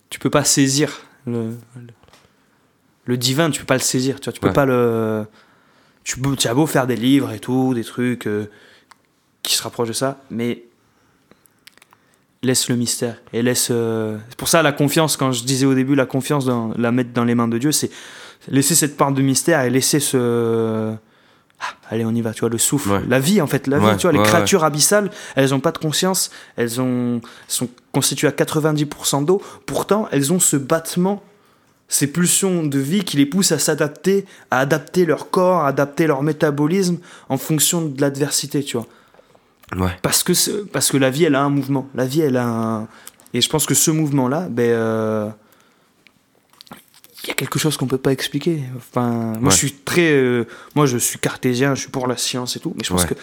tu peux pas saisir le, le, le divin, tu peux pas le saisir, tu vois. Tu peux Ouais. pas le, tu, as beau faire des livres et tout, des trucs euh, qui se rapprochent de ça, mais laisse le mystère et laisse. euh, C'est pour ça la confiance. Quand je disais au début la confiance, dans, la mettre dans les mains de Dieu, c'est laisser cette part de mystère et laisser ce ah, allez, on y va, tu vois, le souffle, Ouais. la vie en fait, la Ouais, vie, tu vois, les créatures abyssales, elles ont pas de conscience, elles ont, sont constituées à 90% d'eau, pourtant elles ont ce battement, ces pulsions de vie qui les poussent à s'adapter, à adapter leur corps, à adapter leur métabolisme en fonction de l'adversité, tu vois. Ouais. Parce que, parce que la vie, elle a un mouvement. La vie, elle a un. Et je pense que ce mouvement-là, ben. euh, Il y a quelque chose qu'on peut pas expliquer. Enfin, moi, Ouais. je suis très. euh, moi, je suis cartésien, je suis pour la science et tout. Mais je pense Ouais. que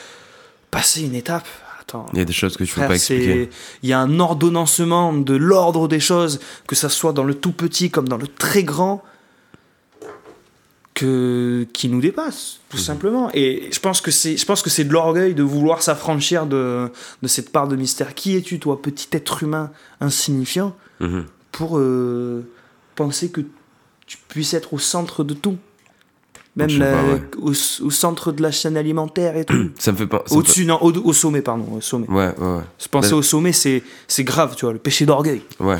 passer une étape. Attends. Il y a des choses que tu peux Frère, pas expliquer. Il y a un ordonnancement de l'ordre des choses, que ça soit dans le tout petit comme dans le très grand, que... qui nous dépasse, tout Mhm. simplement. Et je pense que c'est, je pense que c'est de l'orgueil de vouloir s'affranchir de, de cette part de mystère. Qui es-tu, toi, petit être humain insignifiant, Mhm. pour euh, penser que tu puisses être au centre de tout? Même la- pas, ouais. au, au centre de la chaîne alimentaire et tout. [CLEARS THROAT] Ça me fait pas. Au-dessus, non, au, au sommet, pardon, au sommet. Ouais, ouais, ouais. Se penser au sommet, c'est c'est grave, tu vois, le péché d'orgueil. Ouais.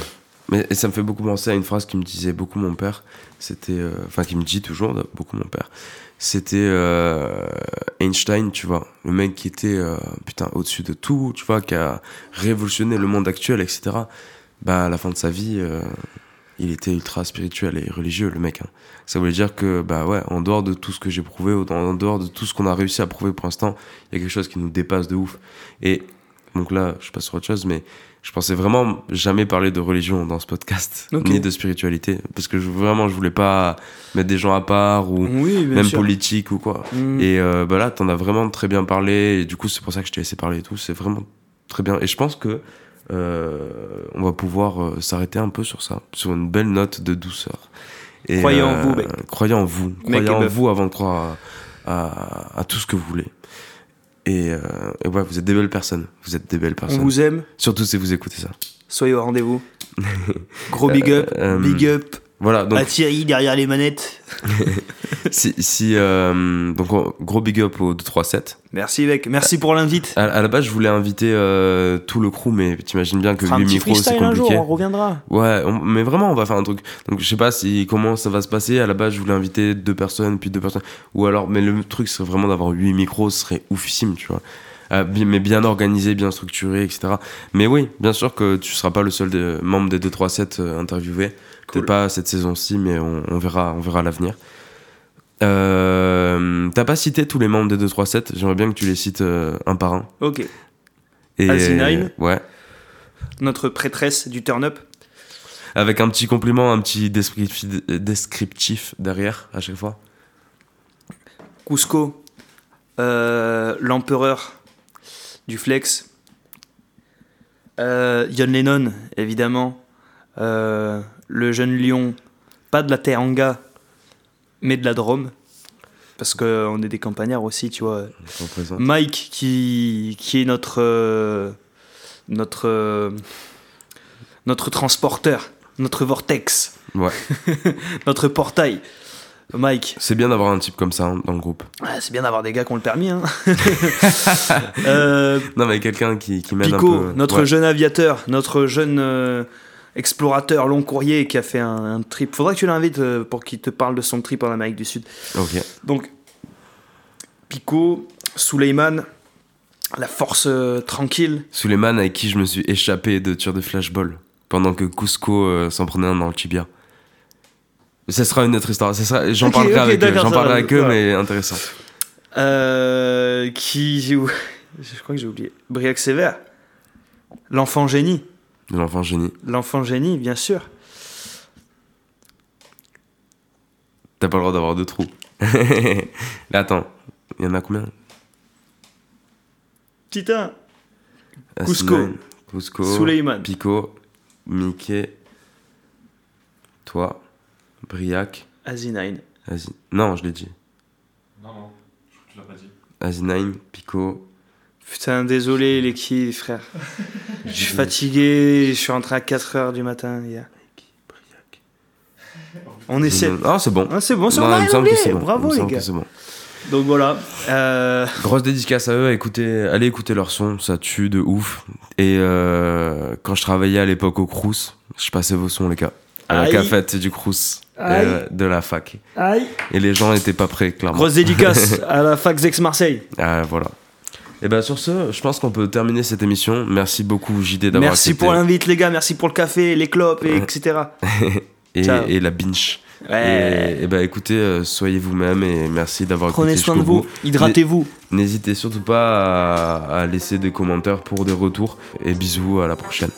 Mais et ça me fait beaucoup penser à une phrase qui me disait beaucoup mon père. C'était, euh, enfin, qui me dit toujours beaucoup mon père. C'était euh, Einstein, tu vois, le mec qui était euh, putain au-dessus de tout, tu vois, qui a révolutionné le monde actuel, etc. Bah, à la fin de sa vie, euh, il était ultra spirituel et religieux, le mec. hein. Ça voulait dire que, bah ouais, en dehors de tout ce que j'ai prouvé, ou en dehors de tout ce qu'on a réussi à prouver pour l'instant, il y a quelque chose qui nous dépasse de ouf. Et donc là, je passe sur autre chose, mais je pensais vraiment jamais parler de religion dans ce podcast, [LAUGHS] ni de spiritualité, parce que je, vraiment, je voulais pas mettre des gens à part ou Oui, même sûr. politique ou quoi. Mm. Et euh, bah là, t'en as vraiment très bien parlé, et du coup, c'est pour ça que je t'ai laissé parler et tout. C'est vraiment très bien. Et je pense que on va pouvoir euh, s'arrêter un peu sur ça, sur une belle note de douceur. Et, Croyez en euh, vous, mec. Croyez en vous. Mec Croyez en meuf. vous avant de croire à, à- à tout ce que vous voulez. Et, euh, et ouais, vous êtes des belles personnes. Vous êtes des belles On personnes. vous aime, Surtout si vous écoutez ça. soyez au rendez-vous. [LAUGHS] Gros big up, Euh, big up Voilà, donc à Thierry derrière les manettes. [LAUGHS] si, si, euh, donc on- gros big up au 237. Merci mec, merci pour l'invite. À, à la base, je voulais inviter euh, tout le crew, mais t'imagines bien que Fera un 8 petit micros, c'est freestyle un jour, compliqué. on reviendra. Ouais, on- mais vraiment, on va faire un truc. Donc, je sais pas si comment ça va se passer. À la base, je voulais inviter deux personnes, puis deux personnes. Ou alors, mais le truc serait vraiment d'avoir huit micros, ce serait oufissime, tu vois. Euh, mais bien organisé, bien structuré, etc. Mais oui, bien sûr que tu seras pas le seul membre des 237 euh, interviewés. Cool. Peut-être pas cette saison-ci, mais on, on verra, on verra l'avenir. Euh, T'as pas cité tous les membres des 237 J'aimerais bien que tu les cites euh, un par un. Ok, Et, Alcinine. Ouais. notre prêtresse du turn-up. Avec un petit compliment, un petit descriptif, descriptif derrière à chaque fois. Cusco, euh, l'empereur du flex. Euh, John Lennon, évidemment. Euh, le jeune lion, pas de la Teranga, mais de la Drôme. Parce qu'on est des campagnards aussi, tu vois. Mike, qui, qui est notre, euh, notre, euh, notre transporteur, notre vortex, Ouais. [LAUGHS] notre portail. Mike, C'est bien d'avoir un type comme ça hein, dans le groupe. ah, c'est bien d'avoir des gars qui ont le permis. Hein. [LAUGHS] Euh, Non, mais quelqu'un qui, qui mène Pico, un peu. notre Ouais. jeune aviateur, notre jeune euh, explorateur long courrier qui a fait un, un trip. Faudrait que tu l'invites euh, pour qu'il te parle de son trip en Amérique du Sud. Ok. Donc, Pico, Suleiman, la force tranquille. Suleiman avec qui je me suis échappé de tir de flashball pendant que Cusco s'en prenait un dans le tibia. Ce sera une autre histoire. Sera- J'en parlerai avec eux. J'en parlerai avec eux, mais intéressant. Euh, qui. [LAUGHS] Je crois que j'ai oublié. Briac Sévère. L'enfant génie. L'enfant génie. L'enfant génie, bien sûr. T'as pas le droit d'avoir deux trous. [LAUGHS] mais attends, il y en a combien? Titan. Cusco. Cusco. Suleiman. Pico. Mickey. Toi. Briac. Asinine. Asi- Non, je l'ai dit. Non, non, je l'as pas dit. Asinine, Pico. Putain, désolé les kills, frère. [LAUGHS] Je suis fatigué, je suis rentré à 4h du matin hier. [LAUGHS] On essaie. Ah, c'est bon. Ah, c'est bon, c'est Non, on a il me rien semble que oublié. c'est bon. Bravo les gars. c'est bon. Donc voilà. Euh, [LAUGHS] Grosse dédicace à eux, écoutez, allez écouter leur son, ça tue de ouf. Et euh, quand je travaillais à l'époque au Crous, je passais vos sons les gars. À la cafette du Crous, euh, de la fac. Aïe. Et les gens étaient pas prêts, clairement. Grosse dédicace [LAUGHS] à la fac Zex Marseille. Ah, voilà. Et ben sur ce, je pense qu'on peut terminer cette émission. Merci beaucoup JD d'avoir Merci accepté. pour l'invite les gars, merci pour le café, les clopes, et etc. [LAUGHS] et, la binge. Ouais. Et, et ben écoutez, euh, soyez vous-même et merci d'avoir Prenez écouté soin de vous, hydratez-vous. N'hésitez surtout pas à, à laisser des commentaires pour des retours. Et bisous, à la prochaine.